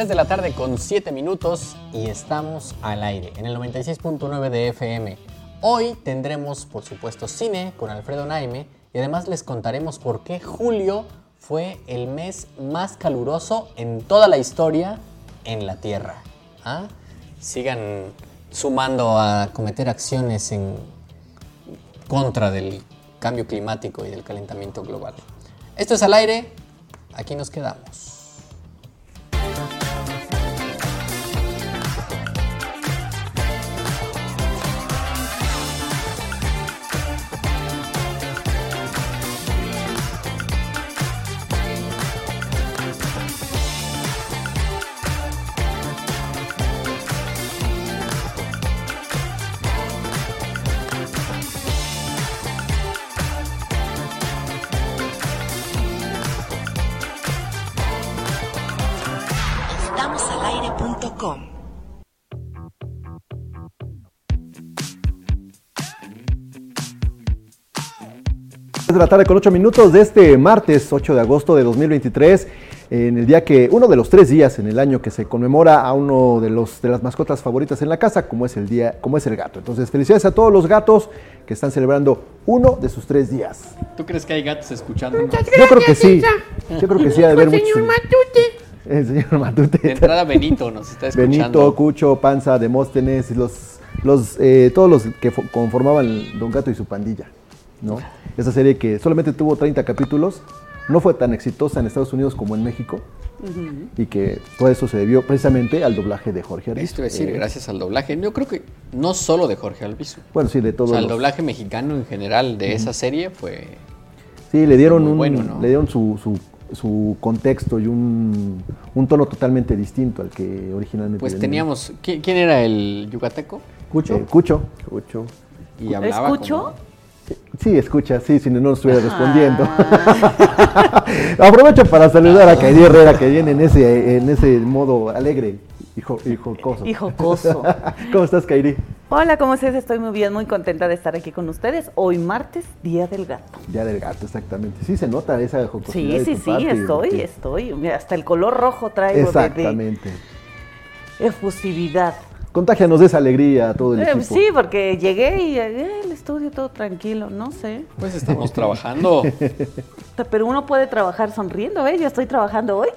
3 de la tarde con 7 minutos y estamos al aire en el 96.9 de FM. Hoy tendremos, por supuesto, cine con Alfredo Naime y además les contaremos por qué julio fue el mes más caluroso en toda la historia en la Tierra. ¿Ah? Sigan sumando a cometer acciones en contra del cambio climático y del calentamiento global. Esto es al aire, aquí nos quedamos. De la tarde con 8 minutos de este martes 8 de agosto de 2023, en el día que, uno de los tres días en el año que se conmemora a uno de, los, de las mascotas favoritas en la casa, como es el día, como es el gato. Entonces, felicidades a todos los gatos que están celebrando uno de sus tres días. ¿Tú crees que hay gatos escuchando? Yo creo que sí, yo creo que sí, ha de haber muchos. señor Matute. El señor De Matute. entrada Benito nos está escuchando. Benito, Cucho, Panza, Demóstenes, los, los, eh, todos los que fo- conformaban Don Gato y su pandilla, ¿no? Esa serie que solamente tuvo 30 capítulos, no fue tan exitosa en Estados Unidos como en México, y que todo eso se debió precisamente al doblaje de Jorge Arbizu. Esto es decir, Eh, gracias al doblaje. Yo creo que no solo de Jorge Albizu. Bueno, sí, de O todos sea, el los- doblaje mexicano en general de esa serie fue... Sí, le dieron, un, bueno, ¿no? le dieron su, su, su contexto y un, un tono totalmente distinto al que originalmente Pues venía. teníamos... ¿qui- ¿Quién era el yucateco? Cucho. Eh, Cucho. Cucho. Y hablaba ¿Escucho? como- Sí, escucha, sí, si no, no estuviera respondiendo. Aprovecho para saludar a Kairi Herrera que viene en ese, en ese modo alegre y, jo- y jocoso. Y jocoso. ¿Cómo estás, Kairi? Hola, ¿cómo estás? Estoy muy bien, muy contenta de estar aquí con ustedes. Hoy martes, Día del Gato. Ya del gato, exactamente. Sí se nota esa jocosidad Sí, de sí, sí, parte, estoy, porque- estoy. Mira, hasta el color rojo traigo de- de, Exactamente. efusividad. Contágianos de esa alegría a todo el Eh, equipo. sí, porque llegué y llegué al estudio todo tranquilo, no sé. Pues estamos trabajando. Pero uno puede trabajar sonriendo, ¿eh? Yo estoy trabajando hoy.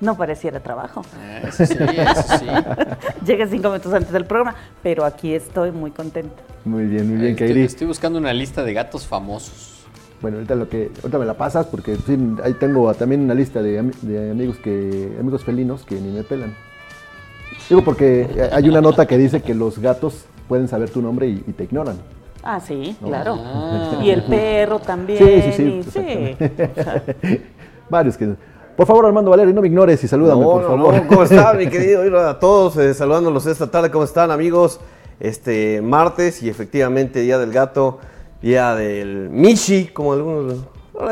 No pareciera trabajo. Eh, Eso sí, eso sí. Llegué cinco minutos antes del programa, pero aquí estoy muy contenta. Muy bien, muy bien, Estoy, Kairi. estoy buscando una lista de gatos famosos. Bueno, ahorita lo que ahorita me la pasas porque sí, ahí tengo también una lista de, de amigos que amigos felinos que ni me pelan. Digo porque hay una nota que dice que los gatos pueden saber tu nombre y, y te ignoran. Ah, sí, No. claro. Ah. Y el perro también. Sí, sí, sí, y- exactamente. o sea, Varios que por favor Armando Valerio no me ignores y salúdame No, por no, favor. no, ¿Cómo están, mi querido? A todos, eh, saludándolos esta tarde. ¿Cómo están, amigos? Este martes y efectivamente Día del Gato, Día del Michi, como algunos.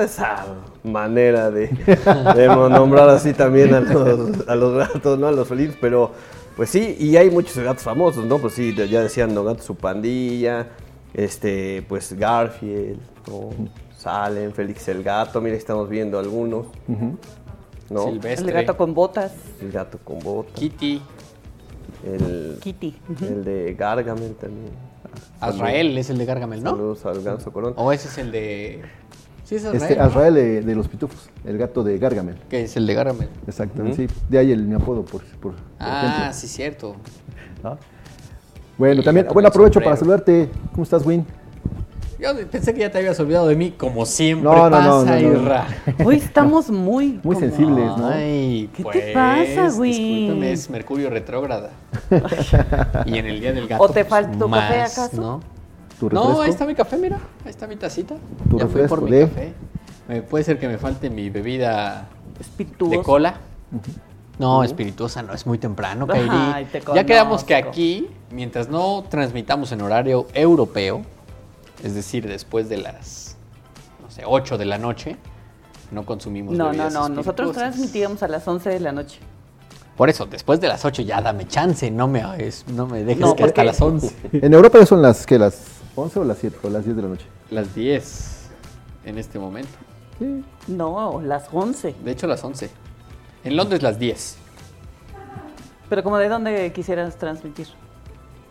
Esa manera de, de nombrar así también a los, a los gatos, ¿no? A los felinos, pero pues sí, y hay muchos gatos famosos, ¿no? Pues sí, ya decían Don Gato su pandilla, este, pues Garfield, ¿no? Salen, Félix el gato, mira, estamos viendo algunos, ¿no? el Silvestre. gato con botas, El gato con botas. Kitty. El, Kitty. el de Gargamel también. Azrael es el de Gargamel, ¿no? Saludos al ganso corón. O ese es el de... Sí, es Azrael. Este ¿no? Azrael de, de los pitufos, el gato de Gargamel. Que es el de Gargamel. Exactamente, sí. De ahí el mi apodo por, por, por Ah, ejemplo. sí, cierto. ¿no? Bueno, Y también, bueno, aprovecho para saludarte. ¿Cómo estás, Win? Yo pensé que ya te habías olvidado de mí, como siempre No, no, pasa, no, no, no. Irra. Hoy estamos muy... Muy como- sensibles, ¿no? Ay, ¿Qué te pues, pasa, güey? Discúlpame, es Mercurio retrógrada. y en el día del gato. ¿O te pues, falta tu café, acaso? ¿no? ¿Tu No, refresco? ahí está mi café, mira. Ahí está mi tacita. Tu ya fui por refresco mi de- café. Me- puede ser que me falte mi bebida Espirituoso. de cola. No, espirituosa no, es muy temprano, Kairi. Ay, te ya quedamos que aquí, mientras no transmitamos en horario europeo, es decir, después de las, no sé, 8 de la noche, no consumimos No, no, bebidas no, nosotros espirituosas. transmitíamos a las 11 de la noche. Por eso, después de las 8 ya dame chance, no me, es- no me dejes No, que hasta las 11. En Europa son las, ¿qué? ¿Las 11 o las 7 o las 10 de la noche? Las 10 en este momento. No, las 11. De hecho, las 11. En Londres las 10. Pero como de dónde quisieras transmitir?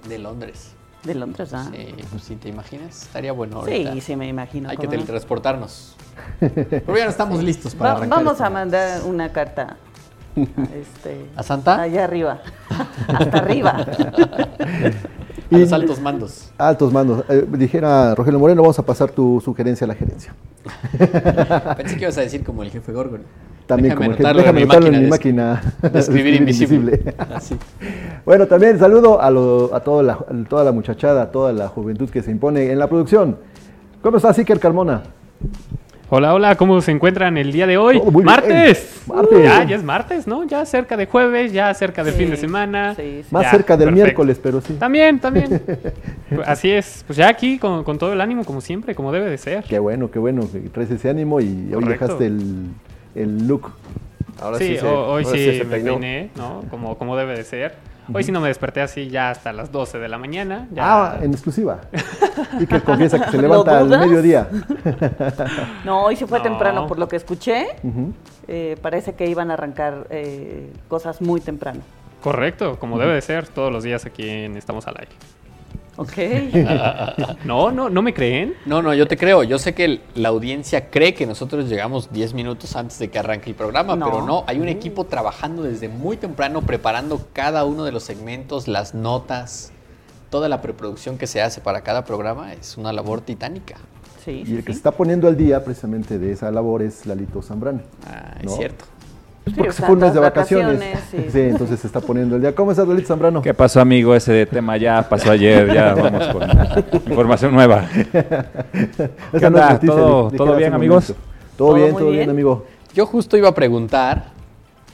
De Londres. De Londres, ah. Sí, pues si te imaginas, estaría bueno Sí, ahorita. sí, me imagino. Hay que teletransportarnos. Pero ya no estamos listos para Va- arrancar vamos esto. a mandar una carta a, este, ¿A Santa? Allá arriba. Hasta arriba. A los altos mandos. Altos mandos. Eh, dijera Rogelio Moreno, vamos a pasar tu sugerencia a la gerencia. Pensé que ibas a decir como el jefe Gorgon. También Déjame como el anotarlo déjame anotarlo en mi máquina de escribir invisible. Así. Bueno, también saludo a, lo- a toda, la, toda la muchachada, a toda la juventud que se impone en la producción. ¿Cómo estás, Iker Carmona? Hola, hola, ¿cómo se encuentran el día de hoy? Bien. ¡Martes! Martes. Ya, ya es martes, ¿no? Ya cerca de jueves, ya cerca del Sí, fin de semana. sí, sí. Más Ya, cerca del perfecto. miércoles, pero sí. También, también. Pues Así es. Pues ya aquí con, con todo el ánimo, como siempre, como debe de ser. Qué bueno, qué bueno que traes ese ánimo y hoy dejaste el, el look. Ahora sí, sí, se, ho- hoy ahora sí, se me peinó. peiné, ¿no? Como, como debe de ser. Hoy sí no me desperté así ya hasta las 12 de la mañana. Ya. Ah, en exclusiva. Iker confiesa que se levanta al mediodía. No, hoy se fue No. temprano, por lo que escuché. Eh, parece que iban a arrancar eh, cosas muy temprano. Correcto, como debe de ser todos los días aquí en Estamos al Aire. Ok. No, no, ¿no me creen? No, no, yo te creo. Yo sé que el- la audiencia cree que nosotros llegamos 10 minutos antes de que arranque el programa, No. pero no. Hay un equipo trabajando desde muy temprano, preparando cada uno de los segmentos, las notas, toda la preproducción que se hace para cada programa. Es una labor titánica. Sí, Y sí, el que se sí. está poniendo al día precisamente de esa labor es Lalito Zambrano. Ah, ¿No? es cierto. Sí, Porque se fue un mes de vacaciones. vacaciones, Sí. entonces se está poniendo el día. ¿Cómo estás, Lalito Zambrano? ¿Qué pasó, amigo? Ese tema ya pasó ayer, ya vamos con información nueva. Esa ¿Qué onda? noticia, ¿Todo- bien, amigos? Todo, Todo bien, todo bien, bien. amigo. Yo justo iba a preguntar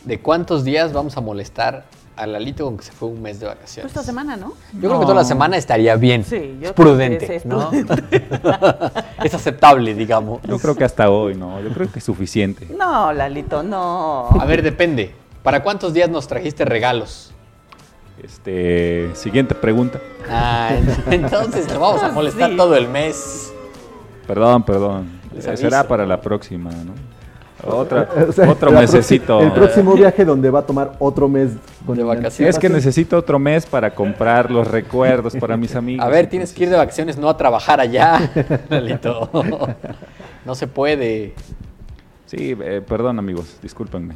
de cuántos días vamos a molestar a Lalito con que se fue un mes de Pues vacaciones. esta semana, ¿no? Yo creo que toda la semana estaría bien. Sí, yo es creo que prudente, sí, es ¿no? es aceptable, digamos. Yo creo que hasta hoy, ¿no? Yo creo que es suficiente. No, Lalito, no. A ver, depende. ¿Para cuántos días nos trajiste regalos? Este, siguiente pregunta. Ah, entonces lo vamos a molestar Sí. todo el mes. Perdón, perdón. Eh. Será para la próxima, ¿no? Otra, O sea, otro mesecito. El próximo viaje donde va a tomar otro mes con De vacaciones. Es que necesito otro mes para comprar los recuerdos para mis amigos. A ver, tienes que ir de vacaciones, no a trabajar allá, Lalito. No se puede. Sí, eh, perdón, amigos, discúlpenme.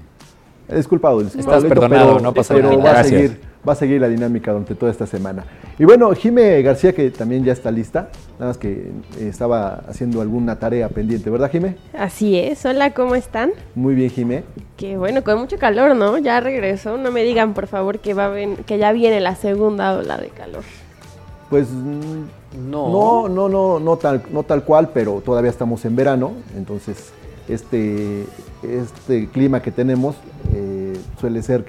Disculpado, disculpado. Estás Lito, perdonado, pero- no pasa pero nada. Va a, Gracias. seguir, va a seguir la dinámica durante toda esta semana. Y bueno, Jime García, que también ya está lista, nada más que eh, estaba haciendo alguna tarea pendiente, ¿verdad, Jime? Así es, hola, ¿cómo están? Muy bien, Jime. Que bueno, con mucho calor, ¿no? Ya regresó, no me digan por favor que va a ven- que ya viene la segunda ola de calor. Pues No. no, no, no, no tal, no tal cual, pero todavía estamos en verano, entonces este, este clima que tenemos eh, suele ser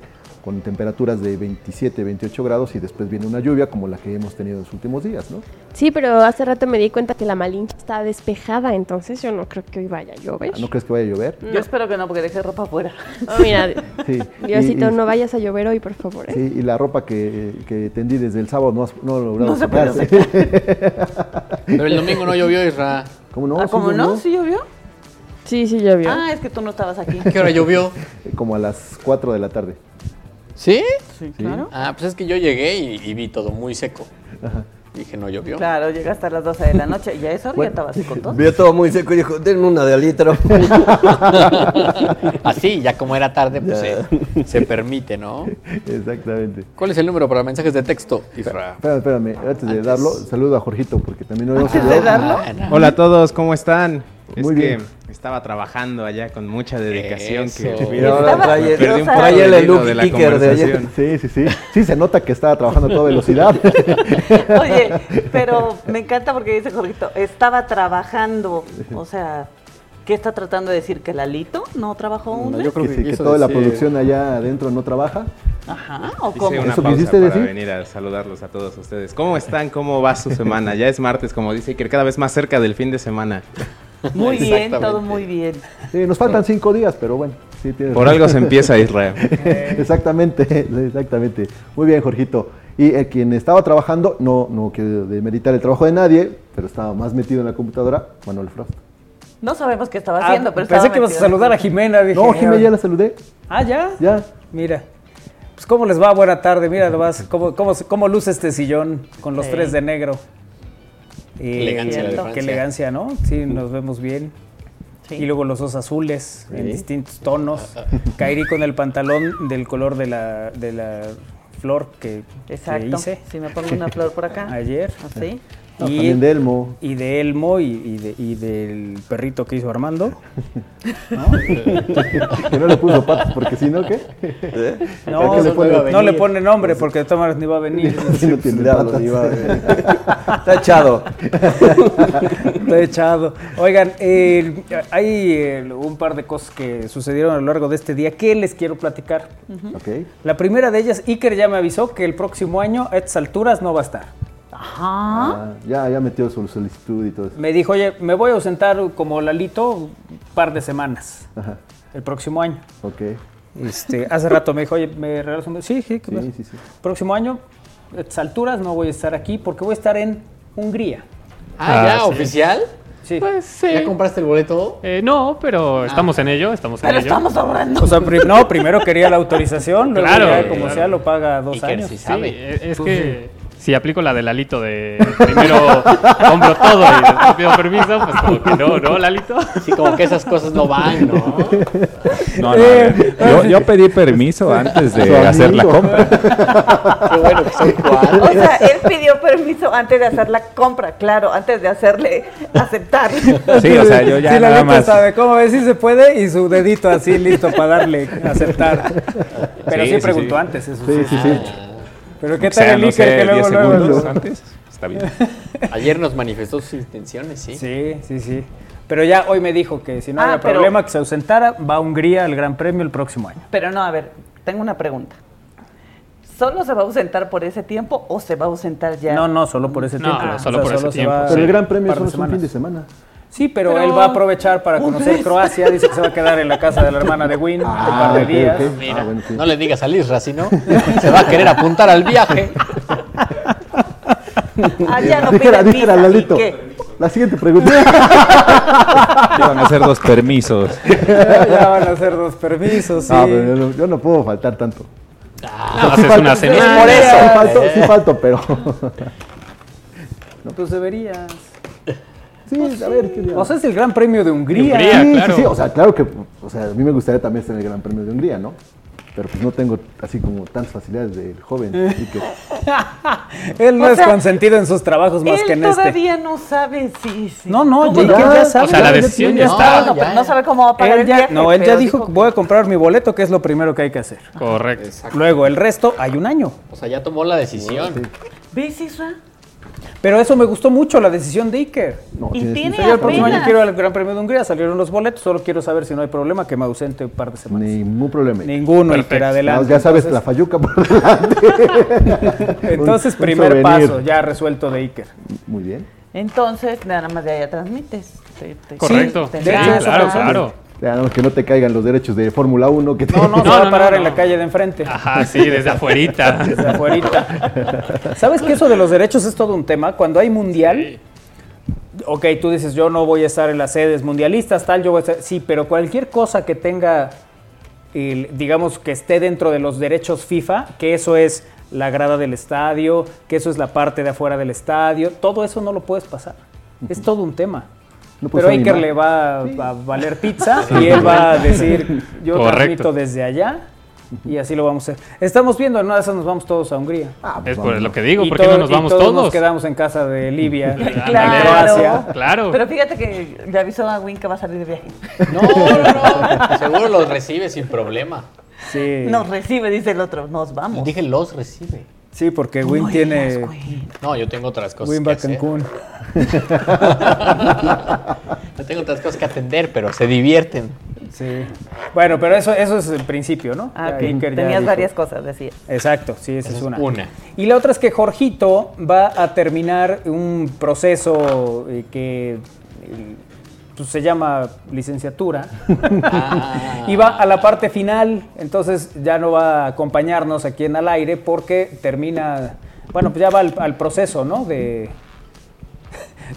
con temperaturas de 27, 28 grados y después viene una lluvia como la que hemos tenido en los últimos días, ¿no? Sí, pero hace rato me di cuenta que la Malinche está despejada, entonces yo no creo que hoy vaya a llover. ¿No crees que vaya a llover? Yo espero que no, porque dejé ropa afuera. Oh, mira, Sí. Diosito, Y- y- no vayas a llover hoy, por favor. ¿eh? Sí, y la ropa que, que tendí desde el sábado no, has- no logrado No se. Pero el domingo no llovió, Isra. ¿Cómo no? ah, Sí ¿Cómo llovió. no? ¿Sí llovió? Sí, sí llovió. Ah, es que tú no estabas aquí. ¿Qué hora llovió? Como a las 4 de la tarde. ¿Sí? Sí, claro. Ah, pues es que yo llegué y, y vi todo muy seco. Dije, no llovió. Claro, llegaste a las 12 de la noche y a eso ya estaba así con todo. Vio todo muy seco y dijo, denme una de litro. Así, ya como era tarde, pues se, se permite, ¿no? Exactamente. ¿Cuál es el número para mensajes de texto, Isra? Espérame, espérame, antes de darlo, saludo a Jorgito porque también no hemos ¿Antes de darlo? Ah. Hola a todos, ¿cómo están? Muy es bien. que estaba trabajando allá con mucha dedicación. Eso. Que Mira, ahora trae, perdí un trae el look de la kicker de ayer. conversación. Sí, sí, sí. Sí, se nota que estaba trabajando a toda velocidad. Oye, pero me encanta porque dice Jorgito, estaba trabajando. O sea, ¿qué está tratando de decir? ¿Que Lalito no trabajó un No, yo creo que, que sí, que toda la producción allá adentro no trabaja. Ajá, ¿o Hice cómo? una ¿Eso pausa quisiste para decir? venir a saludarlos a todos ustedes. ¿Cómo están? ¿Cómo va su semana? Ya es martes, como dice Iker, cada vez más cerca del fin de semana. Muy bien, todo muy bien. Sí, nos faltan cinco días, pero bueno. Sí, Por razón. algo se empieza Israel. exactamente, exactamente. Muy bien, Jorgito. Y eh, quien estaba trabajando, no, no quiero demeritar el trabajo de nadie, pero estaba más metido en la computadora, Manuel Frost. No sabemos qué estaba Ah, haciendo, pero pensé estaba que ibas a saludar a Jimena. Dije, No, Jimé, ya la saludé. Ah, ya. Ya. Mira. Pues Pues, ¿cómo les va? Buena tarde. Mira nomás cómo, cómo, cómo luce este sillón con los Sí. tres de negro. Qué elegancia la de Qué elegancia, ¿no? Sí, nos vemos bien. Sí. Y luego los dos azules en Sí. distintos tonos. Kairi con el pantalón del color de la, de la flor que, que Exacto. hice Si me pongo una flor por acá. ayer. Así. No, Y- también de Elmo. Y de Elmo y, y de- y del perrito que hizo Armando. Que no le puso patas porque si no, ¿qué? No, ¿Para qué le pone- no, venir? le pone nombre porque de todas maneras ni va a venir. Si no tiene Diablo, patas. ni va a ver. Está echado. Está echado. Oigan, eh, hay eh, un par de cosas que sucedieron a lo largo de este día que les quiero platicar. La primera de ellas, Iker ya me avisó que el próximo año a estas alturas no va a estar. Ajá. Ah, ya, ya metió su solicitud y todo eso. Me dijo, oye, me voy a ausentar como Lalito un par de semanas Ajá. el próximo año. Ok. Este, hace rato me dijo, oye, ¿me regalas un Sí, sí, ¿qué Sí, sí, sí. Próximo año, a estas alturas no voy a estar aquí porque voy a estar en Hungría. Ah, Ah, ya, sí. oficial. Sí. Pues sí. ¿Ya compraste el boleto? Eh, no, pero estamos en ello, estamos en Pero ello. estamos hablando. O sea, pri- no, primero quería la autorización, luego Claro, ya como claro. sea lo paga dos Iker años. sí Sí, sabe. es que si aplico la de Lalito de primero compro todo y después pido permiso, pues como que no, ¿no, Lalito? Sí, como que esas cosas no van, ¿no? No, no, ver, yo, yo pedí permiso antes de hacer la compra. Qué bueno que son O cuatro. sea, él pidió permiso antes de hacer la compra, claro, antes de hacerle aceptar. Sí, o sea, yo ya sí, nada más. sabe cómo ver si se puede y su dedito así listo para darle aceptar. Pero sí, Sí, sí, preguntó sí. antes, eso Sí, sí. sí, sí. Pero qué tal el no Iker sé, que 10 luego, luego, segundos luego- antes. Está bien. Ayer nos manifestó sus intenciones, ¿sí? Sí, sí, sí. Pero ya hoy me dijo que si no Ah, había pero- problema que se ausentara, va a Hungría al Gran Premio el próximo año. Pero no, a ver, tengo una pregunta. ¿Solo se va a ausentar por ese tiempo o se va a ausentar ya? No, no, solo por ese No, tiempo. solo por ese se tiempo, Pero el. Gran Premio solo es un fin de semana. Sí, pero, Pero- él va a aprovechar para conocer. Croacia. Dice que se va a quedar en la casa de la hermana de Win un par de ok, días. Mira, Ah, bueno, sí. no le digas a Lisra, si no, se va a querer apuntar al viaje. Ah, ya no Dijera, dijera, visa, ¿y Lalito. qué? La siguiente pregunta. Iban a hacer dos permisos. ya van a hacer dos permisos, sí. No, yo no, yo no puedo faltar tanto. Nada más es una Es semana. por Sí eso. falto, sí falto, pero. No, pues deberías. Sí, a ver, ¿qué día? O sea, es el Gran Premio de Hungría. Hungría. sí, claro. sí, sí, o sea, claro que, o sea, a mí me gustaría también estar en el Gran Premio de Hungría, ¿no? Pero pues no tengo así como tantas facilidades del joven. así que, Él no O es sea, consentido en sus trabajos más que Él en este. todavía no sabe si... si- No, no, ¿Cómo ya, no? ya sabe. O sea, la decisión ya- ya no, está. No, pero ya. no sabe cómo va a pagar Él el ya, viaje. no, él ya dijo, que- voy a comprar mi boleto, que es lo primero que hay que hacer. Correcto. Luego, el resto, hay un año. O sea, ya tomó la decisión. ¿Ves, Isra? Pero eso me gustó mucho, la decisión de Iker. no, Y tiene Sí, el próximo año quiero al Gran Premio de Hungría, salieron los boletos, solo quiero saber si no hay problema que me ausente un par de semanas. Ningún problema. Ninguno, Perfecto. Iker, adelante. No, ya sabes, Entonces- la fayuca por delante. Entonces, Un- primer paso, ya resuelto de Iker. Muy bien. Entonces, nada más de allá transmites. Te- te- Correcto. te- Sí, de hecho, claro, claro. Que no te caigan los derechos de Fórmula 1. Que te- No, no, se No, va no, a parar no, en la calle de enfrente. Ajá, sí, desde afuerita. Desde afuerita. ¿Sabes que eso de los derechos es todo un tema? Cuando hay mundial, ok, tú dices, yo no voy a estar en las sedes mundialistas, tal, yo voy a estar... Sí, pero cualquier cosa que tenga, el- digamos, que esté dentro de los derechos FIFA, que eso es la grada del estadio, que eso es la parte de afuera del estadio, todo eso no lo puedes pasar. Es todo un tema. No Pero Iker animar. le va a valer pizza y él va a decir, yo Correcto. transmito desde allá y así lo vamos a hacer. Estamos viendo, en una de esas nos vamos todos a Hungría. Ah, pues Es por lo que digo, ¿por qué todo- no nos y vamos todos? todos? Nos quedamos en casa de Libia. Croacia. Claro. Pero fíjate que ya avisó a Win que va a salir de viaje. No, no, no. Seguro los recibe sin problema. Sí. Nos recibe, dice el otro. Nos vamos. Dije los recibe. Sí, porque No Win tiene. No, yo tengo otras cosas Win que va a. Cancún. Yo tengo otras cosas que atender, pero se divierten. Sí. Bueno, pero eso, eso es el principio, ¿no? Ah, Ya ok. Iker ya Tenías dijo. varias cosas, decía. Exacto, sí, esa Esa es es una. una. Y la otra es que Jorgito va a terminar un proceso eh, que eh, pues, se llama licenciatura. Ah. Y va a la parte final, entonces ya no va a acompañarnos aquí en al aire porque termina, bueno, pues ya va al, al proceso, ¿no? De...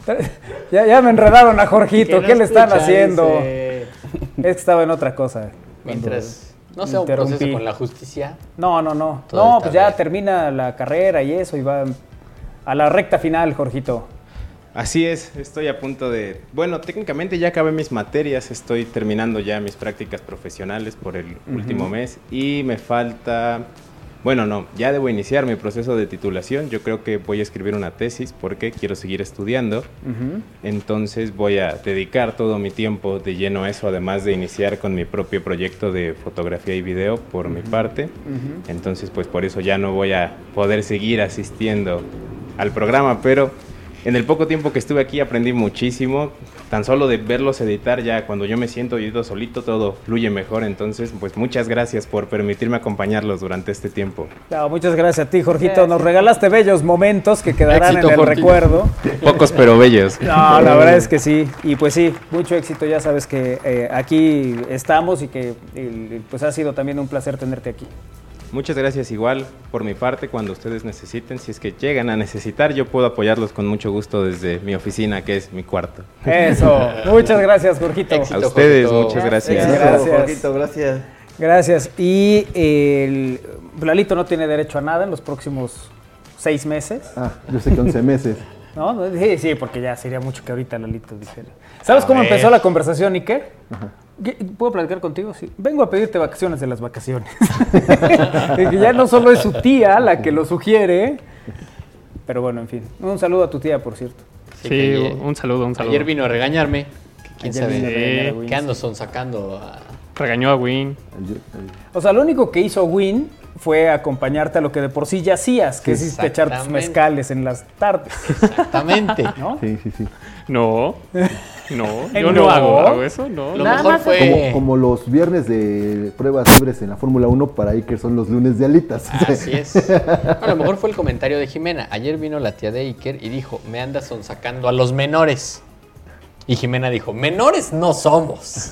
ya, ya me enredaron a Jorgito, ¿qué, le están haciendo? Es que estaba en otra cosa. Mientras No sea un proceso con la justicia. No, no, no. Todo no, pues ya bien. termina la carrera y eso y va a la recta final, Jorgito. Así es, estoy a punto de... Bueno, técnicamente ya acabé mis materias, estoy terminando ya mis prácticas profesionales por el último mes y me falta... Bueno, no, ya debo iniciar mi proceso de titulación. Yo creo que voy a escribir una tesis porque quiero seguir estudiando. Entonces voy a dedicar todo mi tiempo de lleno a eso, además de iniciar con mi propio proyecto de fotografía y video por mi parte. Entonces, pues por eso ya no voy a poder seguir asistiendo al programa, pero en el poco tiempo que estuve aquí aprendí muchísimo. Tan solo de verlos editar ya cuando yo me siento yo solito todo fluye mejor. Entonces, pues muchas gracias por permitirme acompañarlos durante este tiempo. No, muchas gracias a ti, Jorgito. Nos regalaste bellos momentos que quedarán Éxito, en el recuerdo. Pocos pero bellos. No, la verdad es que sí. Y pues sí, mucho éxito. Ya sabes que eh, aquí estamos y que pues ha sido también un placer tenerte aquí. Muchas gracias igual por mi parte cuando ustedes necesiten. Si es que llegan a necesitar, yo puedo apoyarlos con mucho gusto desde mi oficina, que es mi cuarto. Eso. Muchas gracias, Jorgito. A ustedes, muchas gracias. Gracias. Jorgito, gracias. Gracias. Y el Lalito no tiene derecho a nada en los próximos seis meses. Ah, yo sé que 11 meses. ¿No? Sí, sí, porque ya sería mucho que ahorita Lalito dijera. ¿Sabes A cómo ver. empezó la conversación, Iker? ¿Qué- ¿Puedo platicar contigo? Sí. Vengo a pedirte vacaciones de las vacaciones. que ya no solo es su tía la que lo sugiere, pero bueno, en fin. Un saludo a tu tía, por cierto. Sí, un saludo, un saludo. Ayer vino a regañarme. ¿Quién Ayer sabe vino a regañar a Win, qué ando sí. sonsacando a... Regañó a Win. O sea, lo único que hizo Win fue acompañarte a lo que de por sí ya hacías, que es echar tus mezcales en las tardes. Exactamente. ¿No? Sí, sí, sí. No, no, Eh, yo no. no hago, hago eso, no. Lo Nada mejor más fue... Como, como los viernes de pruebas libres en la Fórmula 1 para Iker son los lunes de alitas. Así es. A lo mejor fue el comentario de Jimena. Ayer vino la tía de Iker y dijo, me andas sonsacando a los menores. Y Jimena dijo, menores no somos.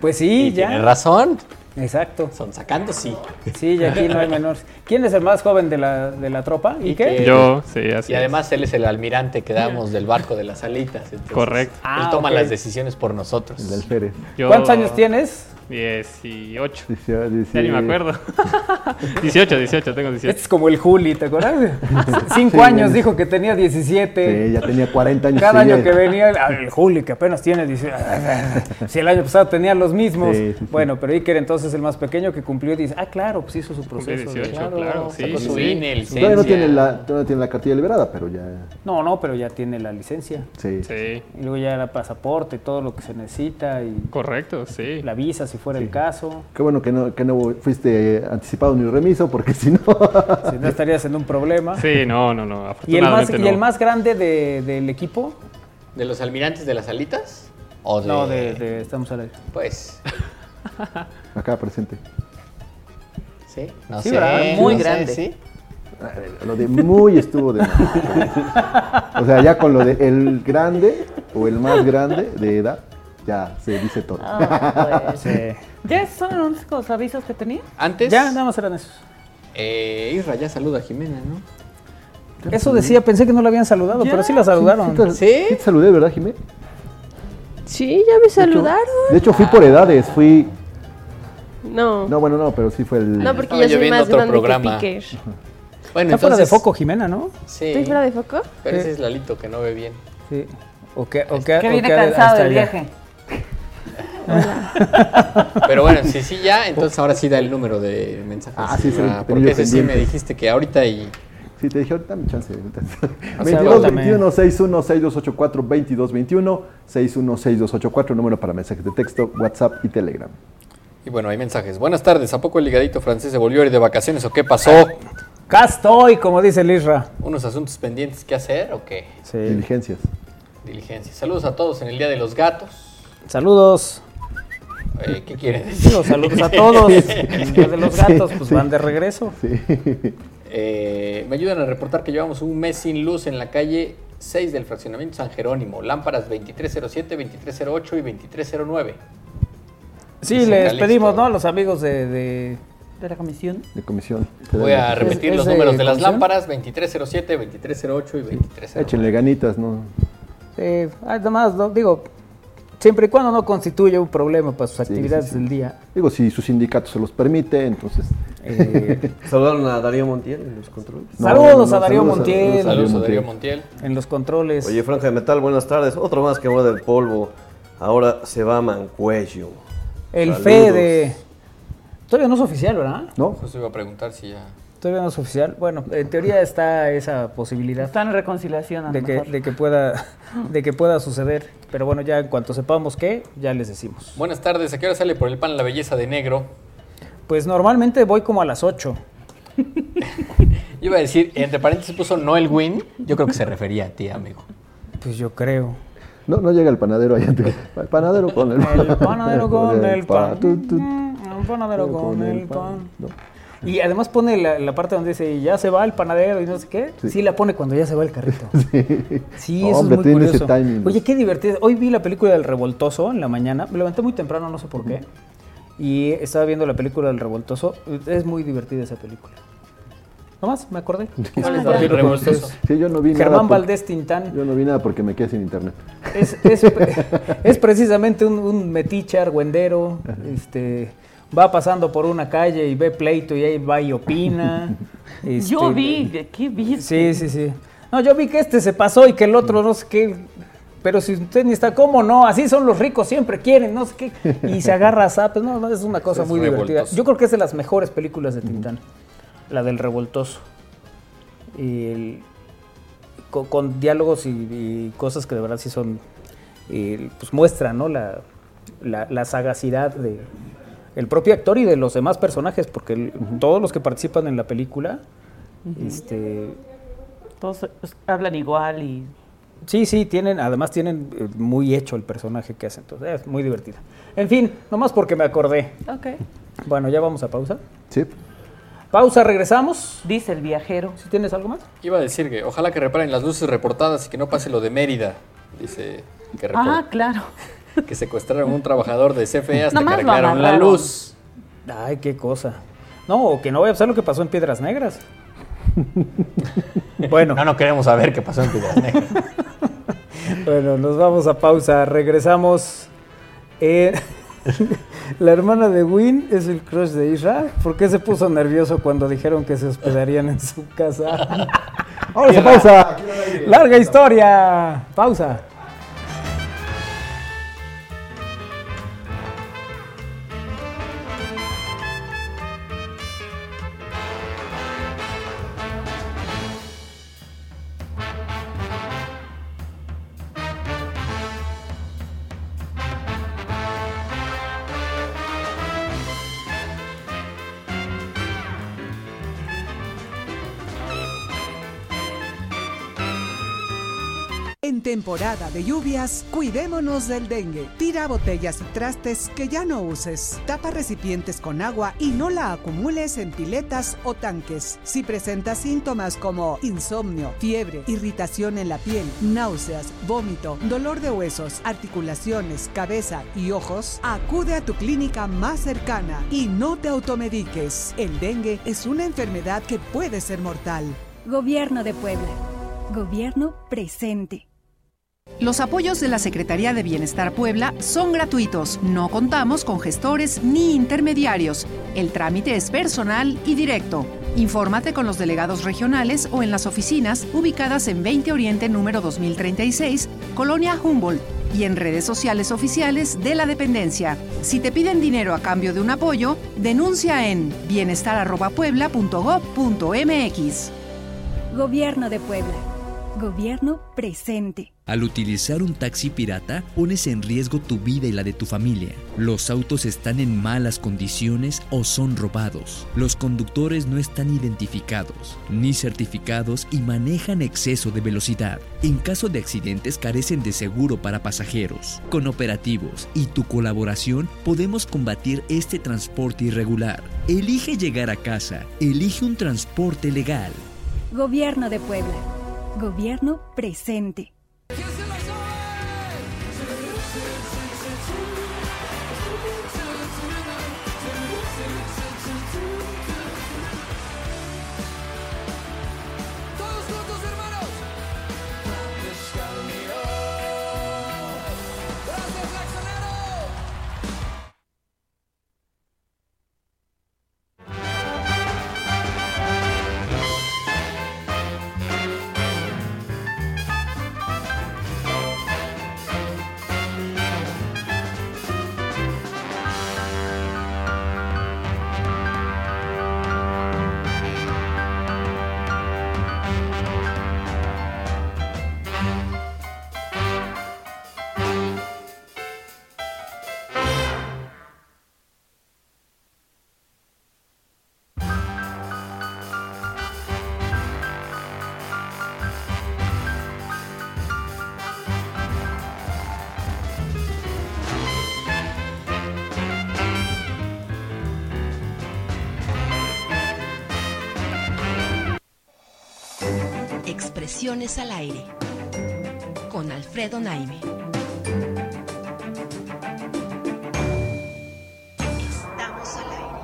Pues sí, y tiene ya. razón. Exacto. Sonsacando sí. Sí, y aquí no hay menores. ¿Quién es el más joven de la, de la tropa? ¿Y qué? Yo, sí, así Y es. además él es el almirante que damos del barco de las alitas. Correcto. Él Ah, toma ok. las decisiones por nosotros. El del. Yo- ¿Cuántos años tienes? 18. Dice- dice- Ya ni me acuerdo. 18, 18, tengo 18. Este es como el Juli, ¿te acuerdas? Cinco Sí, años sí. dijo que tenía 17. Sí, ya tenía 40 años. Cada año ya- que venía, el Juli, que apenas tiene 18. Si el año pasado tenía los mismos. Sí, sí. Bueno, pero Iker entonces el más pequeño que cumplió y dice, ah, claro, pues hizo su proceso. de- 18, claro, sí, Sacó sí, su sí. INE, licencia. Todavía no, tiene la, todavía tiene la cartilla liberada, pero ya. No, no, pero ya tiene la licencia. Sí. Sí, Y luego ya el pasaporte, todo lo que se necesita y correcto, sí. la visa si fuera el caso. Qué bueno que no, que no fuiste eh, anticipado ni remiso, porque si no. Si no estarías en un problema. Sí, no, no, no, ¿Y el más, afortunadamente y el no. más grande de- del equipo? ¿De los almirantes de las alitas? ¿O de... No, de, de- estamos al aire. Pues, Acá presente. sí, no Sí, sé. ¿verdad? Muy no sé, grande. sí. Lo de muy estuvo de más. O sea, ya con lo de el grande o el más grande de edad, ya se dice todo. Ah, pues. Sí. ¿Ya son los únicos avisos que tenía? Antes, Ya, nada más eran esos. eh, Isra ya saluda a Jimena, ¿no? Eso decía, pensé que no la habían saludado, pero sí la saludaron. te- ¿Sí? te saludé, ¿verdad, Jimé? Sí, ya me saludaron. De hecho, fui por edades, fui. No. No, bueno, no, pero sí fue el. No, porque Estaba yo soy más otro grande programa. que Piquer. Bueno, Está fuera de foco, Jimena, ¿no? Sí. ¿Estoy fuera de foco? Pero ese es Lalito que no ve bien. Sí. O que, o que, Que o viene que- cansado del ya. Pero bueno, si sí ya, entonces ahora sí da el número de mensajes. Ah, sí, sí, Ah, porque ese sí me dijiste que ahorita y... Sí, te dije, ahorita mi chance. O sea, 22 aguántame. 21 61 6284 22 21 61 6284 número para mensajes de texto, WhatsApp y Telegram. Y bueno, hay mensajes. Buenas tardes, ¿a poco el ligadito francés se volvió a ir de vacaciones o qué pasó? Acá estoy, como dice el Isra. ¿Unos asuntos pendientes que hacer o qué? Sí. Diligencias. Diligencia. Saludos a todos en el Día de los Gatos. Saludos. Eh, ¿Qué quiere decir? Digo, saludos a todos. El día de los gatos, pues van de regreso. Sí. Eh, me ayudan a reportar que llevamos un mes sin luz en la calle 6 del fraccionamiento San Jerónimo. Lámparas 2307, 2308 y 2309. Sí, les Calixto. pedimos, ¿no? A los amigos de, de- De la comisión. De comisión. Voy a repetir ¿Es los de números de las comisión? lámparas 2307, 2308 y 2309. Échenle ganitas, ¿no? Sí, nada más, no, digo, Siempre y cuando no constituya un problema para sus Sí, actividades sí, sí. del día. Digo, si su sindicato se los permite, entonces... Eh, Saludaron a Darío Montiel en los controles. No, Saludos no, a Darío saludos a- Montiel. Saludos a Darío Montiel. en los controles. Oye, Franja de Metal, buenas tardes. Otro más que muerde el polvo. Ahora se va a Mancuello. el saludos. Fede. Todavía no es oficial, ¿verdad? ¿No? Justo iba a preguntar si ya... Todavía no es oficial. Bueno, en teoría está esa posibilidad Está en reconciliación a que, de que pueda de que pueda suceder. Pero bueno, ya en cuanto sepamos qué, ya les decimos. Buenas tardes, ¿a qué hora sale por el pan la belleza de negro? Pues normalmente voy como a las 8. Iba a decir, entre paréntesis puso Noel Win, yo creo que se refería a ti, amigo. Pues yo creo. No, no llega el panadero allá. El panadero con el El panadero con el pan. El panadero con el pan. Y además pone la, la parte donde dice, ya se va el panadero y no sé qué. Sí, Sí. la pone cuando ya se va el carrito. Sí, eso Hombre, es muy tiene ese curioso. timing. Oye, qué divertido. Hoy vi la película del Revoltoso en la mañana. Me levanté muy temprano, no sé por qué. Y estaba viendo la película del Revoltoso. Es muy divertida esa película. Nomás, me acordé. Sí, yo no vi Germán nada. por- Valdés Tintán. Yo no vi nada porque me quedé sin internet. Es, es, es precisamente un, un metiche argüendero. Este, va pasando por una calle y ve pleito y ahí va y opina. Este, Yo vi, ¿qué viste? Sí, sí, sí. No, yo vi que este se pasó y que el otro no sé qué. Pero si usted ni está, ¿cómo no? Así son los ricos, siempre quieren, no sé qué. Y se agarra a zapes. No, no, es una cosa Es muy divertida. revoltoso. Yo creo que es de las mejores películas de Tintán. La del revoltoso. Y el- con, con diálogos y, y cosas que de verdad sí son. pues muestran, ¿no? La, la, la sagacidad de el propio actor y de los demás personajes, porque el- todos los que participan en la película. Este, Todos hablan igual y Sí, sí, tienen, además tienen eh, muy hecho el personaje que hacen, entonces es muy divertida. En fin, nomás porque me acordé. Ok. Bueno, ya vamos a pausa. Sí. Pausa, regresamos. dice el viajero. ¿Si tienes algo más? Iba a decir que ojalá que reparen las luces reportadas y que no pase lo de Mérida. Dice que, Ah, claro. Que secuestraron a un trabajador de CFE hasta Nomás que arreglaron la luz. Ay, qué cosa. No, o que no vaya a pasar lo que pasó en Piedras Negras. bueno, No, no queremos saber qué pasó en Piedras Negras. bueno, nos vamos a pausa. Regresamos. Eh, la hermana de Win es el crush de Isra. ¿Por qué se puso nervioso cuando dijeron que se hospedarían en su casa? ¡Ahora se pausa! Larga historia. Pausa. Temporada de lluvias, cuidémonos del dengue. Tira botellas y trastes que ya no uses. Tapa recipientes con agua y no la acumules en piletas o tanques. Si presentas síntomas como insomnio, fiebre, irritación en la piel, náuseas, vómito, dolor de huesos, articulaciones, cabeza y ojos, acude a tu clínica más cercana y no te automediques. El dengue es una enfermedad que puede ser mortal. Gobierno de Puebla. Gobierno presente. Los apoyos de la Secretaría de Bienestar Puebla son gratuitos. No contamos con gestores ni intermediarios. El trámite es personal y directo. Infórmate con los delegados regionales o en las oficinas ubicadas en 20 Oriente número 2036, Colonia Humboldt y en redes sociales oficiales de la dependencia. Si te piden dinero a cambio de un apoyo, denuncia en bienestar@puebla.gov.mx. Gobierno de Puebla. Gobierno presente. Al utilizar un taxi pirata, pones en riesgo tu vida y la de tu familia. Los autos están en malas condiciones o son robados. Los conductores no están identificados ni certificados y manejan exceso de velocidad. En caso de accidentes carecen de seguro para pasajeros. Con operativos y tu colaboración podemos combatir este transporte irregular. Elige llegar a casa. Elige un transporte legal. Gobierno de Puebla. Gobierno presente. Al aire. Con Alfredo Naime. Estamos al aire.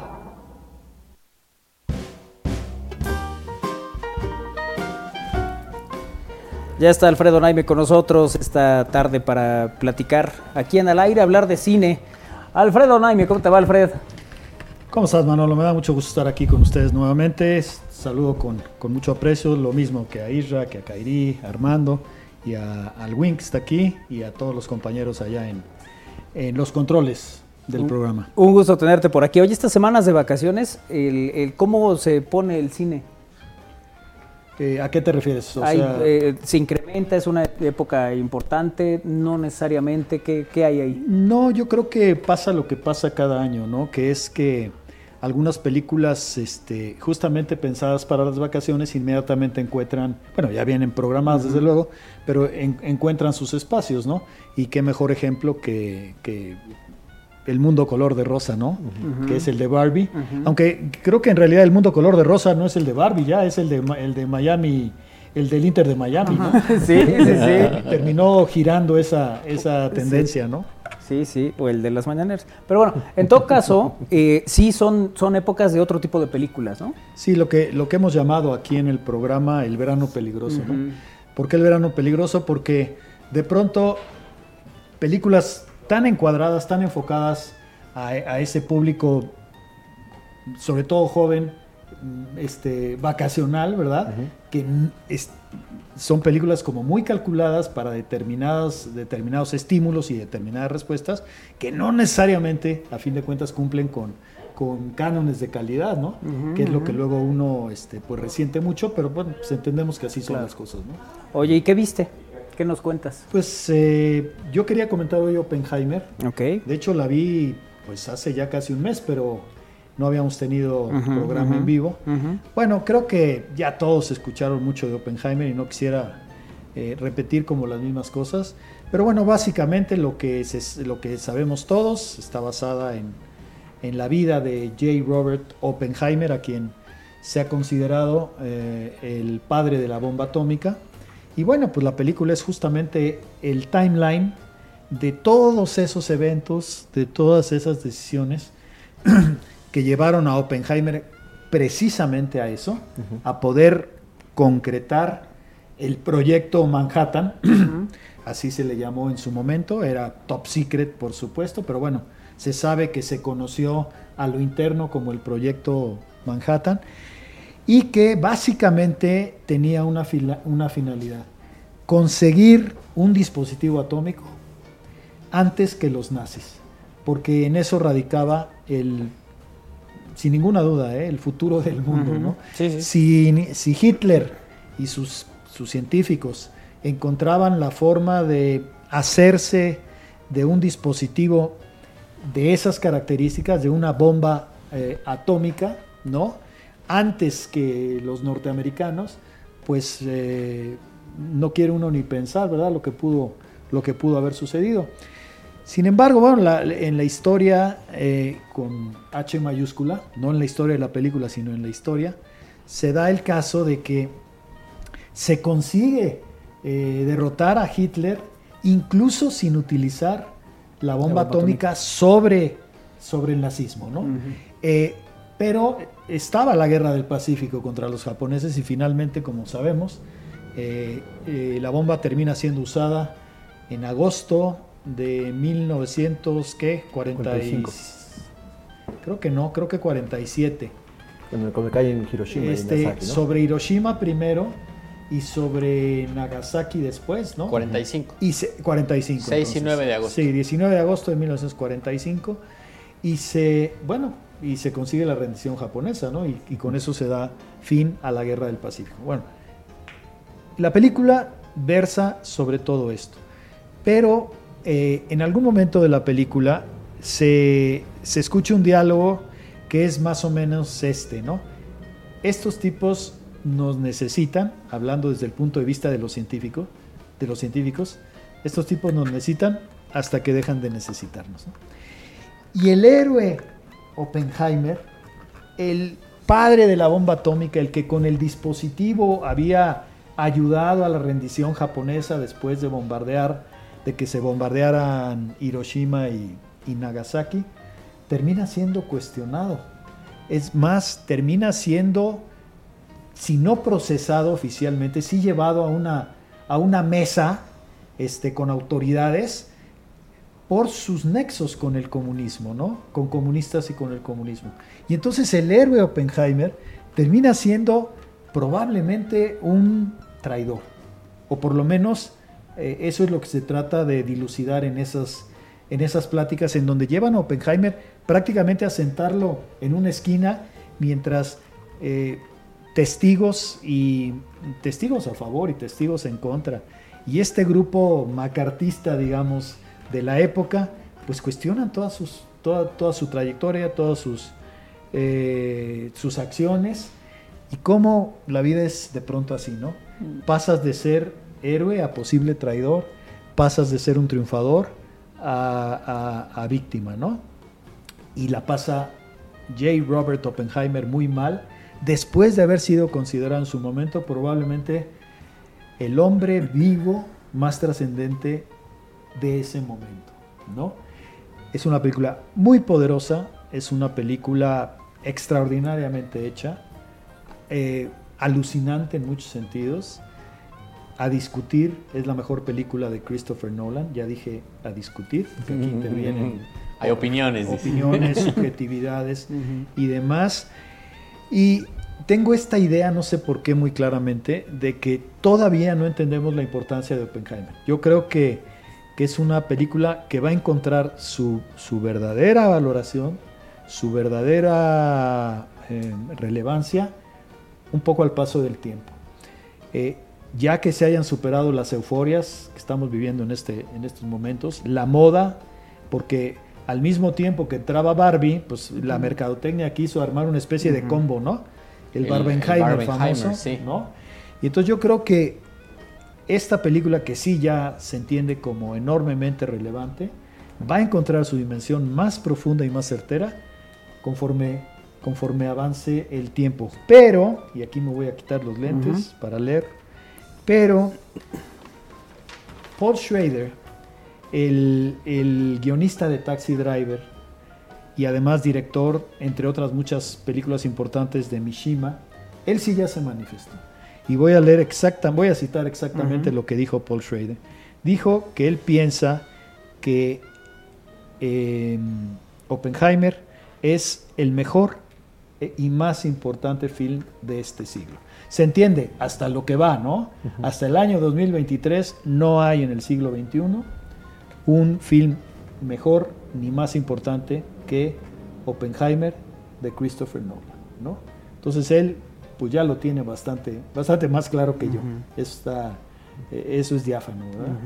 Ya está Alfredo Naime con nosotros esta tarde para platicar aquí en Al Aire, hablar de cine. Alfredo Naime, ¿cómo te va, Alfred? ¿Cómo estás, Manolo? Me da mucho gusto estar aquí con ustedes nuevamente. Saludo con, con mucho aprecio, lo mismo que a Isra, que a Kairi, a Armando y a, al Wink que está aquí y a todos los compañeros allá en, en los controles del Un- programa. Un gusto tenerte por aquí. Oye, estas semanas de vacaciones, el, el ¿cómo se pone el cine? Eh, ¿A qué te refieres? O Hay, sea, eh, ¿Se incrementa? ¿Es una época importante? ¿No necesariamente? ¿Qué, qué hay ahí? No, yo creo que pasa lo que pasa cada año, ¿no? Que es que algunas películas, este, justamente pensadas para las vacaciones, inmediatamente encuentran, bueno, ya vienen programadas desde luego, pero en- encuentran sus espacios, ¿no? Y qué mejor ejemplo que, que el mundo color de rosa, ¿no? Que es el de Barbie. Aunque creo que en realidad el mundo color de rosa no es el de Barbie, ya es el de, el de Miami, el del Inter de Miami, ¿no? Sí, sí, sí. Terminó girando esa, esa tendencia, ¿no? Sí, sí, o el de las mañaneras. Pero bueno, en todo caso, eh, sí son, son épocas de otro tipo de películas, ¿no? Sí, lo que, lo que hemos llamado aquí en el programa el verano peligroso. ¿no? ¿Por qué el verano peligroso? Porque de pronto películas tan encuadradas, tan enfocadas a, a ese público, sobre todo joven, este, vacacional, ¿verdad? Que es- son películas como muy calculadas para determinados, determinados estímulos y determinadas respuestas que no necesariamente, a fin de cuentas, cumplen con, con cánones de calidad, ¿no? Que es lo que luego uno este, pues resiente mucho, pero bueno, pues entendemos que así son Claro. las cosas, ¿no? Oye, ¿y qué viste? ¿Qué nos cuentas? Pues eh, yo quería comentar hoy Oppenheimer. Ok. De hecho la vi pues hace ya casi un mes, pero no habíamos tenido Ujú, programa ujú, en vivo. ujú. Bueno, creo que ya todos escucharon mucho de Oppenheimer y no quisiera eh, repetir como las mismas cosas. Pero bueno, básicamente lo que, se- lo que sabemos todos está basada en, en la vida de J. Robert Oppenheimer, a quien se ha considerado eh, el padre de la bomba atómica. Y bueno, pues la película es justamente el timeline de todos esos eventos, de todas esas decisiones que llevaron a Oppenheimer precisamente a eso, a poder concretar el proyecto Manhattan, así se le llamó en su momento, era top secret por supuesto, pero bueno, se sabe que se conoció a lo interno como el proyecto Manhattan y que básicamente tenía una, fila- una finalidad, conseguir un dispositivo atómico antes que los nazis, porque en eso radicaba el, sin ninguna duda, ¿eh? el futuro del mundo. ¿no? Sí, sí. Si, si Hitler y sus, sus científicos encontraban la forma de hacerse de un dispositivo de esas características, de una bomba eh, atómica, ¿no? Antes que los norteamericanos, pues eh, no quiere uno ni pensar, ¿verdad? Lo que pudo, lo que pudo haber sucedido. Sin embargo, bueno, la- en la historia eh, con H mayúscula, no en la historia de la película, sino en la historia, se da el caso de que se consigue eh, derrotar a Hitler incluso sin utilizar la bomba, bomba atómica, Sobre, sobre el nazismo, ¿no? Eh, pero estaba la guerra del Pacífico contra los japoneses y finalmente, como sabemos, eh, eh, la bomba termina siendo usada en agosto de 1900, ¿qué? 40 y- 45. Creo que no, creo que 47. Cuando, cuando cae en Hiroshima y Este, Nagasaki, ¿no? Sobre Hiroshima primero y sobre Nagasaki después, ¿no? 45. Y se- 45. 6 y 9 de agosto. Sí, 19 de agosto de 1945. Y se, bueno, y se consigue la rendición japonesa, ¿no? Y, y con eso se da fin a la guerra del Pacífico. Bueno, la película versa sobre todo esto. Pero eh, en algún momento de la película se, se escucha un diálogo que es más o menos este, ¿no? Estos tipos nos necesitan, hablando desde el punto de vista de los científicos, de los científicos, estos tipos nos necesitan hasta que dejan de necesitarnos. ¿no? Y el héroe Oppenheimer, el padre de la bomba atómica, el que con el dispositivo había ayudado a la rendición japonesa después de bombardear, de que se bombardearan Hiroshima y, Nagasaki, termina siendo cuestionado. Es más, termina siendo, si no procesado oficialmente, sí llevado a una, a una mesa este, con autoridades por sus nexos con el comunismo, ¿no? Con comunistas y con el comunismo. Y entonces el héroe Oppenheimer termina siendo probablemente un traidor, o por lo menos eh, eso es lo que se trata de dilucidar en esas, en esas pláticas en donde llevan a Oppenheimer prácticamente a sentarlo en una esquina mientras eh, testigos y testigos a favor y testigos en contra y este grupo macartista, digamos, de la época, pues cuestionan todas sus, toda, toda su trayectoria, todas sus, eh, sus acciones y cómo la vida es de pronto así, ¿no? Pasas de ser héroe a posible traidor, pasas de ser un triunfador a, víctima, ¿no? Y la pasa J. Robert Oppenheimer muy mal, después de haber sido considerado en su momento probablemente el hombre vivo más trascendente de ese momento, ¿no? Es una película muy poderosa, es una película extraordinariamente hecha, eh, alucinante en muchos sentidos. A discutir, es la mejor película de Christopher Nolan, ya dije a discutir, que aquí intervienen Hay opiniones, dice. opiniones, subjetividades y demás. Y tengo esta idea, no sé por qué muy claramente, de que todavía no entendemos la importancia de Oppenheimer. Yo creo que, que es una película que va a encontrar su, su verdadera valoración, su verdadera eh, relevancia, un poco al paso del tiempo. Eh, ya que se hayan superado las euforias que estamos viviendo en, este, en estos momentos, la moda, porque al mismo tiempo que entraba Barbie, pues la mercadotecnia quiso armar una especie de combo, ¿no? El, El- Barbenheimer, el Barbenheimer, famoso, sí. ¿no? Y entonces yo creo que esta película, que sí ya se entiende como enormemente relevante, va a encontrar su dimensión más profunda y más certera conforme, conforme avance el tiempo. Pero, y aquí me voy a quitar los lentes para leer, pero Paul Schrader, el, el guionista de Taxi Driver y además director, entre otras muchas películas importantes de Mishima, él sí ya se manifestó. Y voy a leer exacta, voy a citar exactamente lo que dijo Paul Schrader. Dijo que él piensa que eh, Oppenheimer es el mejor eh, y más importante film de este siglo. Se entiende hasta lo que va, ¿no? Hasta el año 2023 no hay en el siglo XXI un film mejor ni más importante que Oppenheimer de Christopher Nolan, ¿no? Entonces él pues ya lo tiene bastante, bastante más claro que yo. Eso, está, eh, eso es diáfano, ¿verdad?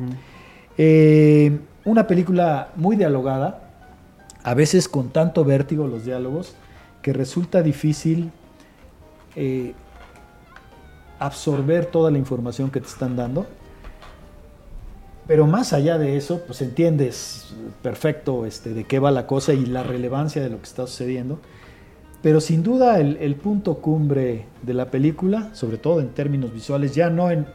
Eh, una película muy dialogada, a veces con tanto vértigo los diálogos, que resulta difícil eh, absorber toda la información que te están dando. Pero más allá de eso, pues entiendes perfecto este, de qué va la cosa y la relevancia de lo que está sucediendo. Pero sin duda el, el punto cumbre de la película, sobre todo en términos visuales, ya no en,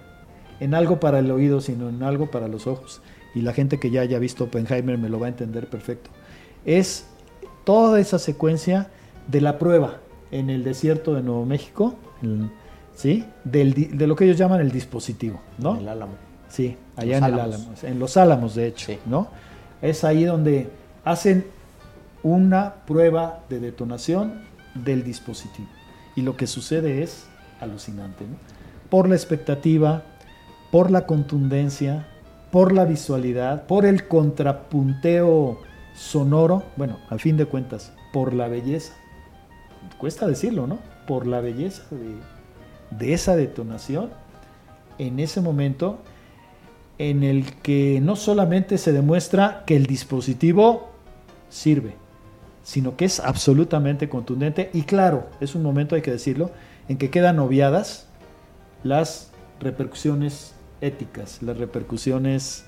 en algo para el oído, sino en algo para los ojos, y la gente que ya haya visto Oppenheimer me lo va a entender perfecto, es toda esa secuencia de la prueba en el desierto de Nuevo México, en- ¿sí? Del de lo que ellos llaman el dispositivo, ¿no? El Álamo. Sí, allá Los en el Álamos. Álamos, en los Álamos de hecho, ¿no? Es ahí donde hacen una prueba de detonación del dispositivo. Y lo que sucede es alucinante, ¿no? Por la expectativa, por la contundencia, por la visualidad, por el contrapunteo sonoro, bueno, al fin de cuentas, por la belleza. Cuesta decirlo, ¿no? Por la belleza de, de esa detonación en ese momento en el que no solamente se demuestra que el dispositivo sirve, sino que es absolutamente contundente y claro, es un momento, hay que decirlo, en que quedan obviadas las repercusiones éticas, las repercusiones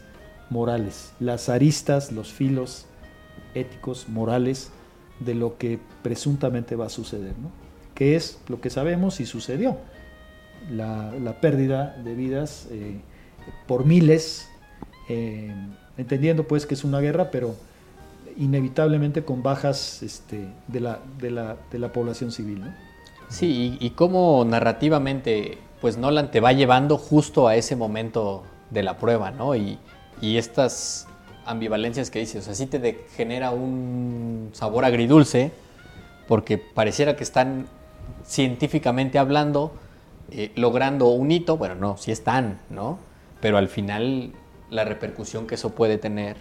morales, las aristas, los filos éticos, morales de lo que presuntamente va a suceder, ¿no? que es lo que sabemos y sucedió. La, pérdida de vidas eh, por miles, eh, entendiendo pues que es una guerra, pero inevitablemente con bajas este, de, la, de, la, de la población civil. Sí, y, y cómo narrativamente, pues Nolan te va llevando justo a ese momento de la prueba, ¿no? Y, y estas ambivalencias que dices, o sea, sí te genera un sabor agridulce, porque pareciera que están científicamente hablando, eh, logrando un hito, bueno, no, sí están, ¿no? Pero al final la repercusión que eso puede tener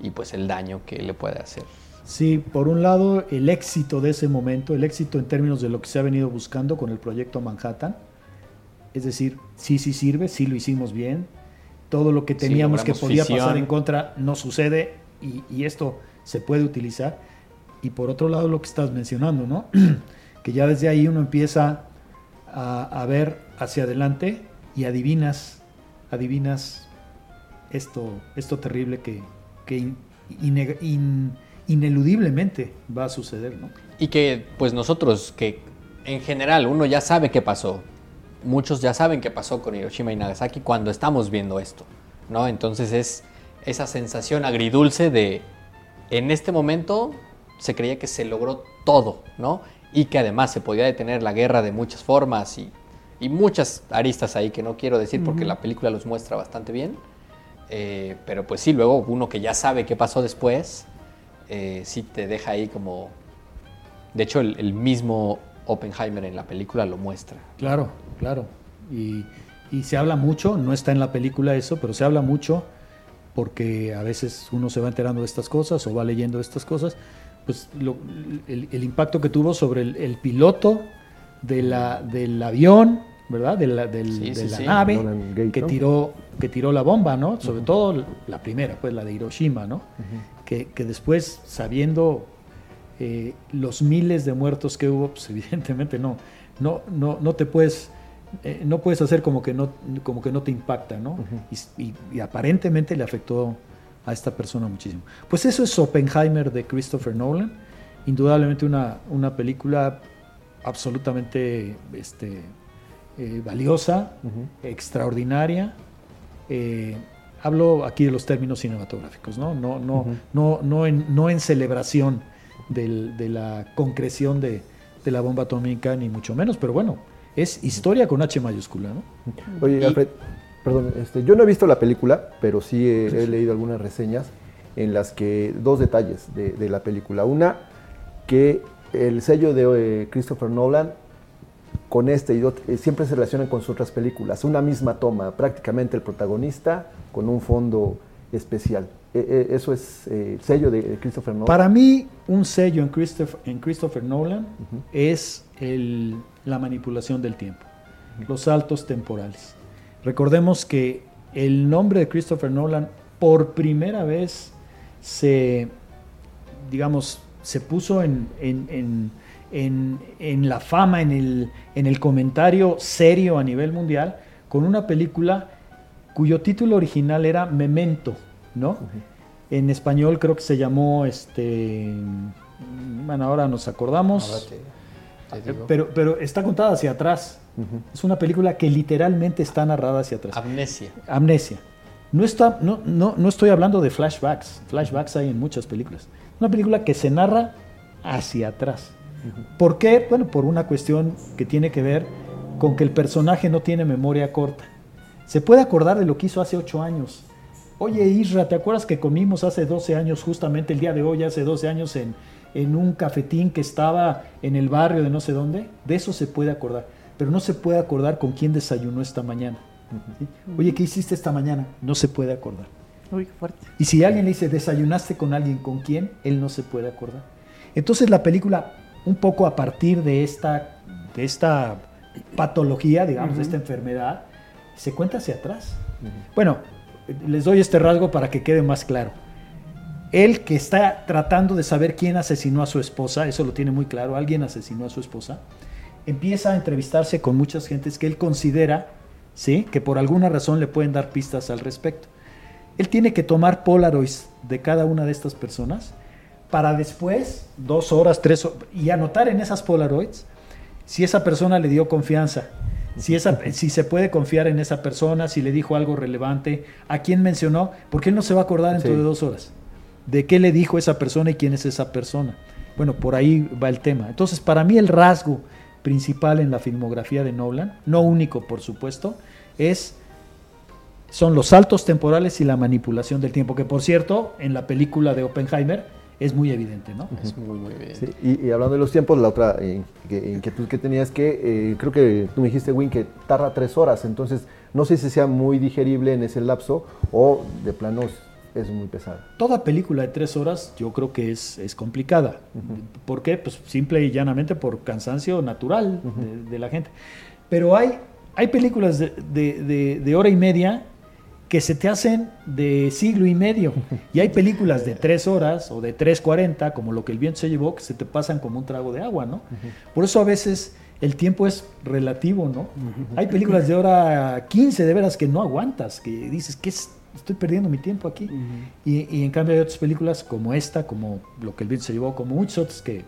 y pues el daño que le puede hacer. Sí, por un lado, el éxito de ese momento, el éxito en términos de lo que se ha venido buscando con el proyecto Manhattan. Es decir, sí, sí sirve, sí lo hicimos bien. Todo lo que Sí, teníamos que podía fisión. pasar en contra no sucede y, y esto se puede utilizar. Y por otro lado, lo que estás mencionando, ¿no? que ya desde ahí uno empieza a, ver hacia adelante y adivinas, adivinas esto, esto terrible que, que in- ine- in- ineludiblemente va a suceder, ¿no? Y que pues nosotros, que en general uno ya sabe qué pasó, muchos ya saben qué pasó con Hiroshima y Nagasaki cuando estamos viendo esto, ¿no? Entonces es esa sensación agridulce de, en este momento se creía que se logró todo, ¿no? Y que además se podía detener la guerra de muchas formas y, y muchas aristas ahí que no quiero decir porque Ujú. la película los muestra bastante bien. Eh, pero pues sí, luego uno que ya sabe qué pasó después, eh, sí te deja ahí como... De hecho, el, el mismo Oppenheimer en la película lo muestra. Claro, claro. Y, y se habla mucho, no está en la película eso, pero se habla mucho porque a veces uno se va enterando de estas cosas o va leyendo de estas cosas, pues lo- el, el impacto que tuvo sobre el, el piloto de la, del avión, ¿verdad? De la, del- Sí, de sí, la sí. nave Gate, que, ¿no? tiró, que tiró la bomba, ¿no? Sobre todo la primera, pues la de Hiroshima, ¿no? que, que después, sabiendo eh, los miles de muertos que hubo, pues evidentemente no, no, no, no te puedes, eh, no puedes hacer como que no, como que no te impacta, ¿no? y, y- y aparentemente le afectó a esta persona muchísimo. Pues eso es Oppenheimer de Christopher Nolan, indudablemente una, una película absolutamente este, eh, valiosa, extraordinaria. Eh, hablo aquí de los términos cinematográficos, ¿no? No, no, Ujú. no, no, en, no en celebración del- de la concreción de, de la bomba atómica, ni mucho menos, pero bueno, es historia con H mayúscula, ¿no? Oye, Y- Alfred, perdón, este, yo no he visto la película, pero sí he, he leído algunas reseñas en las que dos detalles de, de la película. Una, que el sello de eh, Christopher Nolan con este y ot- eh, siempre se relacionan con sus otras películas. Una misma toma, prácticamente el protagonista con un fondo especial. Eh, eh, eso es eh, el sello de Christopher Nolan. Para mí, un sello en Christopher, en Christopher Nolan es el- la manipulación del tiempo, los saltos temporales. Recordemos que el nombre de Christopher Nolan por primera vez se, digamos, se puso en, en- en- en- la fama, en el, en el comentario serio a nivel mundial, con una película cuyo título original era Memento, ¿no? En español creo que se llamó, este, bueno, ahora nos acordamos, Ahora te- te digo. pero, pero está contada hacia atrás. Es una película que literalmente está narrada hacia atrás. Amnesia. Amnesia. No, está, no, no, no estoy hablando de flashbacks. Flashbacks hay en muchas películas. Una película que se narra hacia atrás. ¿Por qué? Bueno, por una cuestión que tiene que ver con que el personaje no tiene memoria corta. Se puede acordar de lo que hizo hace ocho años. Oye, Isra, ¿te acuerdas que comimos hace 12 años, justamente el día de hoy, hace 12 años, en, en un cafetín que estaba en el barrio de no sé dónde? De eso se puede acordar. Pero no se puede acordar con quién desayunó esta mañana. ¿sí? Oye, ¿qué hiciste esta mañana? No se puede acordar. Uy, qué fuerte. Y si alguien le dice, ¿desayunaste con alguien con quién? Él no se puede acordar. Entonces la película, un poco a partir de esta, de esta patología, digamos, de esta enfermedad, se cuenta hacia atrás. Bueno, les doy este rasgo para que quede más claro. Él que está tratando de saber quién asesinó a su esposa, eso lo tiene muy claro, alguien asesinó a su esposa, empieza a entrevistarse con muchas gentes que él considera, ¿sí? que por alguna razón le pueden dar pistas al respecto. Él tiene que tomar Polaroids de cada una de estas personas para después, dos horas, tres horas, y anotar en esas Polaroids si esa persona le dio confianza, Si, esa, si se puede confiar en esa persona, si le dijo algo relevante, a quién mencionó, porque él no se va a acordar dentro Sí. de dos horas de qué le dijo esa persona y quién es esa persona. Bueno, por ahí va el tema. Entonces, para mí el rasgo principal en la filmografía de Nolan, no único por supuesto, es son los saltos temporales y la manipulación del tiempo, que por cierto, en la película de Oppenheimer es muy evidente, ¿no? Es muy, muy evidente. Sí, y, y hablando de los tiempos, la otra eh, que- inquietud que tenía es que eh, creo que tú me dijiste, Win, que tarda tres horas, entonces no sé si sea muy digerible en ese lapso o de plano es, muy pesada. Toda película de tres horas yo creo que es, es complicada. ¿Por qué? Pues simple y llanamente por cansancio natural de, de la gente. Pero hay, hay películas de, de- de- hora y media que se te hacen de siglo y medio. Y hay películas de tres horas o de 3.40, como lo que el viento se llevó, que se te pasan como un trago de agua, ¿no? Por eso a veces el tiempo es relativo, ¿no? Hay películas de hora 15, de veras, que no aguantas, que dices, ¿qué es? Estoy perdiendo mi tiempo aquí. y, y en cambio hay otras películas como esta, como Lo que el viento se llevó, como muchas otras que,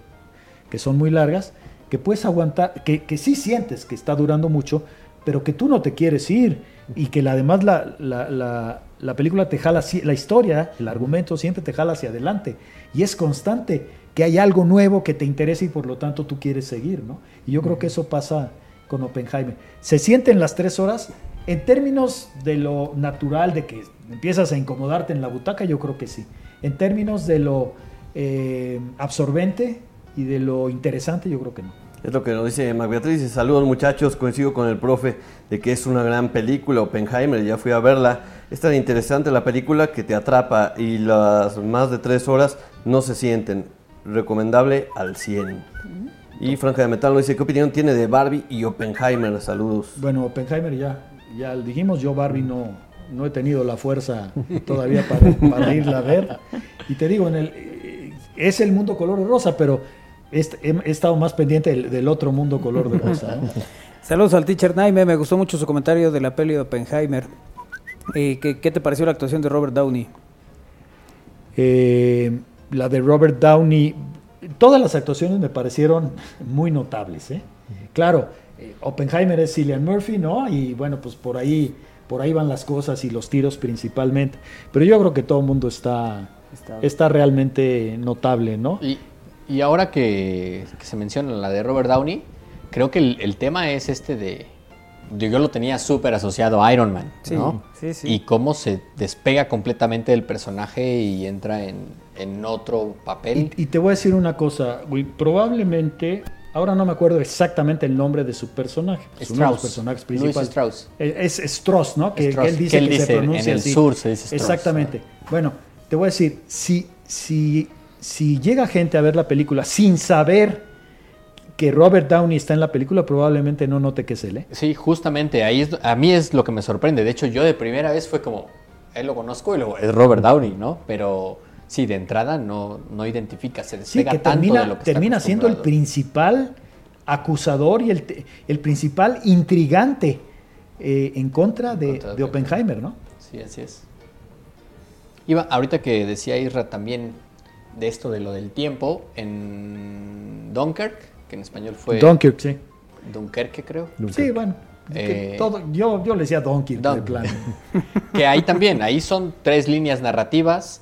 que son muy largas, que puedes aguantar, que, que sí sientes que está durando mucho, pero que tú no te quieres ir y que la- además la, la- la- la película te jala, la historia, el argumento siempre te jala hacia adelante y es constante, que hay algo nuevo que te interesa y por lo tanto tú quieres seguir, ¿no? Y yo creo que eso pasa con Oppenheimer. Se sienten las tres horas, en términos de lo natural, de que empiezas a incomodarte en la butaca, yo creo que sí. En términos de lo eh, absorbente y de lo interesante, yo creo que no. Es lo que nos dice Mac Beatriz. Saludos muchachos, coincido con el profe de que es una gran película, Oppenheimer, ya fui a verla. Es tan interesante la película que te atrapa y las más de tres horas no se sienten. Recomendable al 100. Y Franja de Metal nos dice, ¿qué opinión tiene de Barbie y Oppenheimer? Saludos. Bueno, Oppenheimer ya, ya lo dijimos, yo Barbie no, no he tenido la fuerza todavía para, para irla a ver. Y te digo, en el, eh, es el mundo color de rosa, pero he, est- he- he estado más pendiente del, del otro mundo color de rosa. ¿no? Saludos al teacher Naime, me gustó mucho su comentario de la peli de Oppenheimer. Eh, ¿qué, qué te pareció la actuación de Robert Downey? Eh, la de Robert Downey, todas las actuaciones me parecieron muy notables. ¿eh? Claro, eh, Oppenheimer es Cillian Murphy, ¿no? Y bueno, pues por ahí, por ahí van las cosas y los tiros principalmente. Pero yo creo que todo el mundo está, está, realmente notable, ¿no? Y, y ahora que, que se menciona la de Robert Downey, creo que el, el tema es este de... Yo, yo lo tenía súper asociado a Iron Man, Sí, ¿no? sí, sí. Y cómo se despega completamente del personaje y entra en, en otro papel. Y, y te voy a decir una cosa, güey, probablemente, ahora no me acuerdo exactamente el nombre de su personaje, pues uno de los Strauss, personajes Louis principales. Strauss. Es, es Strauss, ¿no? Que, Strauss, que él dice que él que se dice, en pronuncia el así. sur se dice Strauss, Exactamente. Bueno, te voy a decir, si, si, si llega gente a ver la película sin saber que Robert Downey está en la película, probablemente no note que es él, ¿eh? Sí, justamente, ahí es, a mí es lo que me sorprende. De hecho, yo de primera vez fue como, él lo conozco y luego es Robert Downey, ¿no? Pero sí, de entrada no, no identifica, se Sí, despega que tanto de termina, lo que está termina siendo el principal acusador y el, te- el principal intrigante eh, en contra de, contra de de Oppenheimer, ¿no? Sí, así es. Iba, ahorita que decía Isra también de esto de lo del tiempo, en Dunkirk, que en español fue... Dunkirk, sí. Dunkerque, creo. Sí, bueno. que Eh, todo, yo, yo le decía Dunkirk de Dunk. plano. Que ahí también, ahí son tres líneas narrativas,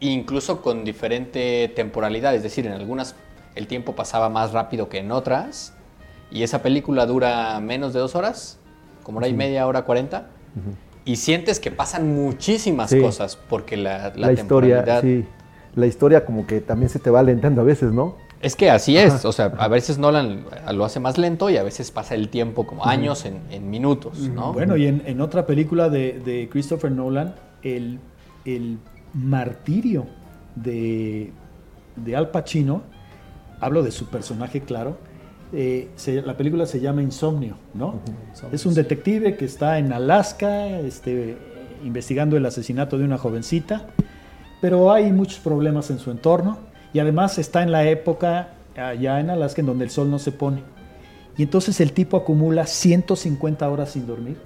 incluso con diferente temporalidad, es decir, en algunas el tiempo pasaba más rápido que en otras, y esa película dura menos de dos horas, como hora y media, hora cuarenta, y sientes que pasan muchísimas Sí. cosas, porque la, la La, historia, temporalidad... sí. La historia como que también se te va alentando a veces, ¿no? Es que así es, Ajá. o sea, a veces Nolan lo hace más lento y a veces pasa el tiempo como años en, en minutos, ¿no? Bueno, y en, en otra película de, de Christopher Nolan, el, el martirio de, de Al Pacino, hablo de su personaje, claro, eh, se- la película se llama Insomnio, ¿no? Es un detective que está en Alaska este, investigando el asesinato de una jovencita, pero hay muchos problemas en su entorno y además está en la época allá en Alaska en donde el sol no se pone. Y entonces el tipo acumula 150 horas sin dormir.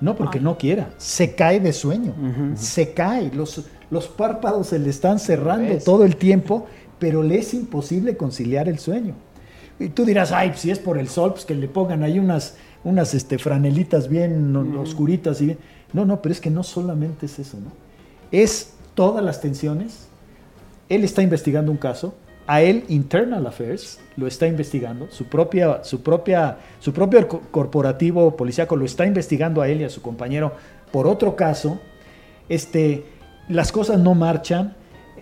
No porque no quiera, se cae de sueño, se cae, los, los párpados se le están cerrando ¿Ves? todo el tiempo, pero le es imposible conciliar el sueño. Y tú dirás, ay, si es por el sol, pues que le pongan ahí unas unas este, franelitas bien oscuritas y bien. No, no, pero es que no solamente es eso, ¿no? Es todas las tensiones. Él está investigando un caso. A él, Internal Affairs lo está investigando. Su, propia, su, propia, su propio co- corporativo policíaco lo está investigando a él y a su compañero por otro caso. Este, las cosas no marchan.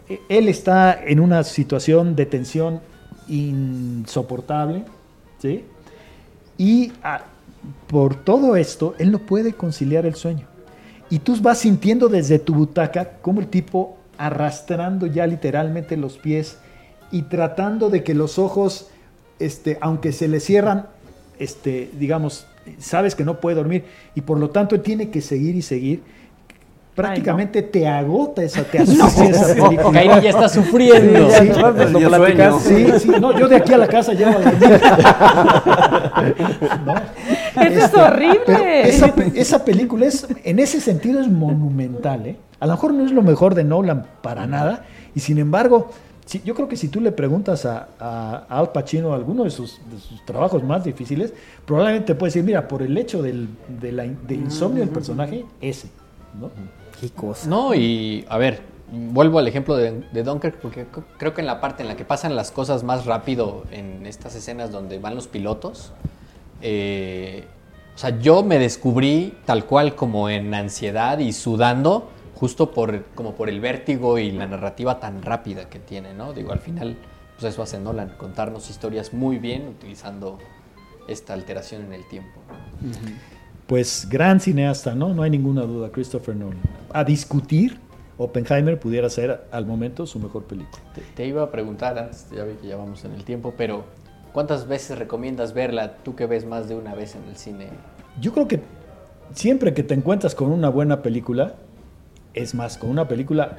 E- Él está en una situación de tensión insoportable. ¿sí? Y ah, por todo esto, él no puede conciliar el sueño. Y tú vas sintiendo desde tu butaca como el tipo arrastrando ya literalmente los pies y tratando de que los ojos, este, aunque se le cierran, este, digamos, sabes que no puede dormir y por lo tanto él tiene que seguir y seguir. Prácticamente te agota esa, te asfixia esa película. Kairi ya está sufriendo. Sí, sí, pues, lo sí, platicas. Sí, sí, no, yo de aquí a la casa llevo a dormir. ¿No? Eso es horrible. pero esa, esa película es, en ese sentido es monumental, ¿eh? A lo mejor no es lo mejor de Nolan para nada, y sin embargo, si- yo creo que si tú le preguntas a, a Al Pacino alguno de sus, de sus trabajos más difíciles, probablemente te puede decir, mira, por el hecho del, de la del insomnio del personaje, ese, ¿no? Qué cosa. No, y a ver, vuelvo al ejemplo de, de Dunkirk porque creo que en la parte en la que pasan las cosas más rápido en estas escenas donde van los pilotos, eh, o sea, yo me descubrí tal cual como en ansiedad y sudando justo por como por el vértigo y la narrativa tan rápida que tiene, ¿no? Digo, al final, pues eso hace Nolan, contarnos historias muy bien utilizando esta alteración en el tiempo. Pues gran cineasta, ¿no? No hay ninguna duda, Christopher Nolan. A discutir, Oppenheimer pudiera ser al momento su mejor película. Te, te iba a preguntar antes, ya vi que ya vamos en el tiempo, pero ¿cuántas veces recomiendas verla? Tú que ves más de una vez en el cine. Yo creo que siempre que te encuentras con una buena película, es más, con una película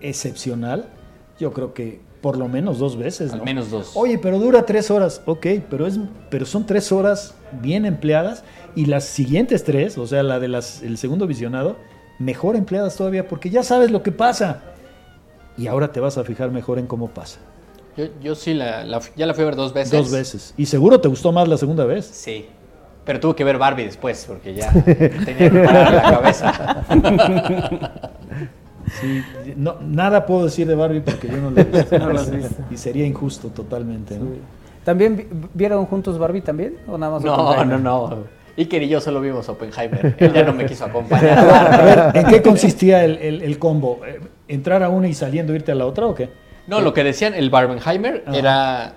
excepcional, yo creo que por lo menos dos veces. Al ¿no? menos dos. Oye, pero dura tres horas. Ok, pero, es, pero son tres horas bien empleadas y las siguientes tres, o sea, la del segundo visionado, mejor empleadas todavía porque ya sabes lo que pasa. Y ahora te vas a fijar mejor en cómo pasa. Yo, yo sí, la, la- ya la fui a ver dos veces. Dos veces. Y seguro te gustó más la segunda vez. Sí. Pero tuve que ver Barbie después, porque ya tenía que parar la cabeza. Sí, no, nada puedo decir de Barbie porque yo no la he visto. No. Y sería injusto totalmente. ¿no? ¿También vi- vieron juntos Barbie también? ¿O nada más No, no, no. Iker y yo solo vimos Oppenheimer. Él ya no me quiso acompañar. A ver, ¿en qué consistía el, el- el combo? Eh, ¿Entrar a una y saliendo irte a la otra o qué? No, lo que decían el Barbenheimer Ajá. era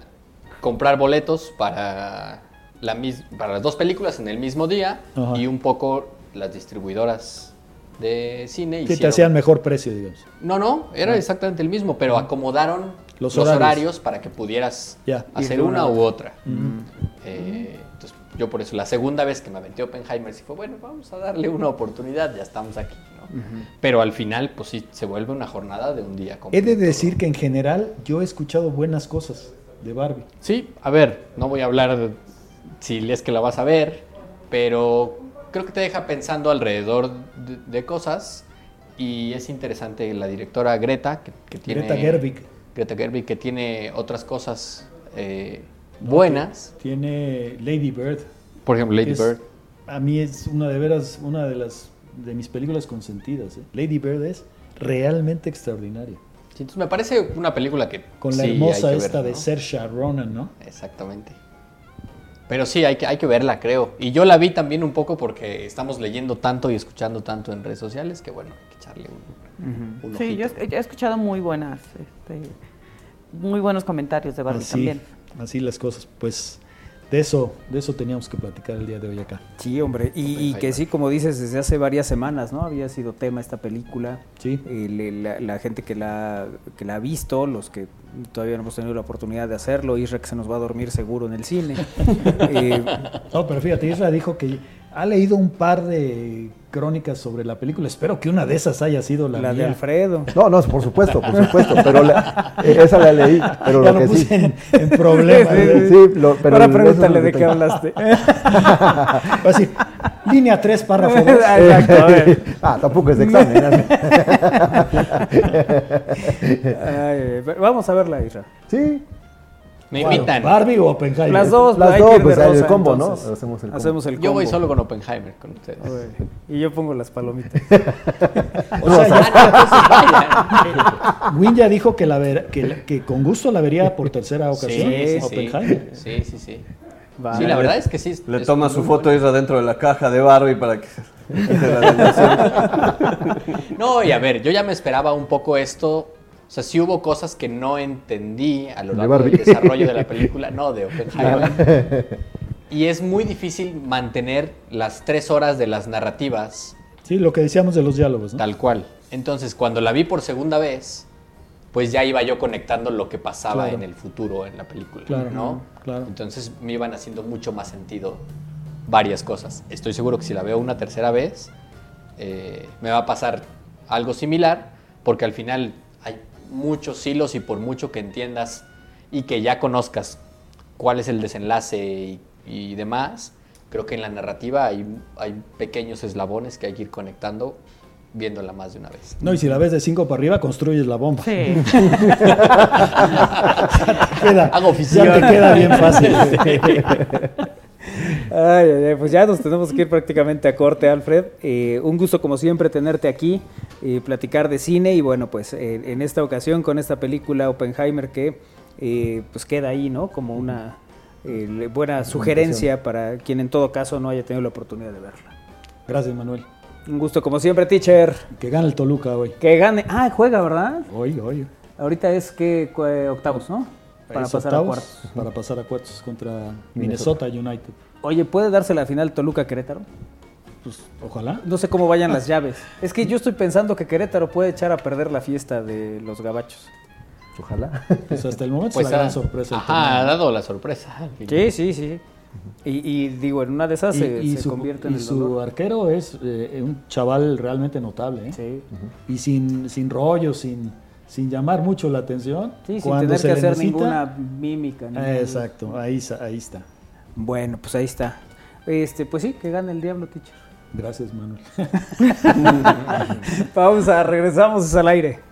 comprar boletos para, la mis- para las dos películas en el mismo día Ajá. y un poco las distribuidoras de cine. Que te hicieron- hacían mejor precio, digamos. No, no, era Ah. exactamente el mismo, pero acomodaron Los los, horarios. horarios. para que pudieras hacer una u otra. Eh, entonces, yo por eso, la segunda vez que me aventé Oppenheimer, sí fue, bueno, vamos a darle una oportunidad, ya estamos aquí, ¿no? Pero al final, pues sí, se vuelve una jornada de un día He completo. de decir que en general yo he escuchado buenas cosas de Barbie. Sí, a ver, no voy a hablar de si es que la vas a ver, pero creo que te deja pensando alrededor de, de cosas y es interesante la directora Greta, que, que tiene... Greta Gerwig. Greta Gerwig, que tiene otras cosas eh, ¿no? buenas. Tiene Lady Bird. Por ejemplo, Lady Es- Bird. A mí es una de veras, una de las de mis películas consentidas. ¿eh? Lady Bird es realmente extraordinaria. Sí, entonces me parece una película que Con la sí, hermosa que esta ver, de. Saoirse Ronan, ¿no? Exactamente. Pero sí, hay que, hay que verla, creo. Y yo la vi también un poco porque estamos leyendo tanto y escuchando tanto en redes sociales que, bueno, hay que echarle un, un Sí, yo, he- yo he escuchado muy buenas, este, muy buenos comentarios de Barbie Así, también. así las cosas. Pues de eso, de eso teníamos que platicar el día de hoy acá. Sí, hombre. Y, y que sí, como dices, desde hace varias semanas, ¿no? Había sido tema esta película. Sí. Eh, le- la, la gente que la, que la ha visto, los que todavía no hemos tenido la oportunidad de hacerlo, Isra que se nos va a dormir seguro en el cine. Eh, No, pero fíjate, Isra dijo que ha leído un par de crónicas sobre la película. Espero que una de esas haya sido la, La de. Alfredo. No, no, por supuesto, por supuesto, pero la- eh, esa la leí, pero Ya lo lo que puse sí. en, en problemas. Sí, lo- pero Ahora pregúntale de qué hablaste. Va a decir, línea 3, párrafo 2. Exacto, a ver. ah, tampoco es de examen. vamos a verla, Isra. sí, Me invitan. ¿Barbie o Oppenheimer? Las dos, Las dos, pues, de el rosa, combo, ¿no? entonces. Hacemos el combo. Hacemos el Yo voy combo. solo con Oppenheimer con ustedes. Y yo pongo las palomitas. O sea, ya- Win ya dijo que, la ver- que, la- que con gusto la vería por tercera ocasión. Sí, sí, sí. Oppenheimer. Sí, sí, sí. Va. Sí, la verdad es que sí. Le es toma su foto Isra dentro de la caja de Barbie para que se la. No, y a ver, yo ya me esperaba un poco esto. O sea, sí hubo cosas que no entendí a lo De largo del desarrollo de la película, no, de Oppenheimer. Y es muy difícil mantener las tres horas de las narrativas Sí, lo que decíamos de los diálogos, ¿no? tal cual. Entonces, cuando la vi por segunda vez, pues ya iba yo conectando lo que pasaba Claro. en el futuro en la película, Claro, ¿no? claro. Entonces me iban haciendo mucho más sentido varias cosas. Estoy seguro que si la veo una tercera vez, eh, me va a pasar algo similar, porque al final muchos hilos y por mucho que entiendas y que ya conozcas cuál es el desenlace y, y demás, creo que en la narrativa hay, hay pequeños eslabones que hay que ir conectando viéndola más de una vez. No, y si la ves de 5 para arriba, construyes la bomba. Sí. Queda- Hago oficial. Ya te queda bien fácil. Ay, ay, ay, pues ya nos tenemos que ir prácticamente a corte, Alfred. Eh, un gusto como siempre tenerte aquí, eh, platicar de cine y bueno, pues eh, en esta ocasión con esta película Oppenheimer que pues queda ahí, ¿no? Como una buena sugerencia para quien en todo caso no haya tenido la oportunidad de verla. Gracias, Manuel. Un gusto como siempre, teacher. Que gane el Toluca hoy. Que gane. Ah, juega, ¿verdad? Hoy, hoy. Ahorita es que octavos, ¿no? Para Es pasar a cuartos. Para pasar a cuartos contra Minnesota, United. Oye, ¿puede darse la final Toluca-Querétaro? Pues ojalá. No sé cómo vayan las llaves. Es que yo estoy pensando que Querétaro puede echar a perder la fiesta de los gabachos. Ojalá. Pues hasta el momento Pues es la ha- gran sorpresa. Ajá, ha dado la sorpresa. Sí, sí, sí. Y, y digo, en una de esas Y, se, y se su, convierte y en el su dolor. arquero es eh, un chaval realmente notable. ¿eh? Sí. Y sin, sin rollo, sin, sin llamar mucho la atención. Sí, sin Cuando tener se que hacer necesita- ninguna mímica. Eh. Exacto, ahí está. Bueno, pues ahí está. Este, pues sí, que gane el diablo, teacher. Gracias, Manuel. Pausa, regresamos al aire.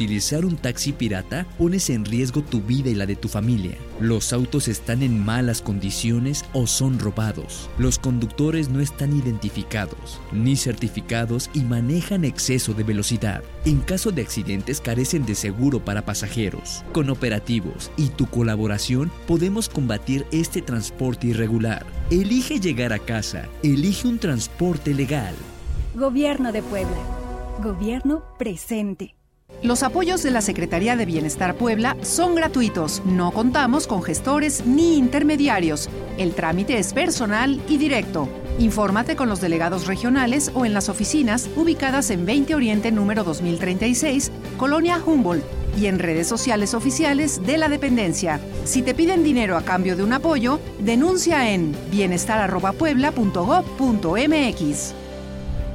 Utilizar un taxi pirata, pones en riesgo tu vida y la de tu familia. Los autos están en malas condiciones o son robados. Los conductores no están identificados ni certificados y manejan exceso de velocidad. En caso de accidentes carecen de seguro para pasajeros. Con operativos y tu colaboración podemos combatir este transporte irregular. Elige llegar a casa. Elige un transporte legal. Gobierno de Puebla. Gobierno presente. Los apoyos de la Secretaría de Bienestar Puebla son gratuitos. No contamos con gestores ni intermediarios. El trámite es personal y directo. Infórmate con los delegados regionales o en las oficinas ubicadas en 20 Oriente número 2036, Colonia Humboldt, y en redes sociales oficiales de la dependencia. Si te piden dinero a cambio de un apoyo, denuncia en bienestar.puebla.gov.mx.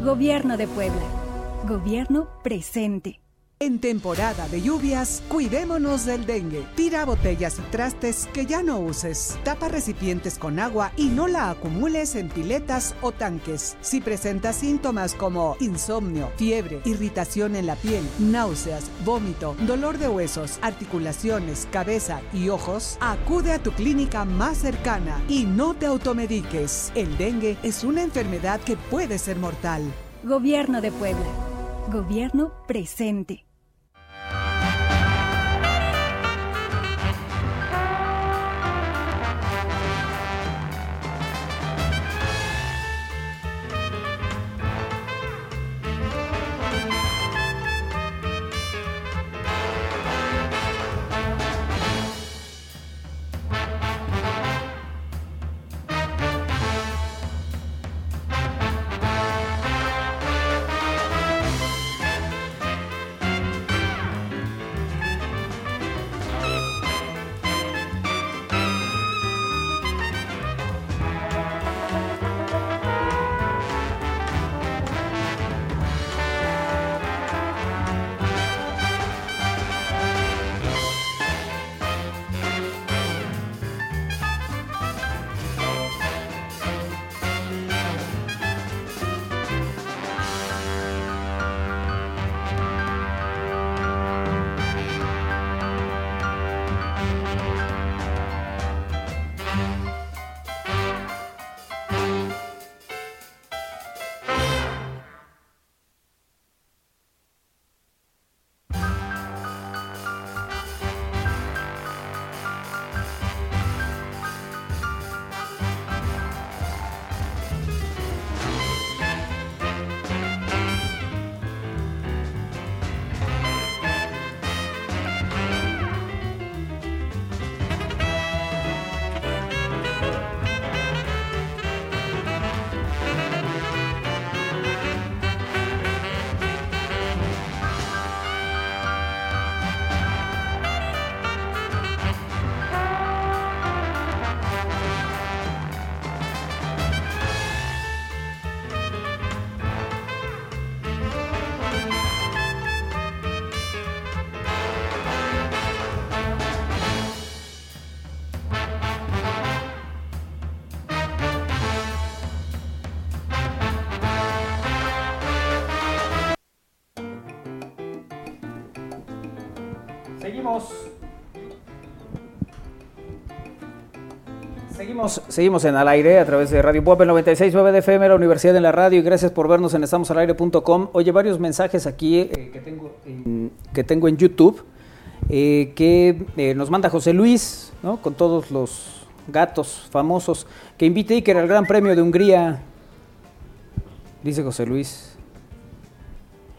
Gobierno de Puebla. Gobierno presente. En temporada de lluvias, cuidémonos del dengue. Tira botellas y trastes que ya no uses. Tapa recipientes con agua y no la acumules en piletas o tanques. Si presentas síntomas como insomnio, fiebre, irritación en la piel, náuseas, vómito, dolor de huesos, articulaciones, cabeza y ojos, acude a tu clínica más cercana y no te automediques. El dengue es una enfermedad que puede ser mortal. Gobierno de Puebla. Gobierno presente. Seguimos, seguimos en al aire a través de Radio Pop el 96.9 de FM, la Universidad en la Radio, y gracias por vernos en estamosalaire.com. Oye, varios mensajes aquí eh, que, tengo en, que tengo en YouTube eh, que eh, nos manda José Luis, ¿no? con todos los gatos famosos, que invite a Iker al Gran Premio de Hungría. Dice José Luis.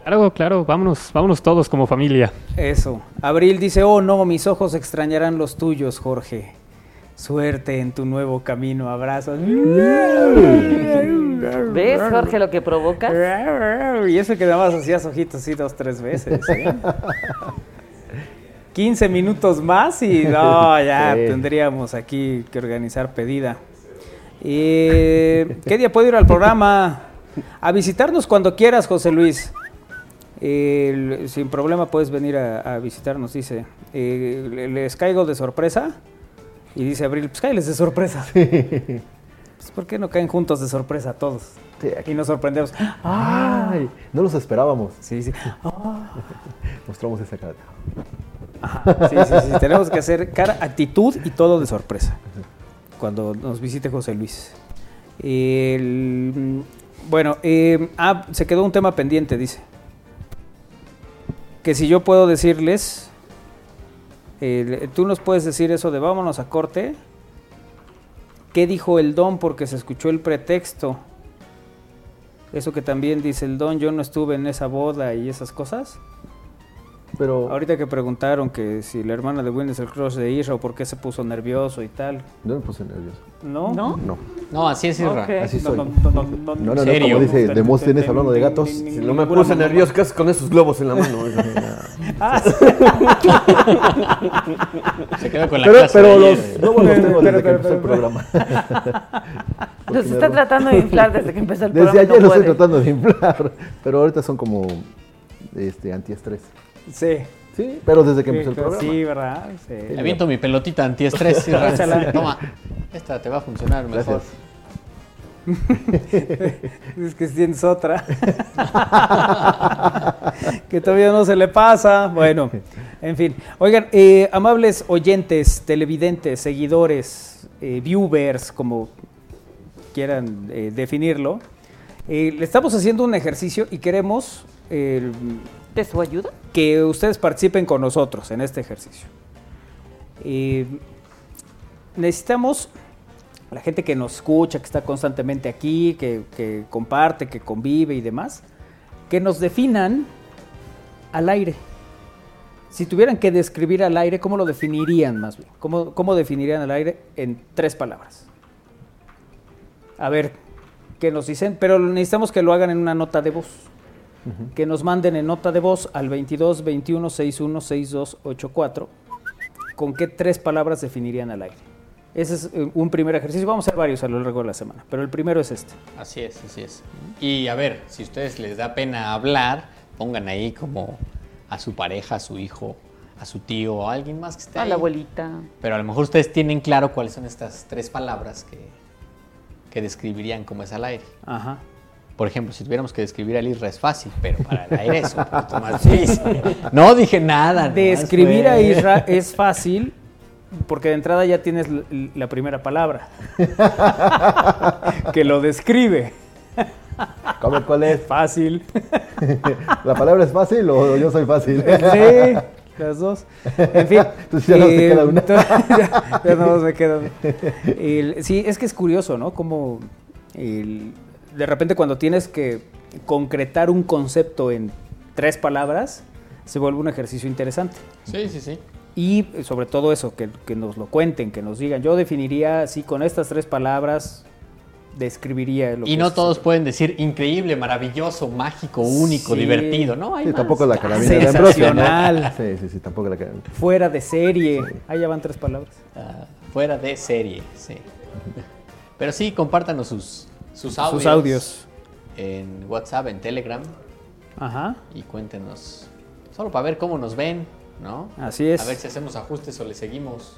Claro, claro, vámonos, vámonos todos como familia. Eso. Abril dice, oh no, mis ojos extrañarán los tuyos, Jorge. Suerte en tu nuevo camino, abrazos. ¿Ves, Jorge, lo que provoca? Y eso que nada más hacías ojitos así dos, tres veces. ¿eh? 15 minutos más y no, ya Sí. tendríamos aquí que organizar pedida. Eh, ¿Qué día puedo ir al programa? A visitarnos cuando quieras, José Luis. Eh, sin problema puedes venir a, a visitarnos, dice. Eh, le- ¿Les caigo de sorpresa? Y dice Abril, pues cáiles de sorpresa. Pues, ¿Por qué no caen juntos de sorpresa todos? Y nos sorprendemos. Ay, no los esperábamos. Sí, sí. Mostramos esa cara. Ajá, sí, sí, sí. Tenemos que hacer cara, actitud y todo de sorpresa cuando nos visite José Luis. El- bueno, eh, ah, se quedó un tema pendiente, dice. Que si yo puedo decirles, el- tú nos puedes decir eso de vámonos a corte. ¿Qué dijo el don? Porque se escuchó el pretexto. Eso que también dice el don, yo no estuve en esa boda y esas cosas. Pero Ahorita que preguntaron que si la hermana de Wynn es el crush de Isra o por qué se puso nervioso y tal. no me puse nervioso. ¿No? ¿No? No. No, así es Isra. Ok. Así soy. No, no, no, no, No, no, como dice Demóstenes hablando de gatos. Si no me puse nervioso, ¿qué haces con esos globos en la mano? Ah, Se quedó con la Pero, clase pero los globos los tengo desde que empezó el programa. Los está tratando de inflar desde que empezó el Desde programa. y ayer no los estoy tratando de inflar, pero ahorita son como este antiestrés. Sí. Sí, pero desde que empezó el Sí, programa. sí, ¿verdad? Sí. Le aviento mi pelotita antiestrés. Toma, esta te va a funcionar mejor. Gracias. Es que tienes otra. que todavía no se le pasa. Bueno, en fin. Oigan, eh, amables oyentes, televidentes, seguidores, eh, viewers, como quieran eh, definirlo, eh, le estamos haciendo un ejercicio y queremos ¿De su ayuda? que ustedes participen con nosotros en este ejercicio. Eh, necesitamos la gente que nos escucha, que está constantemente aquí, que, que comparte, que convive y demás, que nos definan al aire. Si tuvieran que describir al aire, ¿cómo lo definirían más bien? ¿Cómo, cómo definirían al aire en tres palabras? A ver, ¿qué nos dicen? Pero necesitamos que lo hagan en una nota de voz que nos manden en nota de voz al 22 21 61 62 84 con qué tres palabras definirían al aire. Ese es eh, un primer ejercicio. Vamos a hacer varios a lo largo de la semana, pero el primero es este. Así es, así es. Y a ver, si a ustedes les da pena hablar, pongan ahí como a su pareja, a su hijo, a su tío o a alguien más que esté A ahí. la abuelita. Pero a lo mejor ustedes tienen claro cuáles son estas tres palabras que, que describirían como es al aire. Ajá. Por ejemplo, si tuviéramos que describir al Isra es fácil, pero para el aire es un poquito más difícil. No dije nada. Describir a fue- Isra es fácil porque de entrada ya tienes la primera palabra. que lo describe. A ver, ¿cuál es? Fácil. ¿La palabra es fácil o yo soy fácil? Sí, las dos. En fin. Entonces ya no eh, queda una. ya, ya no me queda una. El- sí, es que es curioso, ¿no? Como el- de repente cuando tienes que concretar un concepto en tres palabras, se vuelve un ejercicio interesante. Sí, sí, sí. Y eh, sobre todo eso, que, que nos lo cuenten, que nos digan. Yo definiría así con estas tres palabras, describiría lo Y que no es- todos pueden decir increíble, maravilloso, mágico, único, Sí. divertido, ¿no? Hay Sí, más. tampoco la carabina de Ambrosio, ¿no? Sensacional. Sí, sí, sí, tampoco la carabina. Fuera de serie. Ahí ya van tres palabras. Ah, fuera de serie, sí. Pero sí, compártanos sus, sus audios. Sus audios. En WhatsApp, en Telegram. Ajá. Y cuéntenos. Solo para ver cómo nos ven, ¿no? Así es. A ver si hacemos ajustes o le seguimos.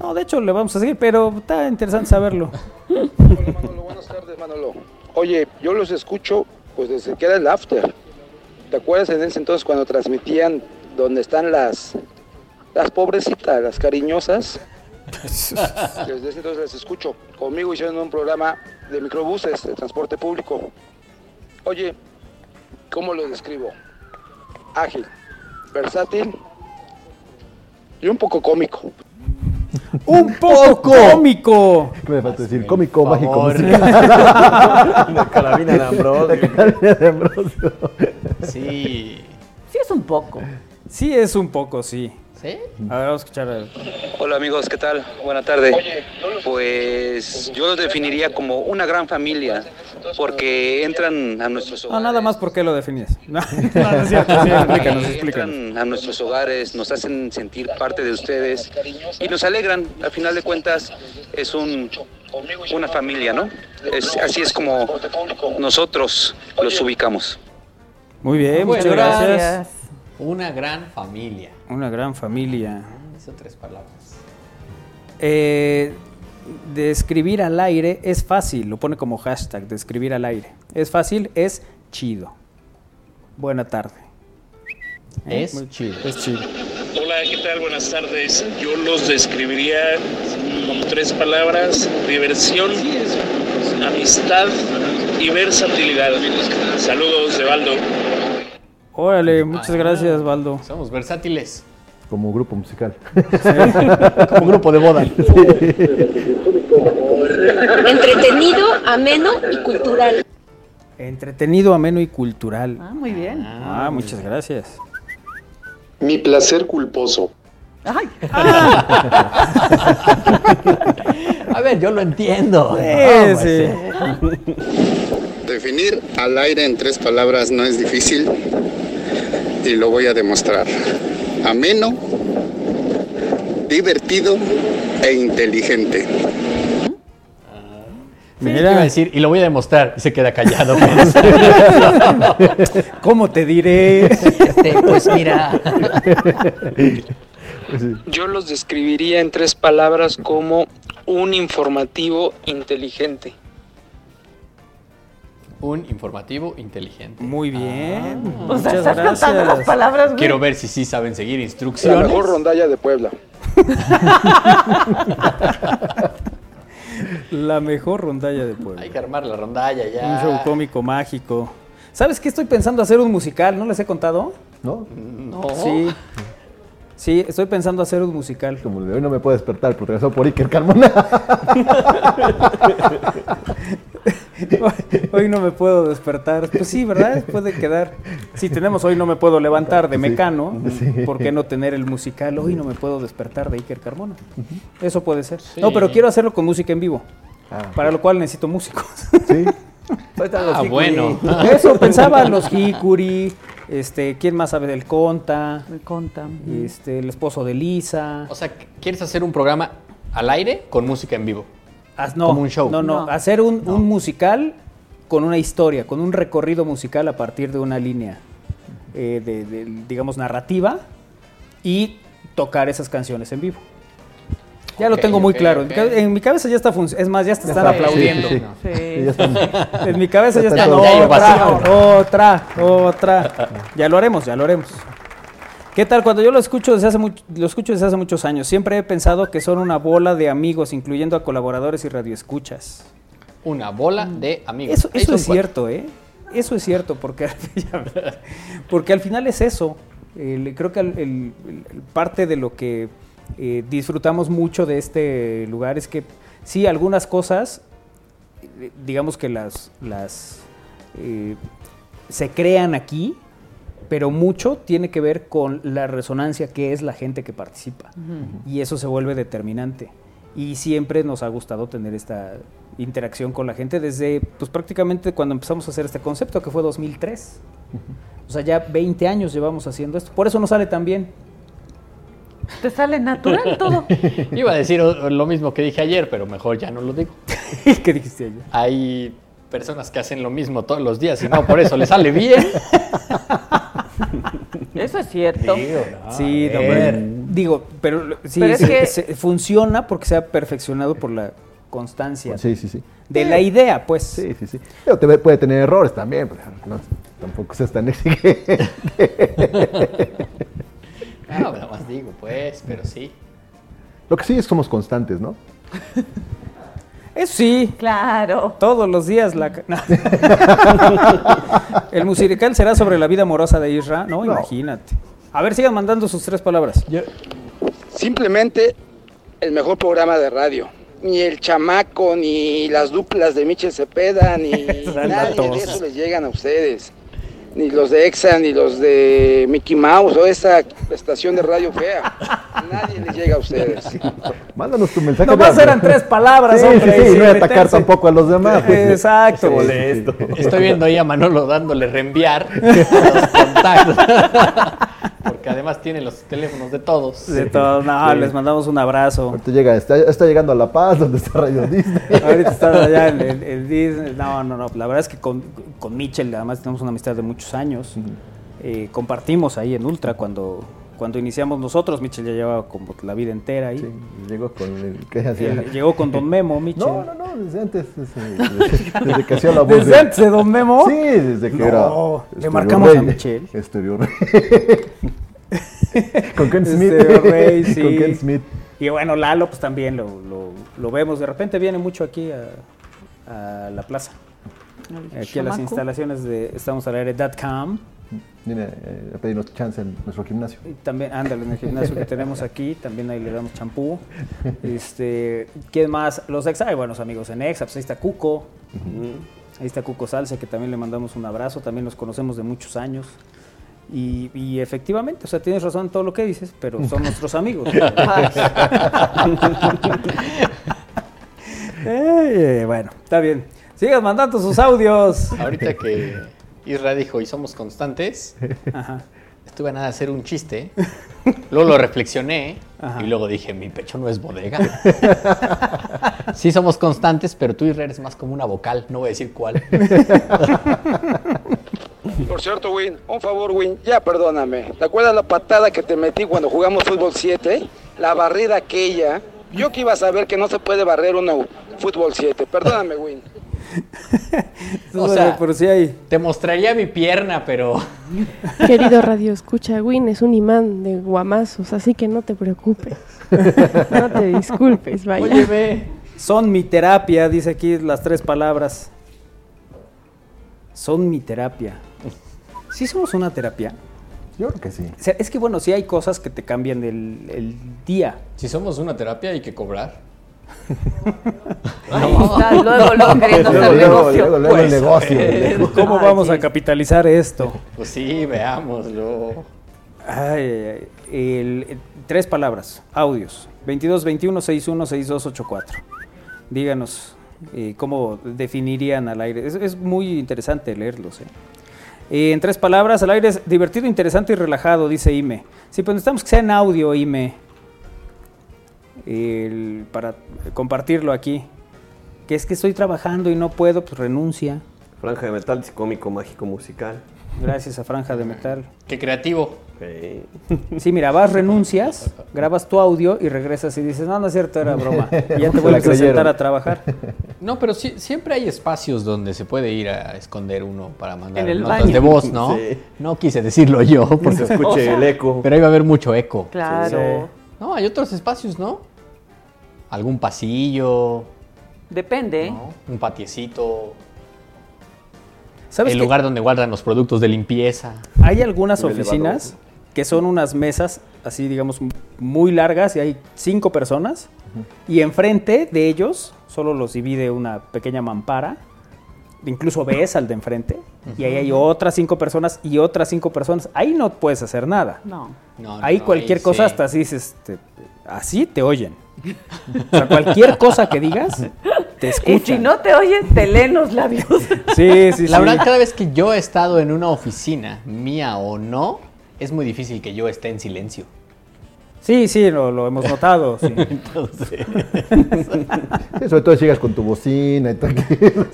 No, de hecho le vamos a seguir, pero está interesante saberlo. Buenas tardes, Manolo. Oye, yo los escucho pues desde que era el after. ¿Te acuerdas en ese entonces cuando transmitían donde están las las pobrecitas, las cariñosas? Desde ese entonces las escucho. Conmigo hicieron un programa de microbuses de transporte público. Oye, ¿cómo lo describo? Ágil, versátil y un poco cómico. ¡Un poco cómico! ¿Qué me falta decir? Cómico, Por mágico, favor. musical. La carabina de Ambrosio. La carabina de Ambrosio. Sí. Sí es un poco. Sí, es un poco, sí. ¿Sí? A ver, vamos a escuchar. a- Hola amigos, ¿qué tal? Buena tarde. Pues yo lo definiría como una gran familia, porque entran a nuestros No, hogares. nada más por qué lo definías. No, no, no es cierto. Sí, explícanos, explícanos. entran a nuestros hogares, nos hacen sentir parte de ustedes y nos alegran. Al final de cuentas es un una familia, ¿no? Es, así es como nosotros los ubicamos. Muy bien, Bueno, muchas gracias. Una gran familia. Una gran familia. Hizo tres palabras. Eh, describir al aire es fácil, lo pone como hashtag, describir al aire. Es fácil, es chido. Buena tarde. ¿Eh? Es Muy- chido. Es chido. Hola, ¿qué tal? Buenas tardes. Yo los describiría con tres palabras, diversión, amistad y versatilidad. Saludos de Baldo. Órale, muchas gracias, Baldo. Somos versátiles. Como grupo musical. Como grupo de boda. Entretenido, ameno y cultural. Entretenido, ameno y cultural. Ah, muy bien. Ah, muchas gracias. Mi placer culposo. Ay. A ver, yo lo entiendo. Sí, No, sí. pues, Definir al aire en tres palabras no es difícil y lo voy a demostrar. Ameno, divertido e inteligente. Sí, te iba a decir, y lo voy a demostrar. Y se queda callado. pues. ¿Cómo te diré? Este, pues mira. Yo los describiría en tres palabras como un informativo inteligente. Un informativo inteligente. Muy bien. O sea, Muchas estás cantando las gracias. palabras, güey. Quiero ver si sí saben seguir La instrucciones. mejor rondalla de Puebla. La mejor rondalla de Puebla. Hay que armar la rondalla ya. Un show cómico mágico. ¿Sabes qué estoy pensando hacer un musical? ¿No les he contado? ¿No? No. Sí. Sí, estoy pensando hacer un musical. Como el de hoy no me puedo despertar porque regresó por Iker Carmona. Hoy- no me puedo despertar. Pues sí, ¿verdad? Puede quedar. Si tenemos hoy no me puedo levantar de. Mecano, Sí. ¿por qué no tener el musical? Hoy no me puedo despertar de Iker Carmona. Eso puede ser. Sí. No, pero quiero hacerlo con música en vivo. Ah, Para lo cual necesito músicos. Sí. Ah, bueno. Eso pensaba los Hikuri, este, ¿quién más sabe del Conta? Me conta. Este, el esposo de Lisa. O sea, ¿quieres hacer un programa al aire con música en vivo? No, como un show. No, no, No. hacer un, un musical con una historia, con un recorrido musical a partir de una línea, eh, de, de, digamos, narrativa y tocar esas canciones en vivo. Ya lo tengo muy claro. En mi cabeza ya está funcionando. Es más, ya te están está, aplaudiendo. sí, sí, Sí. Sí, ya están. En mi cabeza ya está otra, otra. Ya lo haremos, ya lo haremos. ¿Qué tal? Cuando yo lo escucho desde hace much- lo escucho desde hace muchos años, siempre he pensado que son una bola de amigos, incluyendo a colaboradores y radioescuchas. Una bola de amigos. Eso, es cuatro. cierto, ¿eh? Eso es cierto, porque, porque al final es eso. El- creo que el- el- el- parte de lo que eh, disfrutamos mucho de este lugar es que sí, algunas cosas, eh, digamos que las, las eh, se crean aquí, pero mucho tiene que ver con la resonancia que es la gente que participa. Y eso se vuelve determinante. Y siempre nos ha gustado tener esta interacción con la gente desde, pues prácticamente cuando empezamos a hacer este concepto, que fue 2003. O sea, ya 20 años llevamos haciendo esto. Por eso nos sale tan bien. Te sale natural todo. Iba a decir lo mismo que dije ayer, pero mejor ya no lo digo. ¿Qué dijiste ayer? Hay personas que hacen lo mismo todos los días y no por eso les sale bien. Eso es cierto. sí, no, ver. pero- digo, pero sí, Pero es sí, que- se- funciona porque se ha perfeccionado por la constancia Sí, sí, sí. de la idea, pues. Sí, sí, sí. Pero te- puede tener errores también, pero no, tampoco seas tan exigente. No, nada más digo, pues, pero sí. Lo que sí es que somos constantes, ¿no? Eso sí. Claro. Todos los días la... no. El musical será sobre la vida amorosa de Isra, ¿no? Imagínate. A ver, sigan mandando sus tres palabras. Simplemente el mejor programa de radio. Ni el chamaco, ni las duplas de Michel Cepeda, ni nadie de eso les llegan a ustedes. Ni los de EXA, ni los de Mickey Mouse o esa estación de radio fea. Nadie les llega a ustedes. Mándanos tu mensaje. Nomás eran tres palabras, Sí, hombre, sí, sí, sin no voy a atacar tampoco a los demás. pues. Exacto. Sí, sí, sí. Estoy viendo ahí a Manolo dándole reenviar los contactos. Porque además tiene los teléfonos de todos. De todos, no, Sí. les mandamos un abrazo. Ahorita llega, está, está llegando a La Paz, donde está Radio Disney. Ahorita está allá en Disney. No, no, no. La verdad es que con, con Mitchell, además, tenemos una amistad de muchos años. Eh, compartimos ahí en Ultra cuando, cuando iniciamos nosotros. Mitchell ya llevaba como la vida entera ahí. Llegó con el ¿qué hacía? Él llegó con Don Memo, Mitchell. No, no, no, desde antes. Desde, desde que hacía la voz. ¿Desde antes de Don Memo? Sí, desde que No, era. le marcamos a. Estéreo Rey. con Ken Smith. Rey, sí. Con Ken Smith. Y bueno, Lalo, pues también lo, lo- lo vemos. De repente viene mucho aquí a, a la plaza. Aquí a las instalaciones de estamos al aire.com. Viene eh, a pedirnos chance en nuestro gimnasio. Y también, ándale, en el gimnasio que tenemos aquí, también ahí le damos champú. Este, ¿Quién más? Los ex, hay buenos amigos en Exa, pues ahí está Cuco. Ahí está Cuco Salce, que también le mandamos un abrazo, también los conocemos de muchos años. Y, y efectivamente, o sea, tienes razón en todo lo que dices, pero son nuestros amigos. Eh, bueno, está bien. Sigan mandando sus audios. Ahorita que Isra dijo y somos constantes, Ajá. estuve a nada de hacer un chiste. Luego lo reflexioné Ajá. y luego dije, mi pecho no es bodega. Sí somos constantes, pero tú Isra eres más como una vocal, no voy a decir cuál. Por cierto, Win, un favor, Win, ya perdóname. ¿Te acuerdas la patada que te metí cuando jugamos fútbol 7? La barrida aquella. Yo que iba a saber que no se puede barrer uno fútbol 7. Perdóname, Win. O sea, pero sí hay. te mostraría mi pierna, pero Querido Radio Escucha, Win es un imán de guamazos, así que no te preocupes. No te disculpes, vaya. Oye, ve. Son mi terapia, dice aquí las tres palabras. Son mi terapia. ¿Sí somos una terapia? Yo creo que sí. O sea, es que bueno, sí hay cosas que te cambian el, el día. si somos una terapia hay que cobrar. Ahí está, luego, luego queriendo Luego, hacer luego, negocio. luego, luego el negocio. eh, ¿Cómo Ay, vamos sí. a capitalizar esto? Pues sí, veámoslo. Ay, ay, ay. El- el- tres palabras, audios. 22 21 61 6284. Díganos eh, cómo definirían al aire. Es, es muy interesante leerlos. ¿eh? Eh, en tres palabras, al aire es divertido, interesante y relajado, dice Ime. Sí, pero necesitamos que sea en audio, Ime. El- para compartirlo aquí. Que es que estoy trabajando y no puedo, pues renuncia. Franja de metal, cómico, mágico, musical. Gracias a Franja de Metal. Qué creativo. Sí, mira, vas, renuncias, grabas tu audio y regresas y dices, no, no es cierto, era broma. Y ya te vuelves a sentar a trabajar. No, pero sí- siempre hay espacios donde se puede ir a esconder uno para mandar En el notas baño. de voz, ¿no? Sí. No quise decirlo yo, porque se escuche el eco. Pero iba a haber mucho eco. Claro. No, hay otros espacios, ¿no? Algún pasillo, Depende. un patiecito, ¿Sabes el lugar donde guardan los productos de limpieza. Hay algunas Un oficinas que son unas mesas así, digamos, muy largas y hay cinco personas. Y enfrente de ellos solo los divide una pequeña mampara. Incluso ves al de enfrente. Y ahí hay otras cinco personas y otras cinco personas. Ahí no puedes hacer nada. No. No, ahí no, cualquier ahí cosa sí. hasta así dices, te- así te oyen. O sea, cualquier cosa que digas, te Y escuchan. si no te oyen, te leen los labios. Sí, sí, La sí. verdad, cada vez que yo he estado en una oficina, mía o no, es muy difícil que yo esté en silencio. Sí, sí, lo, lo hemos notado. sí. Sí, sobre todo si llegas con tu bocina y tal.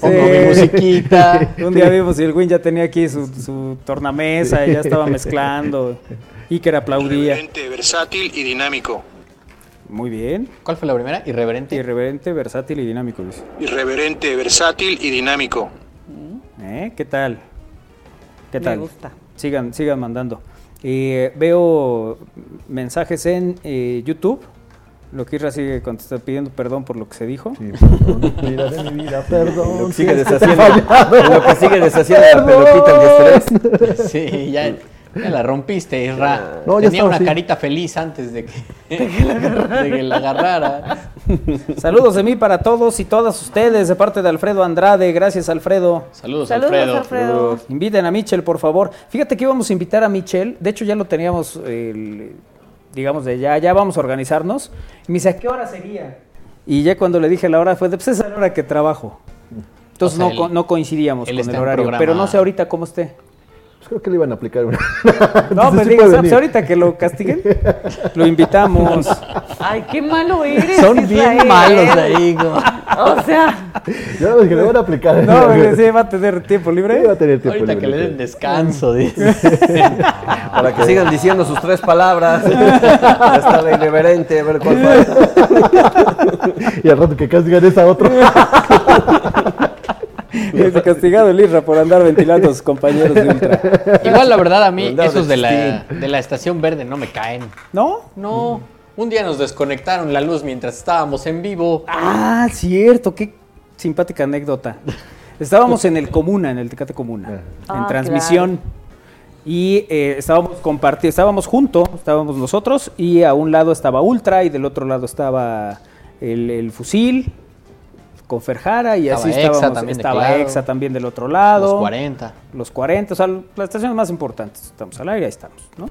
Pongo mi musiquita. Un día vimos y el Win ya tenía aquí su, su tornamesa y ya estaba mezclando. Iker aplaudía. Irreverente, versátil y dinámico. Muy bien. ¿Cuál fue la primera? Irreverente. Irreverente, versátil y dinámico, Luis. Irreverente, versátil y dinámico. ¿Eh? ¿Qué tal? ¿Qué Me tal? gusta. Sigan, sigan mandando. Eh, veo mensajes en eh, YouTube. Lo que Irra sigue contesta- pidiendo perdón por lo que se dijo. Vida de mi vida, perdón. Lo que si sigue deshaciendo, lo que sigue deshaciendo la pelotita de estrés. Sí, ya, ya la rompiste, Isra. No, Tenía estaba una así. carita feliz antes de que, de que la agarrara. Saludos de mí para todos y todas ustedes de parte de Alfredo Andrade. Gracias, Alfredo. Saludos, Saludos, Alfredo. Alfredo. Inviten a Michel, por favor. Fíjate que íbamos a invitar a Michel. De hecho, ya lo teníamos, el- digamos, de ya, ya vamos a organizarnos. Y me dice, ¿a qué hora sería? Y ya cuando le dije la hora fue de, pues esa es la hora que trabajo. Entonces O sea, no, no coincidíamos con el horario. programa. Pero no sé ahorita cómo esté. Pues creo que le iban a aplicar una. No, me sí pues venir. ahorita que lo castiguen, lo invitamos. Ay, qué malo eres. Son bien Israel. malos ahí. O sea, Ya ves que le van a aplicar. No, me sí, va a tener tiempo Sí, libre. va a tener tiempo Ahorita que libre, le den pues. descanso, dice. Para que sigan diciendo sus tres palabras. Ya está la irreverente, a ver cuál fue. Y al rato que castigan esa otro. Es castigado el Irra por andar ventilando a sus compañeros de Ultra. Igual, la verdad, a mí esos de la, de la estación verde no me caen. ¿No? No. Un día nos desconectaron la luz mientras estábamos en vivo. Ah, cierto, qué simpática anécdota. Estábamos en el Comuna, en el Tecate Comuna, Ah, en transmisión. Y eh, estábamos compartiendo, estábamos juntos, estábamos nosotros, y a un lado estaba Ultra y del otro lado estaba el, el fusil con Ferjara y Estaba así Exa estábamos. también estaba. Exa también del otro lado. Los 40. Los 40, o sea, las estaciones más importantes. Estamos al aire, ahí estamos, ¿no?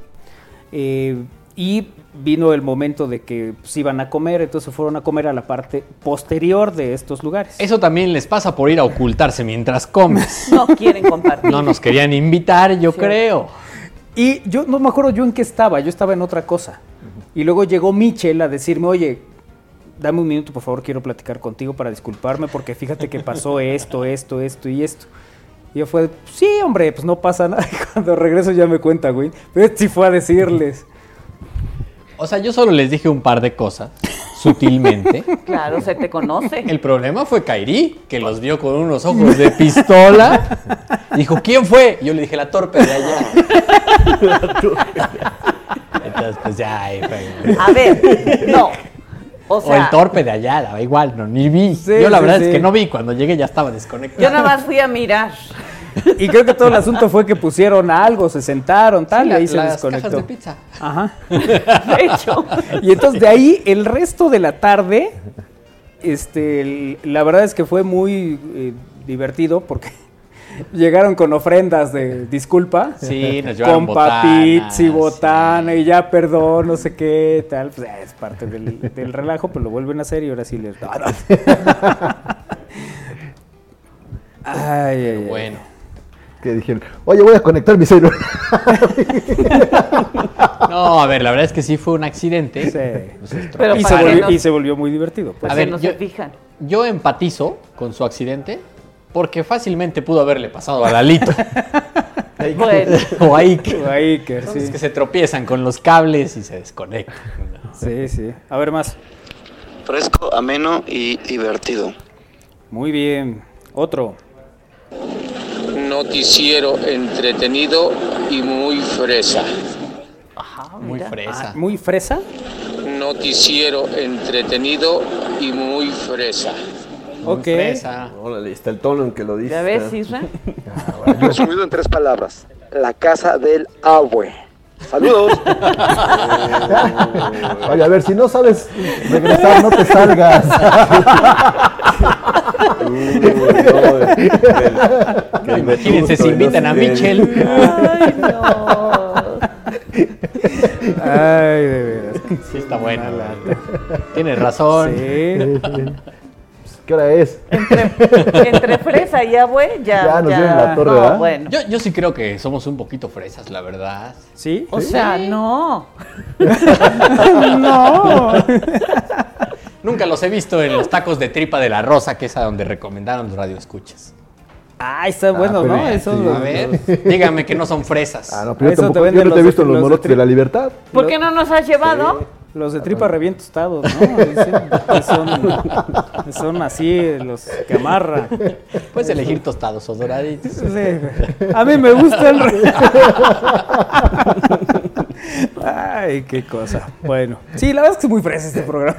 Eh, y vino el momento de que pues, iban a comer, entonces fueron a comer a la parte posterior de estos lugares. Eso también les pasa por ir a ocultarse mientras comes. no quieren compartir. No nos querían invitar, yo creo. Y yo no me acuerdo yo en qué estaba, yo estaba en otra cosa. Y luego llegó Michel a decirme, oye, dame un minuto, por favor, quiero platicar contigo para disculparme porque fíjate que pasó esto, esto, esto y esto. Y yo fue, sí, hombre, pues no pasa nada. Y cuando regreso ya me cuenta, güey. Pero este sí fue a decirles. O sea, yo solo les dije un par de cosas, sutilmente. Claro, se te conoce. El problema fue Kairi, que los vio con unos ojos de pistola. Dijo, ¿quién fue? Yo le dije, la torpe de allá. Entonces, pues ya, ahí fue. A ver, no. O el torpe de allá, daba igual, no, ni vi. Sí, yo la sí, verdad sí. es que no vi, cuando llegué ya estaba desconectado. yo nada más fui a mirar. Y creo que todo el asunto fue que pusieron algo, se sentaron, tal, Sí, y ahí la- se las desconectó. cajas de pizza. Ajá. De hecho, Y entonces de ahí el resto de la tarde, este, la verdad es que fue muy eh, divertido porque llegaron con ofrendas de disculpa. Sí, nos llevaron con papits y botana y ya perdón, no sé qué, tal. Pues eh, es parte del, del relajo, pero lo vuelven a hacer y ahora sí les... Ay, ay, ay. Bueno. Que dijeron, oye, voy a conectar mi celular. No, a ver, la verdad es que sí fue un accidente. Sí. Pero Y, se volvió, no- y se volvió muy divertido. pues. A ver, ver, no yo- se fijan. Yo empatizo con su accidente porque fácilmente pudo haberle pasado a Lalito Bueno, o a Ike. O a Iker, sí. que se tropiezan con los cables y se desconectan. Sí, sí. A ver más. Fresco, ameno y divertido. Muy bien. Otro. Noticiero entretenido y muy fresa. Muy fresa. Ah, ¿Muy fresa? Noticiero entretenido y muy fresa. Ok. Órale, está el tono en que lo dice. ¿Ya ves, Isra? Resumido en tres palabras. La casa del abue. Saludos. Oye, a ver, si no sabes regresar, no te salgas. Imagínense si invitan a Michel. Ay, no. Ay, de veras. Sí, está bueno. Tienes razón. Sí. ¿Qué hora es? Entre fresa y abue, ya. Ya nos dieron la torre, no, bueno. Yo, yo sí creo que somos un poquito fresas, la verdad. ¿Sí? O sea, no. no. Nunca los he visto en los tacos de tripa de la rosa, que es a donde recomendaron los radioescuchas. Ah, está bueno, pero ¿no? sí. Eso, A ver, dígame que no son fresas. Ah, no, pero yo, tampoco, yo no te he visto de- los de molotes de la libertad. ¿Por qué no nos has llevado? Los de tripa reviento tostados, ¿no? Dicen que son, son así, los que amarra. Puedes elegir tostados o doraditos. Sí, a mí me gusta el... re- Ay, qué cosa. Bueno, sí, la verdad es que es muy fresa este programa.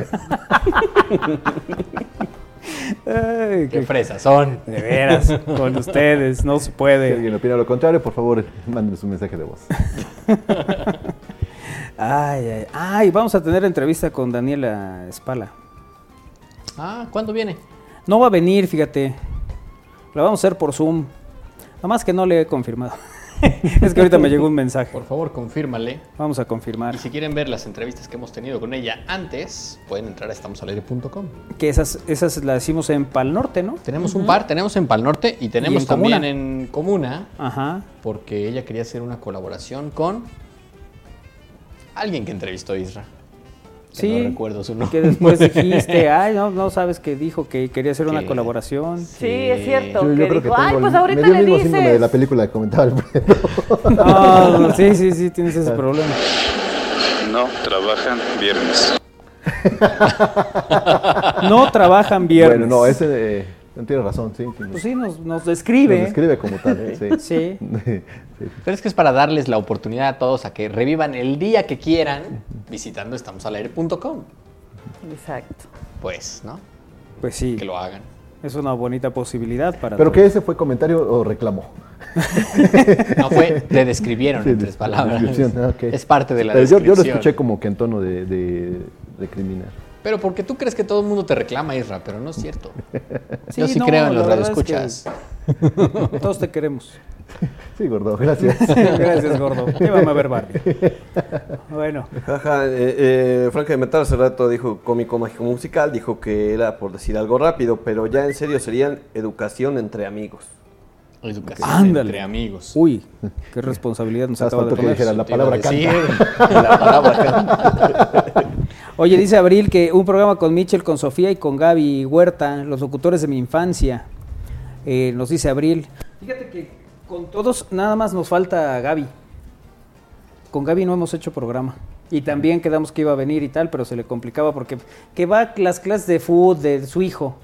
Ay, Qué fresas son. De veras, con ustedes, no se Si puede. alguien opina lo contrario, por favor, mándenos un mensaje de voz. Ay, ay, ay, vamos a tener entrevista con Daniela Espala. Ah, ¿cuándo viene? No va a venir, fíjate. La vamos a hacer por Zoom. Nada más que no le he confirmado. es que ahorita me llegó un mensaje. Por favor, confírmale. Vamos a confirmar. Y si quieren ver las entrevistas que hemos tenido con ella antes, pueden entrar a estamosalaire.com. Que esas, esas las hicimos en Pal Norte, ¿no? Tenemos un par, tenemos en Pal Norte y tenemos en también Comuna. en Comuna, Ajá. porque ella quería hacer una colaboración con alguien que entrevistó a Isra. Que Sí. No recuerdo su nombre. Que después dijiste, ay, no, no sabes que dijo que quería hacer una colaboración. Sí, es cierto. Yo, yo que creo que dijo, ay, pues ahorita me dio le síndrome de la dices. película que comentaba Alfredo. No, no, sí, sí, sí, tienes ese problema. No trabajan viernes. No trabajan viernes. Bueno, no, ese eh, tiene razón, sí. nos- Pues sí, nos, nos describe. Nos describe como tal, ¿eh? sí. Sí. Sí. Pero es que es para darles la oportunidad a todos a que revivan el día que quieran visitando estamosalaire.com. Exacto. Pues, ¿no? Pues sí. Que lo hagan. Es una bonita posibilidad para ¿Pero todos. que ese fue comentario o reclamo? No fue, te describieron Sí, en tres palabras. descripción, ah. Es parte de la Pero yo, yo lo descripción. escuché como que en tono de, de, de criminal. Pero porque tú crees que todo el mundo te reclama, Isra, pero no es cierto. Sí, Yo sí no, creo en los verdad es que radioescuchas. Todos te queremos. Sí, gordo, gracias. Gracias, gordo. Llévame a ver Barbie. Bueno. Jaja, eh, eh, Franca de Metal hace rato dijo cómico mágico musical, dijo que era por decir algo rápido, pero ya en serio serían educación entre amigos. Educación Ándale. entre amigos. Uy, qué responsabilidad nos Hasta acaba de poner. la palabra canta. La palabra canta. Oye, dice Abril que un programa con Michel, con Sofía y con Gaby Huerta, los locutores de mi infancia. Eh, nos dice Abril. Fíjate que con todos nada más nos falta Gaby. Con Gaby no hemos hecho programa. Y también quedamos que iba a venir y tal, pero se le complicaba porque que va las clases de fútbol de su hijo.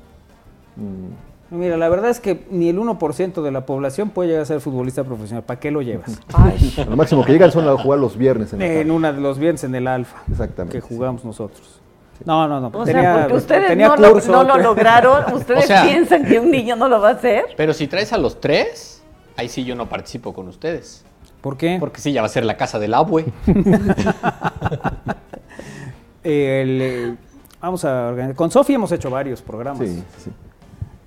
Mm, Mira, la verdad es que ni el 1% de la población puede llegar a ser futbolista profesional. ¿Para qué lo llevas? A Lo máximo que llegan son a jugar los viernes en En una de los viernes en el Alfa. Exactamente. Que jugamos nosotros. No, no, no. O tenía, sea, porque ustedes tenía no, lo, lograron. ¿Ustedes O sea- piensan que un niño no lo va a hacer? Pero si traes a los tres, ahí sí yo no participo con ustedes. ¿Por qué? Porque sí, ya va a ser la casa del abue. Eh, el, vamos a organizar. Con Sofía hemos hecho varios programas. Sí, sí.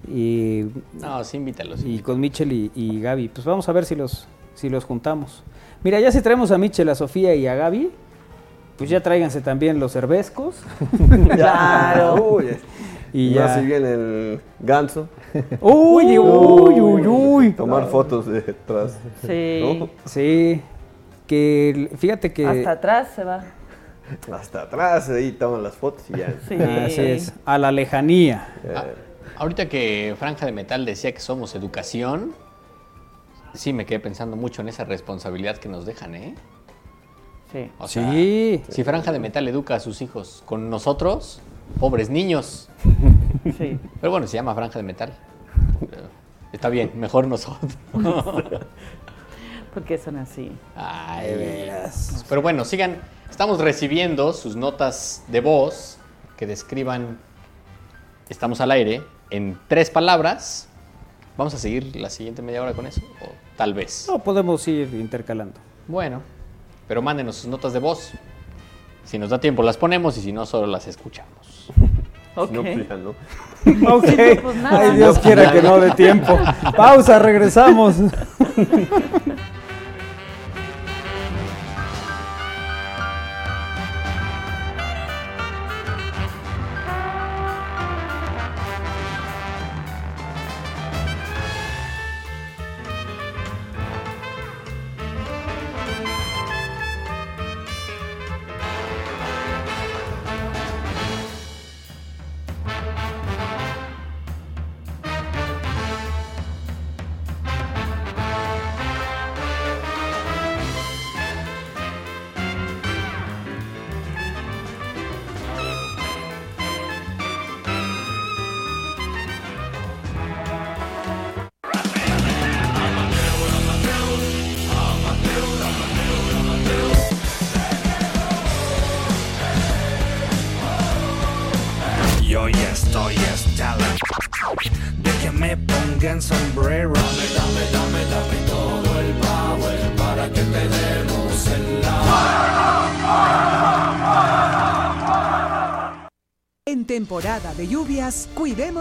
Y, No, sí, invítalos. y con Michel y, y Gaby. Pues vamos a ver si los, si los juntamos. Mira, ya si traemos a Michel, a Sofía y a Gaby, pues ya tráiganse también los cervezcos. Claro. Uy, y ya. si viene el ganso. Uy, uy, uy, uy. Tomar fotos detrás. Sí. ¿no? Sí. Que fíjate que. Hasta atrás se va. Hasta atrás, ahí toman las fotos y ya. Sí. Así es. A la lejanía. Ah, ahorita que Franja de Metal decía que somos educación, sí me quedé pensando mucho en esa responsabilidad que nos dejan, ¿eh? Sí. O sea, Sí. si Franja de Metal educa a sus hijos con nosotros, pobres niños, Sí. Pero bueno, se llama Franja de Metal. Está bien, mejor nosotros. ¿Por qué son así? Ay, veras. Pero bueno, sigan. Estamos recibiendo sus notas de voz que describan. Estamos al aire en tres palabras. Vamos a seguir la siguiente media hora con eso, o tal vez. No, podemos ir intercalando. Bueno, pero mándenos sus notas de voz. Si nos da tiempo las ponemos y si no, solo las escuchamos. Ok. No, pues. Sí, no, pues nada. Ay, Dios quiera que no dé tiempo. Pausa, regresamos.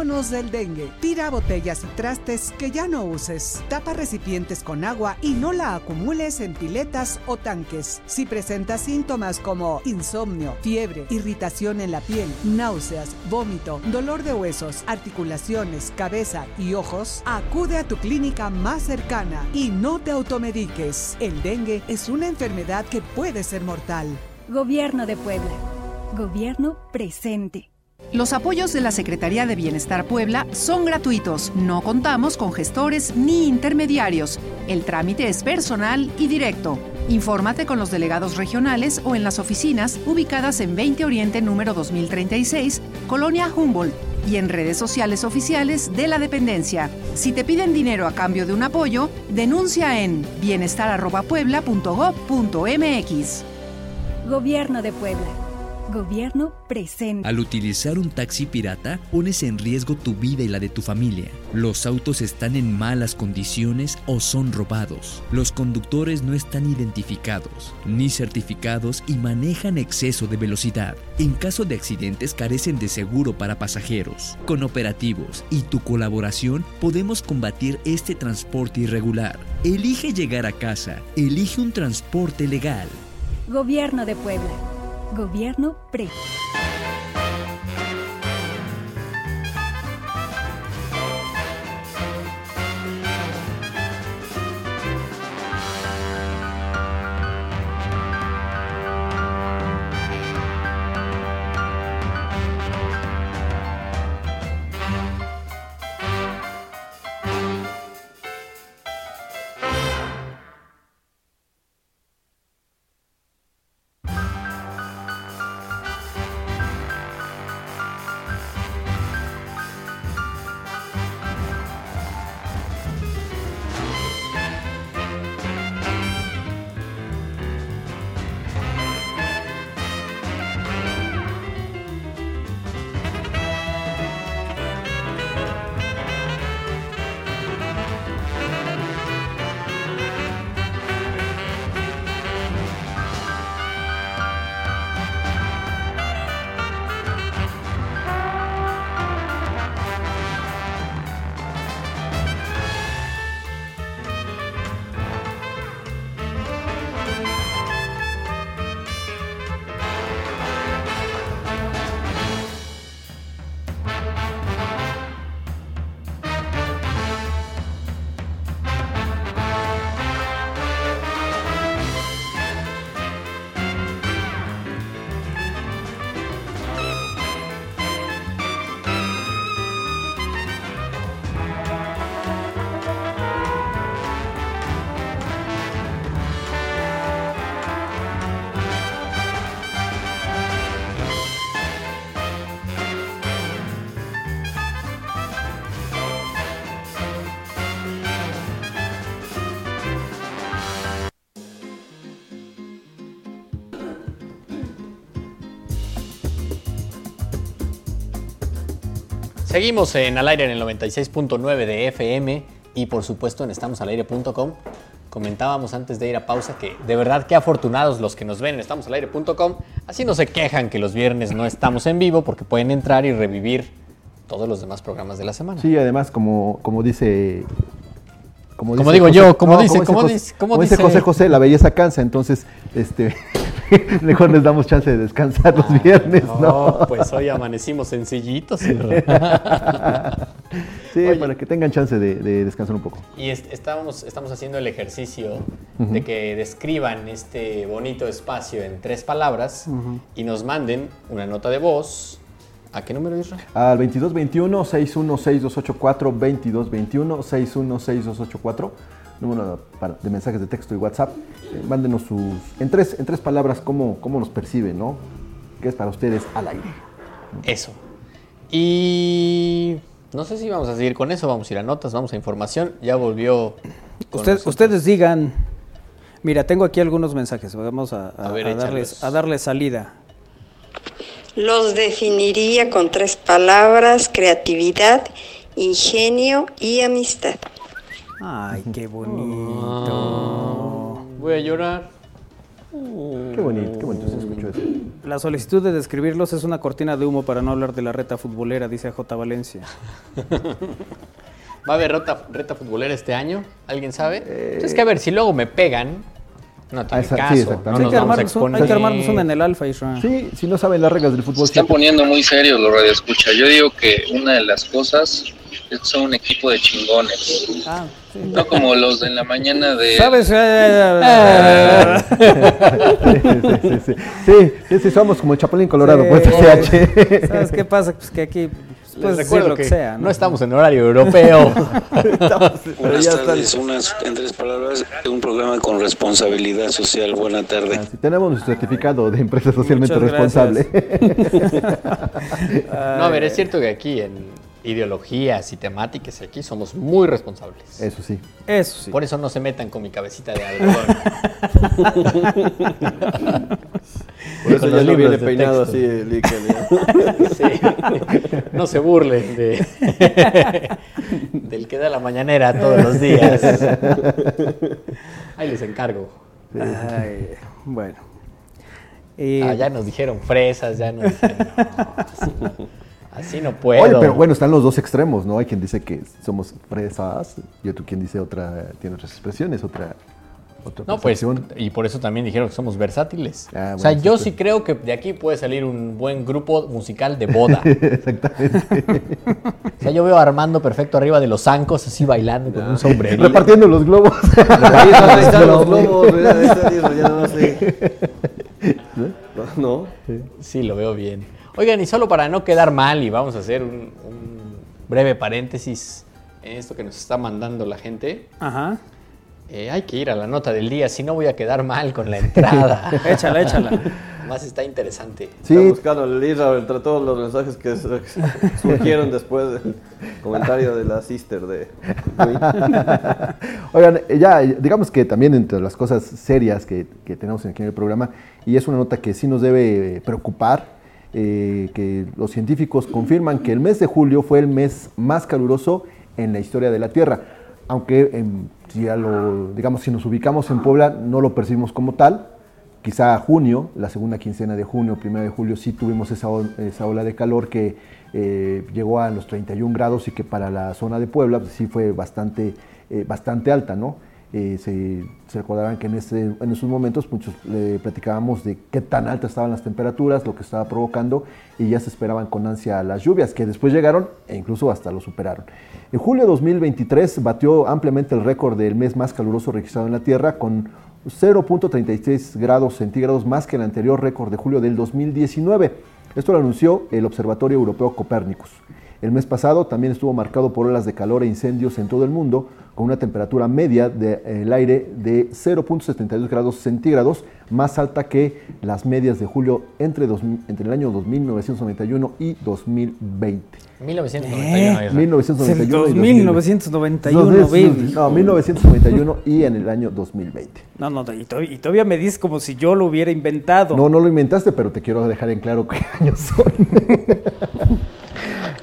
cuidémonos del dengue. Tira botellas y trastes que ya no uses. Tapa recipientes con agua y no la acumules en piletas o tanques. Si presentas síntomas como insomnio, fiebre, irritación en la piel, náuseas, vómito, dolor de huesos, articulaciones, cabeza y ojos, acude a tu clínica más cercana y no te automediques. El dengue es una enfermedad que puede ser mortal. Gobierno de Puebla. Gobierno presente. Los apoyos de la Secretaría de Bienestar Puebla son gratuitos. No contamos con gestores ni intermediarios. El trámite es personal y directo. Infórmate con los delegados regionales o en las oficinas ubicadas en 20 Oriente número 2036, Colonia Humboldt, y en redes sociales oficiales de la dependencia. Si te piden dinero a cambio de un apoyo, denuncia en bienestar.puebla.gov.mx. Gobierno de Puebla. Gobierno presente. Al utilizar un taxi pirata, pones en riesgo tu vida y la de tu familia. Los autos están en malas condiciones o son robados. Los conductores no están identificados ni certificados y manejan exceso de velocidad. En caso de accidentes carecen de seguro para pasajeros. Con operativos y tu colaboración podemos combatir este transporte irregular. Elige llegar a casa. Elige un transporte legal. Gobierno de Puebla. Gobierno pre. Seguimos en al aire en el 96.9 de FM y por supuesto en estamosalaire.com. Comentábamos antes de ir a pausa que de verdad qué afortunados los que nos ven en estamosalaire.com. Así no se quejan que los viernes no estamos en vivo porque pueden entrar y revivir todos los demás programas de la semana. Sí, además, como, como dice. Como digo José- yo, como dice- como José- dice- como dice- José José, la belleza cansa, entonces este mejor les damos chance de descansar los viernes, ¿no? No, pues hoy amanecimos sencillitos. sí, para que tengan chance de, de descansar un poco. Y est- estábamos, estamos haciendo el ejercicio de que describan este bonito espacio en tres palabras y nos manden una nota de voz. ¿A qué número, Israel? Al 2221-616284, 2221-616284, número de mensajes de texto y WhatsApp. Eh, mándenos sus, en tres, en tres palabras, cómo, cómo nos perciben, ¿no? ¿Qué es para ustedes al aire? Eso. Y no sé si vamos a seguir con eso, vamos a ir a notas, vamos a información. Ya volvió. Usted- ustedes digan. Mira, tengo aquí algunos mensajes. Vamos a, a- A ver, a darles, échalos. a darles salida. Los definiría con tres palabras, creatividad, ingenio y amistad. Ay, qué bonito. Voy a llorar. Qué bonito, qué bonito se escuchó eso. La solicitud de describirlos es una cortina de humo para no hablar de la reta futbolera, dice J. Valencia. ¿Va a haber reta, reta futbolera este año? ¿Alguien sabe? Pues es que a ver, si luego me pegan, no tiene Ah, esa- sí, caso. no hay, que armarnos un, hay que exponer. armarnos una en el alfa, Isra. Sí, si no saben las reglas del fútbol. están poniendo muy serios los radioescuchas. Yo digo que una de las cosas es que son un equipo de chingones. Ah, sí. No como los de en la mañana de... ¿Sabes? sí, sí, sí. Sí, sí, sí, somos como el Chapulín Colorado, pues CH. ¿Sabes qué pasa? Pues que aquí Decir recuerdo lo que, que sea. no estamos en horario europeo. Buenas tardes, unas en tres palabras, un programa con responsabilidad social. Buena tarde. Así, tenemos nuestro certificado de empresa socialmente Muchas responsable. No, a ver, es cierto que aquí en ideologías y temáticas aquí somos muy responsables. Eso sí. Eso sí. Por eso no se metan con mi cabecita de algodón. Por eso ya no viene peinado texto. así el. Sí. No se burlen de del que da la mañanera todos los días. Ahí les encargo. Ay, bueno. Ah, ya nos dijeron fresas, ya nos dijeron. no, así, no, así no puedo. Oye, pero bueno, están los dos extremos, ¿no? Hay quien dice que somos fresas y otro quien dice otra, tiene otras expresiones, otra, otra No, pues, y por eso también dijeron que somos versátiles. Ah, o sea, yo sí, sí creo que de aquí puede salir un buen grupo musical de boda. Exactamente. O sea, yo veo a Armando perfecto arriba de los zancos, así bailando con un sombrerito. Repartiendo los globos. Ahí están, los globos, ¿verdad? Ahí está, digo, ya no sé. No. Sí, lo veo bien. Oigan, y solo para no quedar mal, y vamos a hacer un, un breve paréntesis en esto que nos está mandando la gente. Ajá. Eh, hay que ir a la nota del día, si no voy a quedar mal con la entrada. Échala, échala. Más está interesante. Sí. Está buscando el Isra entre todos los mensajes que su- surgieron después del comentario de la sister de Oigan, eh, ya, digamos que también entre las cosas serias que, que tenemos aquí en el programa, y es una nota que sí nos debe eh, preocupar, eh, que los científicos confirman que el mes de julio fue el mes más caluroso en la historia de la Tierra. Aunque, em, si, ya lo, digamos, si nos ubicamos en Puebla, no lo percibimos como tal. Quizá junio, la segunda quincena de junio, primera de julio, sí tuvimos esa, esa ola de calor que eh, llegó a los 31 grados y que para la zona de Puebla pues, sí fue bastante, eh, bastante alta, ¿no? Eh, se, se recordarán que en, ese, esos momentos muchos le platicábamos de qué tan altas estaban las temperaturas, lo que estaba provocando, y ya se esperaban con ansia las lluvias, que después llegaron e incluso hasta lo superaron. En julio de 2023 batió ampliamente el récord del mes más caluroso registrado en la Tierra, con 0.36 grados centígrados más que el anterior récord de julio del 2019. Esto lo anunció el Observatorio Europeo Copérnicus. El mes pasado también estuvo marcado por olas de calor e incendios en todo el mundo, con una temperatura media del aire de 0.72 grados centígrados, más alta que las medias de julio entre, dos- entre el año 1991 y 2020. 1991. Isra. 1991 Es el y 1991, 2020. baby. No, 1991 y en el año 2020. No, no, y, to- y todavía me dices como si yo lo hubiera inventado. No, no lo inventaste, pero te quiero dejar en claro qué años son.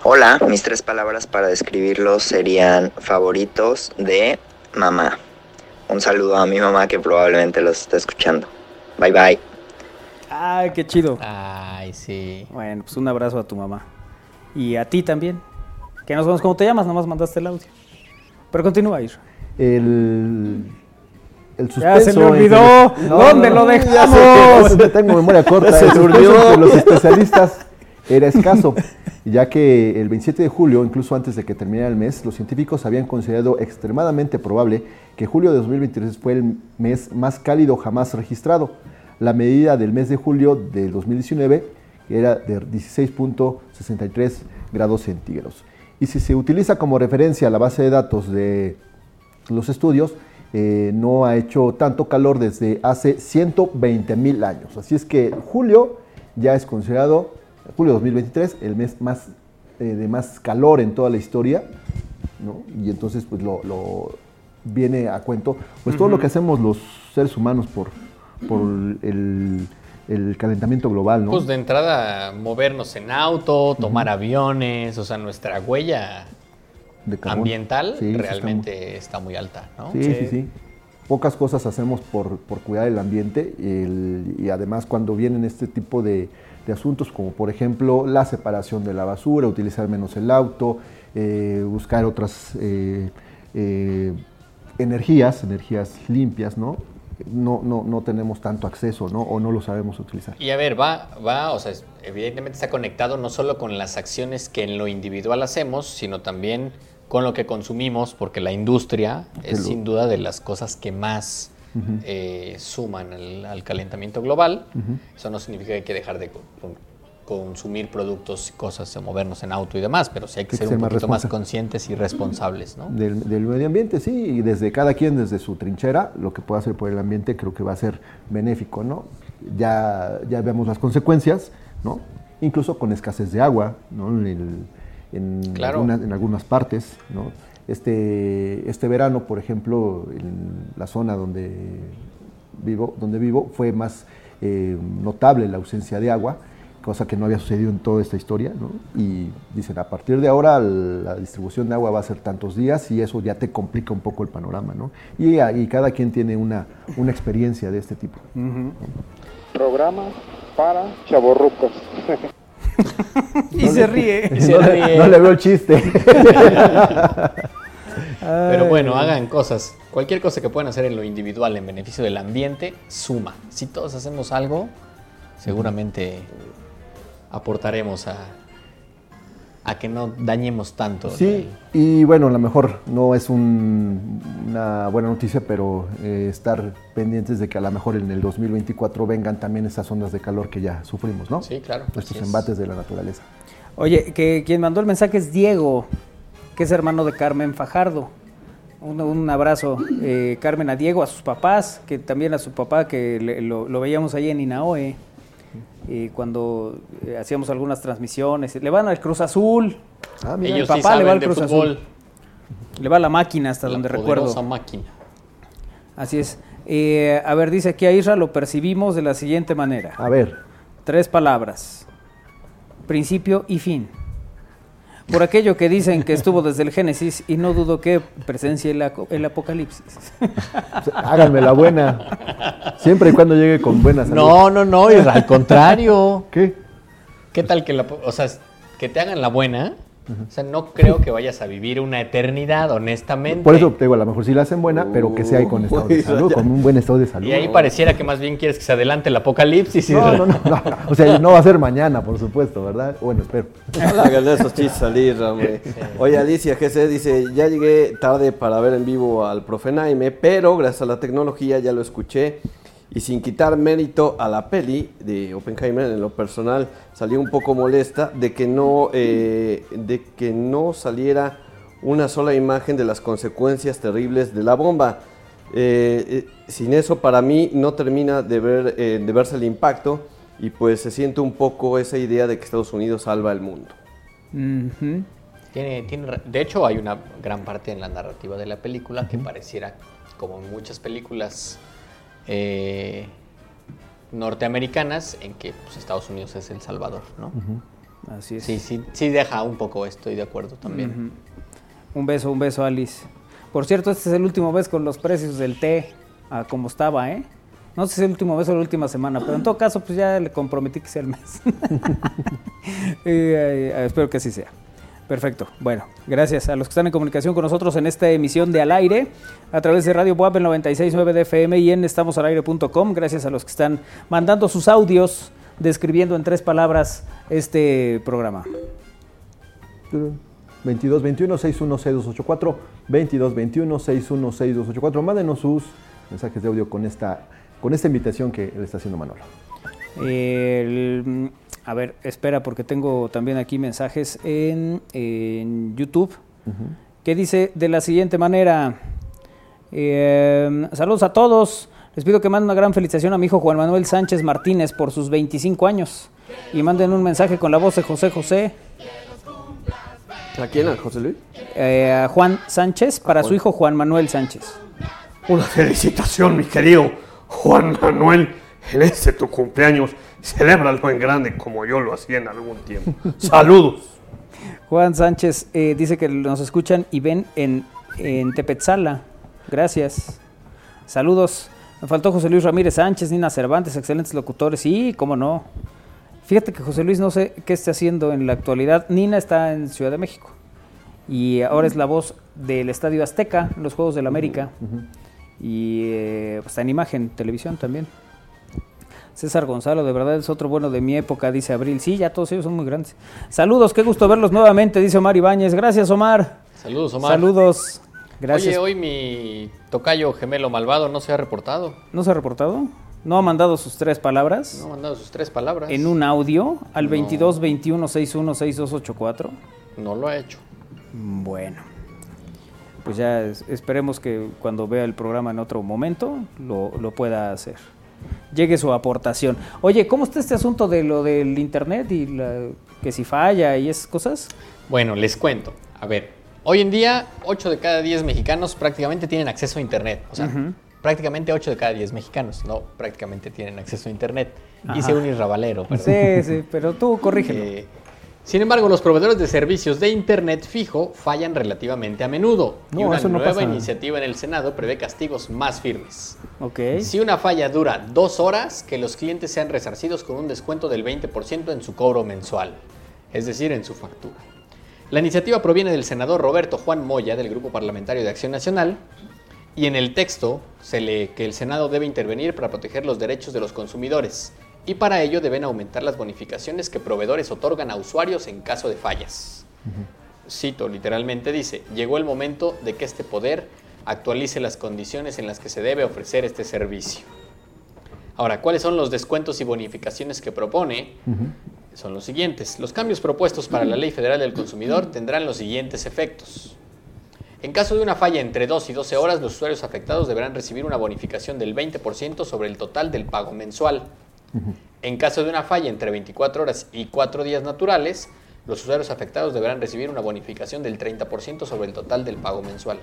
Hola, mis tres palabras para describirlos serían favoritos de mamá. Un saludo a mi mamá que probablemente los está escuchando. Bye bye. Ay, qué chido. Ay, sí. Bueno, pues un abrazo a tu mamá. Y a ti también. Que no sabemos cómo te llamas, nomás mandaste el audio. Pero continúa, Isra. El, el Ya se suspenso. me olvidó. entre- ¿Dónde lo ya sé, dejamos? bueno, tengo memoria corta. Se el suspenso durmió. entre los especialistas era escaso, ya que el 27 de julio, incluso antes de que terminara el mes, los científicos habían considerado extremadamente probable que julio de 2023 fue el mes más cálido jamás registrado. La medida del mes de julio de 2019 era de 16.63 grados centígrados. Y si se utiliza como referencia la base de datos de los estudios, eh, no ha hecho tanto calor desde hace 120 mil años. Así es que julio ya es considerado, julio 2023, el mes más, eh, de más calor en toda la historia. ¿no? Y entonces pues lo, lo viene a cuento, pues todo lo que hacemos los seres humanos por, por el, el calentamiento global. ¿no? Pues de entrada, movernos en auto, tomar aviones, o sea, nuestra huella De ambiental Sí, sí está realmente está muy alta, ¿no? Sí, sí, sí. Pocas cosas hacemos por, por cuidar el ambiente el- y además cuando vienen este tipo de, de asuntos como por ejemplo la separación de la basura, utilizar menos el auto, eh, buscar otras eh, eh, energías, energías limpias, ¿no? No, no, no tenemos tanto acceso, ¿no? O no lo sabemos utilizar. Y a ver, va, va, o sea, evidentemente está conectado no solo con las acciones que en lo individual hacemos, sino también con lo que consumimos, porque la industria es sin duda de las cosas que más Eh, suman al, al calentamiento global. Eso no significa que hay que dejar de co- con- consumir productos y cosas, o movernos en auto y demás, pero sí hay que Hay que ser un poquito más conscientes y responsables, ¿no? Del, del medio ambiente, sí, y desde cada quien, desde su trinchera, lo que pueda hacer por el ambiente creo que va a ser benéfico, ¿no? Ya, ya vemos las consecuencias, ¿no? Incluso con escasez de agua, ¿no? En, el- en Claro. algunas, en algunas partes, ¿no? Este, este verano, por ejemplo, en la zona donde vivo, donde vivo fue más eh, notable la ausencia de agua, cosa que no había sucedido en toda esta historia, ¿no? Y dicen, a partir de ahora la distribución de agua va a ser tantos días y eso ya te complica un poco el panorama, ¿no? Y, y cada quien tiene una, una experiencia de este tipo. Programa para chavorrucos. Y se ríe. Y se no, le- ríe. no le veo el chiste. Pero bueno, hagan cosas. Cualquier cosa que puedan hacer en lo individual en beneficio del ambiente suma. Si todos hacemos algo, seguramente aportaremos a, a que no dañemos tanto. Sí, y bueno, a lo mejor no es un- una buena noticia, pero eh, estar pendientes de que a lo mejor en el 2024 vengan también esas ondas de calor que ya sufrimos, ¿no? Sí, claro. Estos es. embates de la naturaleza. Oye, que quien mandó el mensaje es Diego, que es hermano de Carmen Fajardo. Un, un abrazo, eh, Carmen, a Diego, a sus papás, que también a su papá, que le- lo, lo veíamos ahí en Inaoe, eh, cuando eh, hacíamos algunas transmisiones. Le van al Cruz Azul. Ah, El Ellos sí papá le va al Cruz fútbol. Azul. Le va la máquina hasta La donde recuerdo. máquina. Así es. Eh, a ver, dice aquí a Isra, lo percibimos de la siguiente manera. A ver. Tres palabras. Principio y fin. Por aquello que dicen que estuvo desde el Génesis y no dudo que presencie el, aco- el Apocalipsis. Háganme la buena. Siempre y cuando llegue con buena salud. No, no, no, al contrario. ¿Qué? ¿Qué tal que la, o sea, que te hagan la buena? O sea, no creo que vayas a vivir una eternidad, honestamente. Por eso te digo, a lo mejor sí la hacen buena, pero que sea ahí con estado de Uy, salud, ya. con un buen estado de salud. Y ahí pareciera que más bien quieres que se adelante el apocalipsis. No, no, no, no. O sea, no va a ser mañana, por supuesto, ¿verdad? Bueno, espero. Hagan esos chistes salir, hombre. Oye, Alicia GC dice, ya llegué tarde para ver en vivo al profe Naime, pero gracias a la tecnología ya lo escuché y sin quitar mérito a la peli de Oppenheimer, en lo personal salí un poco molesta de que no, eh, de que no saliera una sola imagen de las consecuencias terribles de la bomba. Eh, eh, sin eso para mí no termina de, ver, eh, de verse el impacto y pues se siente un poco esa idea de que Estados Unidos salva el mundo. Tiene, tiene de hecho, hay una gran parte en la narrativa de la película que pareciera, como en muchas películas eh, norteamericanas, en que pues, Estados Unidos es el salvador, ¿no? Así es. Sí, sí, sí deja un poco, estoy de acuerdo también. Un beso, un beso, Alice. Por cierto, este es el último mes con los precios del té, a como estaba, ¿eh? No sé si es el último mes o la última semana, pero en todo caso, pues ya le comprometí que sea el mes. Eh, espero que así sea. Perfecto. Bueno, gracias a los que están en comunicación con nosotros en esta emisión de Al Aire a través de Radio Buap en 96.9 de FM y en estamosalaire.com. Gracias a los que están mandando sus audios describiendo en tres palabras este programa. 22 21 61 6284 22 21 61 6284 mándenos sus mensajes de audio con esta con esta invitación que le está haciendo Manolo. El- a ver, espera, porque tengo también aquí mensajes en, en YouTube que dice de la siguiente manera: eh, Saludos a todos. Les pido que manden una gran felicitación a mi hijo Juan Manuel Sánchez Martínez por sus 25 años y manden un mensaje con la voz de José José. ¿A quién? ¿A José Luis? eh, a Juan Sánchez para su hijo Juan Manuel Sánchez. Una felicitación, mi querido Juan Manuel. En este tu cumpleaños, celébralo en grande como yo lo hacía en algún tiempo. Saludos. Juan Sánchez eh, dice que nos escuchan y ven en, en Tepetzala. Gracias. Saludos. Me faltó José Luis Ramírez Sánchez, Nina Cervantes, excelentes locutores. Sí, cómo no. Fíjate que José Luis no sé qué está haciendo en la actualidad. Nina está en Ciudad de México. Y ahora es la voz del Estadio Azteca, en los Juegos del América. Y eh, pues, está en imagen, televisión también. César Gonzalo, de verdad es otro bueno de mi época, dice Abril. Sí, ya todos ellos son muy grandes. Saludos, qué gusto verlos nuevamente, dice Omar Ibáñez. Gracias, Omar. Saludos, Omar. Saludos. Gracias. Oye, hoy mi tocayo gemelo malvado no se ha reportado. ¿No se ha reportado? ¿No ha mandado sus tres palabras? No ha mandado sus tres palabras. En un audio al No. 22 21 61 6284. No lo ha hecho. Bueno. Pues ya es- esperemos que cuando vea el programa en otro momento lo, lo pueda hacer. Llegue su aportación. Oye, ¿cómo está este asunto de lo del internet y la- que si falla y esas cosas? Bueno, les cuento. A ver, hoy en día 8 de cada 10 mexicanos prácticamente tienen acceso a internet. O sea, prácticamente 8 de cada 10 mexicanos, no, prácticamente tienen acceso a internet. Ajá. Hice un irrabalero. perdón. Sí, sí, pero tú corrígelo. Eh, sin embargo, los proveedores de servicios de Internet fijo fallan relativamente a menudo. y una no nueva pasa. iniciativa en el Senado prevé castigos más firmes. Si una falla dura dos horas, que los clientes sean resarcidos con un descuento del 20% en su cobro mensual, es decir, en su factura. La iniciativa proviene del senador Roberto Juan Moya del Grupo Parlamentario de Acción Nacional y en el texto se lee que el Senado debe intervenir para proteger los derechos de los consumidores y para ello deben aumentar las bonificaciones que proveedores otorgan a usuarios en caso de fallas. Cito literalmente dice, llegó el momento de que este poder actualice las condiciones en las que se debe ofrecer este servicio. Ahora, ¿cuáles son los descuentos y bonificaciones que propone? Son los siguientes. Los cambios propuestos para la Ley Federal del Consumidor tendrán los siguientes efectos. En caso de una falla entre 2 y 12 horas, los usuarios afectados deberán recibir una bonificación del 20% sobre el total del pago mensual. En caso de una falla entre 24 horas y 4 días naturales, los usuarios afectados deberán recibir una bonificación del 30% sobre el total del pago mensual.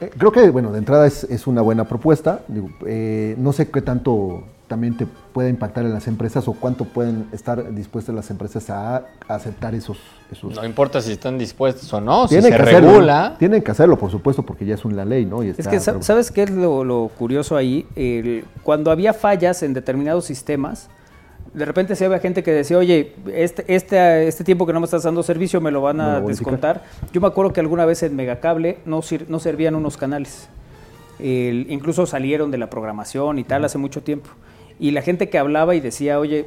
Eh, Creo que, bueno, de entrada es, una buena propuesta. Eh, no sé qué tanto también te puede impactar en las empresas o cuánto pueden estar dispuestas las empresas a, aceptar esos... esos No importa si están dispuestos o no, si tienen se que hacerlo, regula. Tienen que hacerlo, por supuesto, porque ya es una ley, ¿no? Y Es que, ¿sabes qué es lo, lo curioso ahí? El- cuando había fallas en determinados sistemas, de repente se había gente que decía, oye, este, este, este tiempo que no me estás dando servicio me lo van a lo descontar. Yo me acuerdo que alguna vez en Megacable no, sir- no servían unos canales. El- incluso salieron de la programación y tal hace mucho tiempo. Y la gente que hablaba y decía, oye,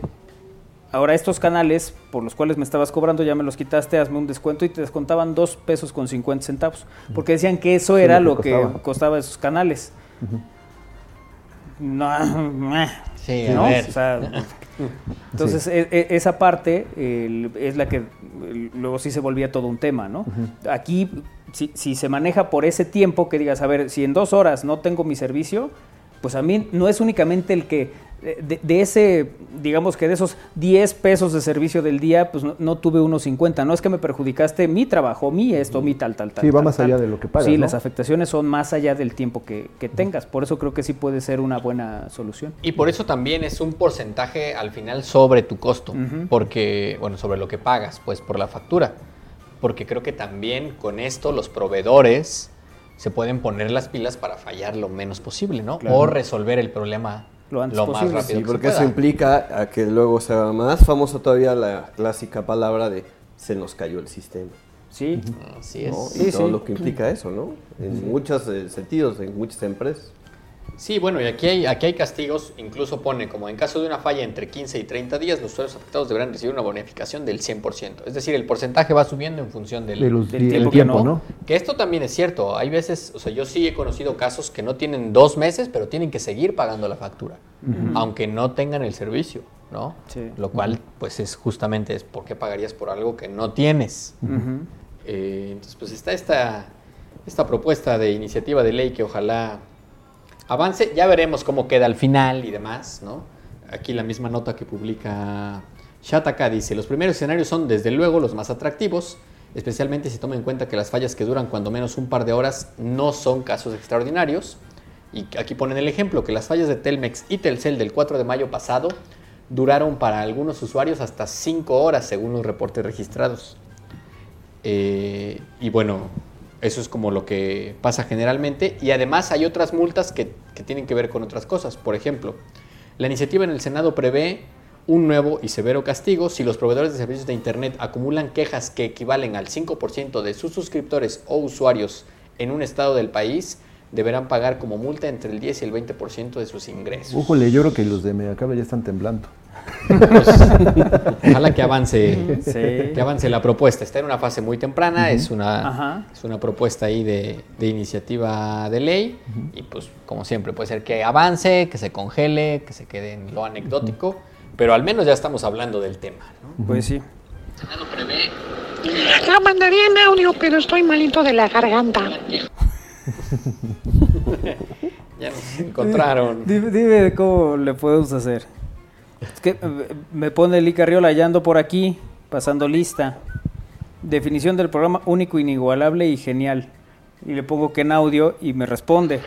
ahora estos canales por los cuales me estabas cobrando ya me los quitaste, hazme un descuento y te descontaban dos pesos con 50 centavos. Porque decían que eso Sí, era lo lo que que costaba. esos canales. No, Sí, ¿no? a ver. O sea, entonces, e- e- esa parte es la que luego sí se volvía todo un tema, ¿no? Aquí, si, si se maneja por ese tiempo, que digas, a ver, si en dos horas no tengo mi servicio, pues a mí no es únicamente el que de, de ese, digamos que de esos 10 pesos de servicio del día, pues no, no tuve unos 50. No es que me perjudicaste mi trabajo, mi esto, mi tal, tal, tal. Sí, va tal, más tal. allá de lo que pagas, Sí, ¿no? las afectaciones son más allá del tiempo que, que tengas. Por eso creo que sí puede ser una buena solución. Y por eso también es un porcentaje al final sobre tu costo, porque, bueno, sobre lo que pagas, pues por la factura. Porque creo que también con esto los proveedores se pueden poner las pilas para fallar lo menos posible, ¿no? Claro. O resolver el problema Lo lo, antes más posible. rápido Sí, que porque eso implica a que luego sea más famosa todavía la clásica palabra de se nos cayó el sistema. Sí, así ¿no? es. Y Sí, todo sí. lo que implica eso, ¿no? En muchos eh, sentidos, en muchas empresas. Sí, bueno, y aquí hay, aquí hay castigos, incluso pone como en caso de una falla entre 15 y 30 días, los usuarios afectados deberán recibir una bonificación del 100%. Es decir, el porcentaje va subiendo en función del, De los del di- tiempo, que tiempo, no. ¿no? Que esto también es cierto. Hay veces, o sea, yo sí he conocido casos que no tienen dos meses, pero tienen que seguir pagando la factura, aunque no tengan el servicio, ¿no? Sí. Lo cual, pues es justamente es por qué pagarías por algo que no tienes. Eh, entonces, pues está esta, esta propuesta de iniciativa de ley que ojalá avance. Ya veremos cómo queda al final y demás, ¿no? Aquí la misma nota que publica Shataka dice, los primeros escenarios son desde luego los más atractivos, especialmente si toma en cuenta que las fallas que duran cuando menos un par de horas no son casos extraordinarios. Y aquí ponen el ejemplo, que las fallas de Telmex y Telcel del 4 de mayo pasado duraron para algunos usuarios hasta 5 horas según los reportes registrados. Eh, y bueno, eso es como lo que pasa generalmente. Y además hay otras multas que, que tienen que ver con otras cosas. Por ejemplo, la iniciativa en el Senado prevé un nuevo y severo castigo si los proveedores de servicios de Internet acumulan quejas que equivalen al 5% de sus suscriptores o usuarios en un estado del país, deberán pagar como multa entre el 10 y el 20% de sus ingresos. Újole, yo creo que los de Mediacable ya están temblando. Ojalá que avance, Sí. que avance la propuesta. Está en una fase muy temprana, es, una, Ajá. es una propuesta ahí de, de iniciativa de ley y pues como siempre puede ser que avance, que se congele, que se quede en lo anecdótico, pero al menos ya estamos hablando del tema. ¿no? Pues sí. La mandaría en audio, pero estoy malito de la garganta. Ya nos encontraron. Dime, dime cómo le podemos hacer. Es que eh, me pone Lee Carriola, ya ando por aquí, pasando lista. Definición del programa único, inigualable y genial. Y le pongo que en audio y me responde.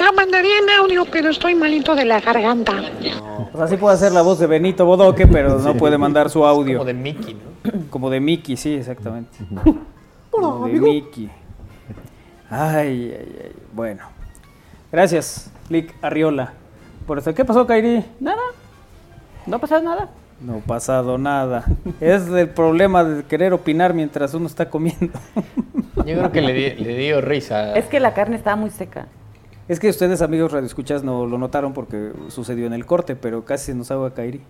La mandaría en audio, pero estoy malito de la garganta. O sea, sí puede hacer la voz de Benito Bodoque, pero no puede mandar su audio. Como de Mickey, ¿no? Como de Mickey, sí, exactamente. Hola, Como de amigo. Mickey. Ay, ay, ay. Bueno. Gracias, Lick Arriola. Por eso, ¿qué pasó, Kairi? Nada. No ha pasado nada. No ha pasado nada. es el problema de querer opinar mientras uno está comiendo. Yo creo que le, di- le dio risa. Es que la carne estaba muy seca. Es que ustedes, amigos radioescuchas, no lo notaron porque sucedió en el corte, pero casi se nos hago a Kairi.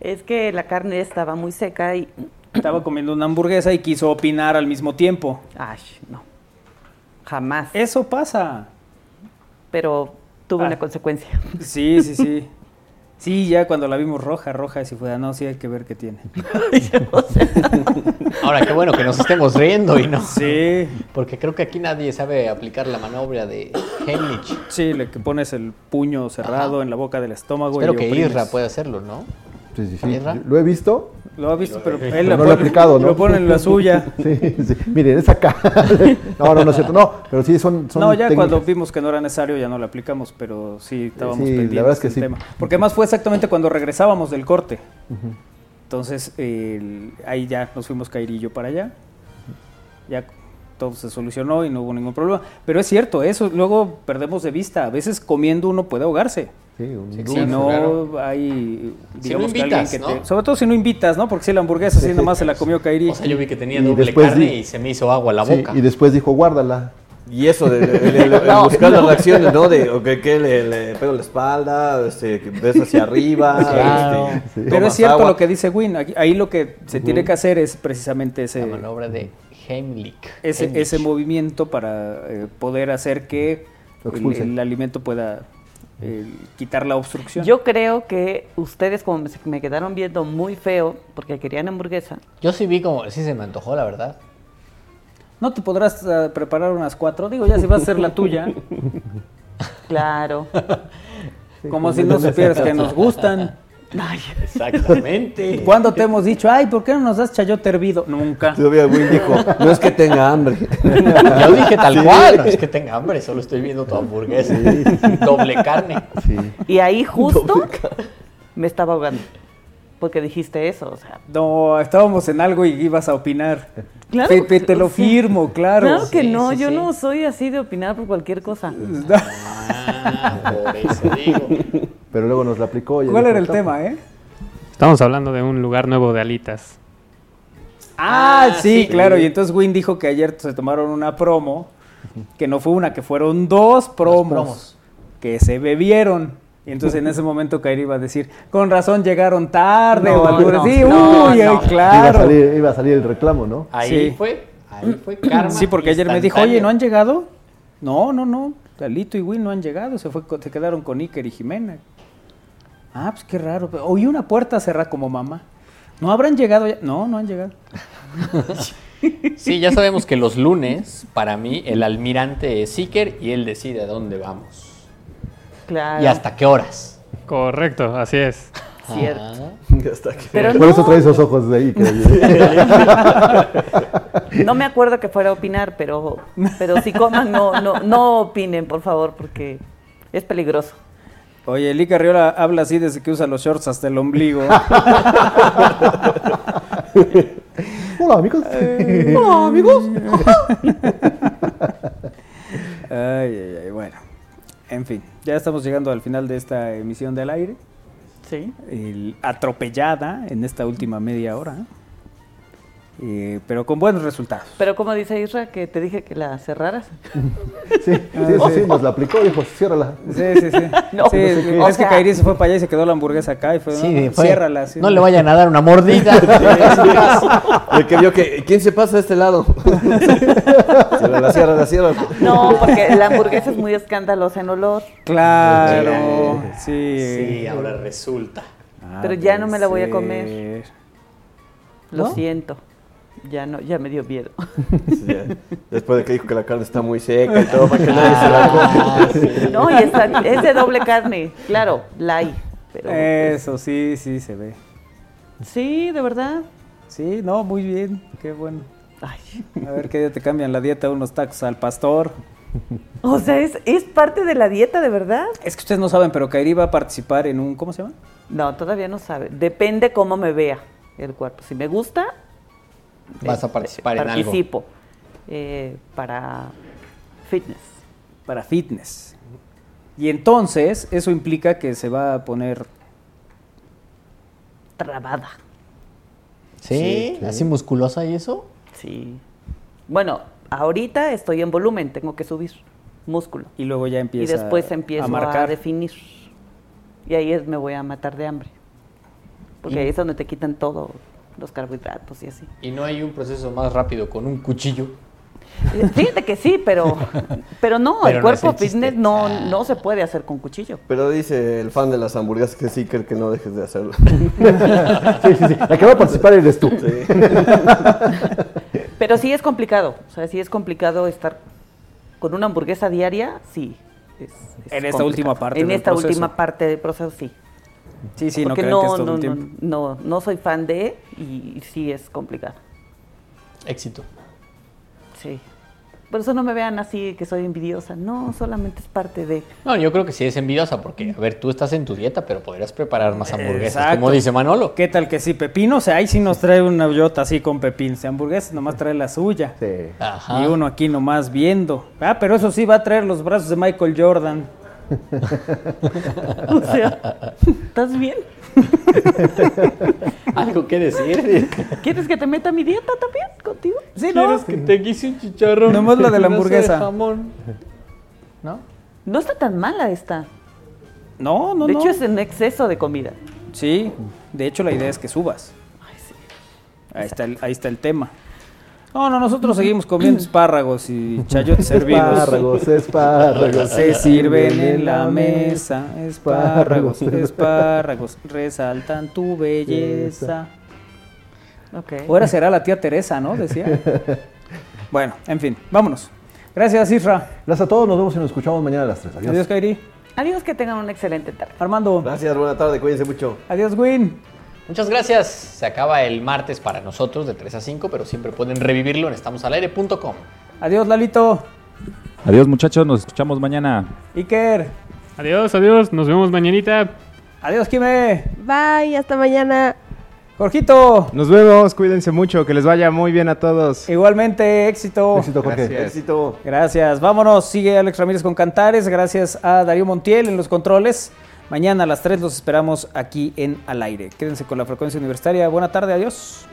Es que la carne estaba muy seca y. Estaba comiendo una hamburguesa y quiso opinar al mismo tiempo. Ay, no. Jamás. Eso pasa. Pero tuvo Ah. una consecuencia. Sí, sí, sí. Sí, ya cuando la vimos roja, roja, si fue, no, sí hay que ver qué tiene. Ahora, qué bueno que nos estemos riendo y no. Sí. Porque creo que aquí nadie sabe aplicar la maniobra de Heimlich. Sí, le que pones el puño cerrado Ajá. en la boca del estómago. Espero y que oprimes. Isra pueda hacerlo, ¿no? Sí, sí, sí. Lo he visto. Lo ha visto, pero él Pero la lo pone- aplicado, ¿no? Lo pone en la suya. Sí, sí. Miren, es acá. No, no, no es cierto. No, pero sí son. son no, ya técnicas. cuando vimos que no era necesario ya no lo aplicamos, pero sí estábamos Sí, la pendientes verdad es que del sí. tema. Porque además fue exactamente cuando regresábamos del corte. Entonces, ahí ya nos fuimos Cairillo para allá. Ya todo se solucionó y no hubo ningún problema. Pero es cierto, eso luego perdemos de vista. A veces comiendo uno puede ahogarse. Sí, un Sí, dulce. Si no claro. hay, Si digamos no que alguien invitas, que ¿no? te... Sobre todo si no invitas, ¿no? Porque si la hamburguesa sí nomás se la comió Kairi. O sea, yo vi que tenía Y doble después carne di- y se me hizo agua la Sí, boca. y después dijo, guárdala. Y eso de, de- de- de- de No. buscar las reacciones, ¿no? De, que le, le pego la espalda, este, que ves hacia arriba. Claro. este, Sí. Pero es cierto agua. lo que dice Win. aquí- Ahí lo que se tiene que hacer es precisamente ese, La maniobra de Heimlich. ese, Heimlich. ese movimiento para eh, poder hacer que el alimento pueda eh, quitar la obstrucción. Yo creo que ustedes, como me- me quedaron viendo muy feo porque querían hamburguesa, Yo sí vi como, sí se me antojó, la verdad. ¿No te podrás eh, preparar unas cuatro? Digo, ya si vas a hacer la tuya. claro. Como si no supieras que nos gustan. Exactamente. ¿Cuándo te hemos dicho, ay, ¿por qué no nos das chayote hervido? Nunca. Todavía Win dijo, no es que tenga hambre. Yo dije tal cual, no es que tenga hambre, solo estoy viendo tu hamburguesa. Doble carne. Y ahí justo me estaba ahogando. Porque dijiste eso, o sea. No, estábamos en algo y ibas a opinar. Claro, Pepe, te lo firmo, claro. Claro que Sí, no, sí, yo sí. no soy así de opinar por cualquier cosa. Ah, por eso digo. Pero luego nos la aplicó. y ¿Cuál era el tema, eh? Estamos hablando de un lugar nuevo de alitas. Ah, sí, claro. Y entonces Win dijo que ayer se tomaron una promo, que no fue una, que fueron dos promos, promos. que se bebieron. Y entonces en ese momento Kairi iba a decir, con razón llegaron tarde No, o algo no, así. no, Uy, no. ay, Iba a, claro. salir, iba a salir el reclamo, ¿no? Ahí Sí. fue, ahí fue karma. Sí, porque ayer me dijo, oye, ¿no han llegado? No, no, no. Lalito y Win no han llegado. Se, fue, se quedaron con Iker y Jimena. Ah, pues qué raro. Oí una puerta cerrada como mamá. ¿No habrán llegado ya? No, no han llegado. Sí, ya sabemos que los lunes, para mí, el almirante es Iker y él decide a dónde vamos. Claro. Y hasta qué horas. Correcto, así es. Cierto. Hasta que- Pero Por no, eso trae esos ojos de ahí. que- no me acuerdo que fuera a opinar, pero, pero si coman, no, no, no opinen, por favor, porque es peligroso. Oye, Eli Carriola habla así desde que usa los shorts hasta el ombligo. Hola, amigos. Hola, amigos. Ay, ay, ay, bueno. En fin, ya estamos llegando al final de esta emisión del aire. Sí. El- atropellada en esta última media hora. Eh, pero con buenos resultados. Pero como dice Isra, que te dije que la cerraras. Sí, sí, sí, sí, nos la aplicó, dijo, ciérrala. Sí, sí, sí. No, Sí, no sé qué. es O que Kairi se fue para allá y se quedó la hamburguesa acá y fue, Sí, no, fue. ciérrala. sí. No le vayan a dar una mordida. El que vio que, ¿quién se pasa a este lado? Cierra la cierra, la cierra. No, porque la hamburguesa es muy escandalosa en olor. Claro, sí. Sí, ahora resulta. Ah, Pero ya no me la voy a comer. Lo ¿No? siento. Ya no, ya me dio miedo. Sí. Después de que dijo que la carne está muy seca y todo, para que nadie se la coma. No, y está, es de doble carne. Claro, la hay. Pero Eso, sí, sí, se ve. sí, de verdad. Sí, no, muy bien, qué bueno. Ay. A ver qué día te cambian la dieta unos tacos al pastor. O sea, es, es parte de la dieta, de verdad. Es que ustedes no saben, pero Kairi va a participar en un, ¿cómo se llama? No, todavía no sabe. Depende cómo me vea el cuerpo. Si me gusta, Vas a participar en algo. participo. Eh, para fitness. Para fitness. Y entonces, eso implica que se va a poner Trabada. ¿Sí? ¿Así musculosa y eso? Sí. Bueno, ahorita estoy en volumen, tengo que subir músculo. y luego ya Y empieza después empiezo a a, marcar. definir. Y ahí es, me voy a matar de hambre. Porque Y- ahí es donde te quitan todo, los carbohidratos y así. Y no hay un proceso más rápido con un cuchillo. Eh, Fíjate que sí, pero, pero no, Pero el no cuerpo el fitness no, no se puede hacer con cuchillo. Pero dice el fan de las hamburguesas que sí, que no dejes de hacerlo. Sí, sí, sí. La que va a participar eres tú. Pero sí es complicado, o sea, sí es complicado estar con una hamburguesa diaria, sí. es- es En esta complicado. última parte En del esta proceso. última parte del proceso, sí. Sí, sí, no que es todo no, el no, tiempo. no, no soy fan de y sí es complicado. Éxito. Sí. Por eso no me vean así que soy envidiosa. No, solamente es parte de. No, yo creo que sí es envidiosa porque, a ver, tú estás en tu dieta, pero podrías preparar más hamburguesas, Exacto. como dice Manolo. ¿Qué tal que sí? Pepino, o sea, ahí sí nos trae una hoyota así con pepín. Si hamburguesas nomás trae la suya. Sí. Ajá. Y uno aquí nomás viendo. Ah, pero eso sí va a traer los brazos de Michael Jordan. O sea, ¿estás bien? Algo que decir. ¿Quieres que te meta mi dieta también contigo? Sí, ¿no? que te guise un chicharrón? Nomás la de la hamburguesa. jamón. ¿No? No está tan mala esta. No, no, de no. hecho, es en exceso de comida. Sí, de hecho la idea es que subas. Ahí está el, ahí está el tema. No, no, nosotros seguimos comiendo espárragos y chayotes hervidos. Espárragos, espárragos. Se sirven en la mesa, espárragos, espárragos, resaltan tu belleza. Ok. Ahora será la tía Teresa, ¿no? Decía. Bueno, en fin, vámonos. Gracias, Isra. Gracias a todos, nos vemos y nos escuchamos mañana a las 3. Adiós. Adiós, Kairi. Amigos, que tengan una excelente tarde. Armando. Gracias, buena tarde, cuídense mucho. Adiós, Win. Muchas gracias. Se acaba el martes para nosotros de 3 a 5, pero siempre pueden revivirlo en estamosalaire.com. Adiós, Lalito. Adiós muchachos, nos escuchamos mañana. Iker. Adiós, adiós. Nos vemos mañanita. Adiós, Kime. Bye, hasta mañana. Jorgito. Nos vemos, cuídense mucho, que les vaya muy bien a todos. Igualmente, éxito. Éxito, Jorge. Gracias. Éxito. Gracias. Vámonos. Sigue Alex Ramírez con Cantares. Gracias a Darío Montiel en los controles. Mañana a las 3 los esperamos aquí en Al Aire. Quédense con la frecuencia universitaria. Buena tarde. Adiós.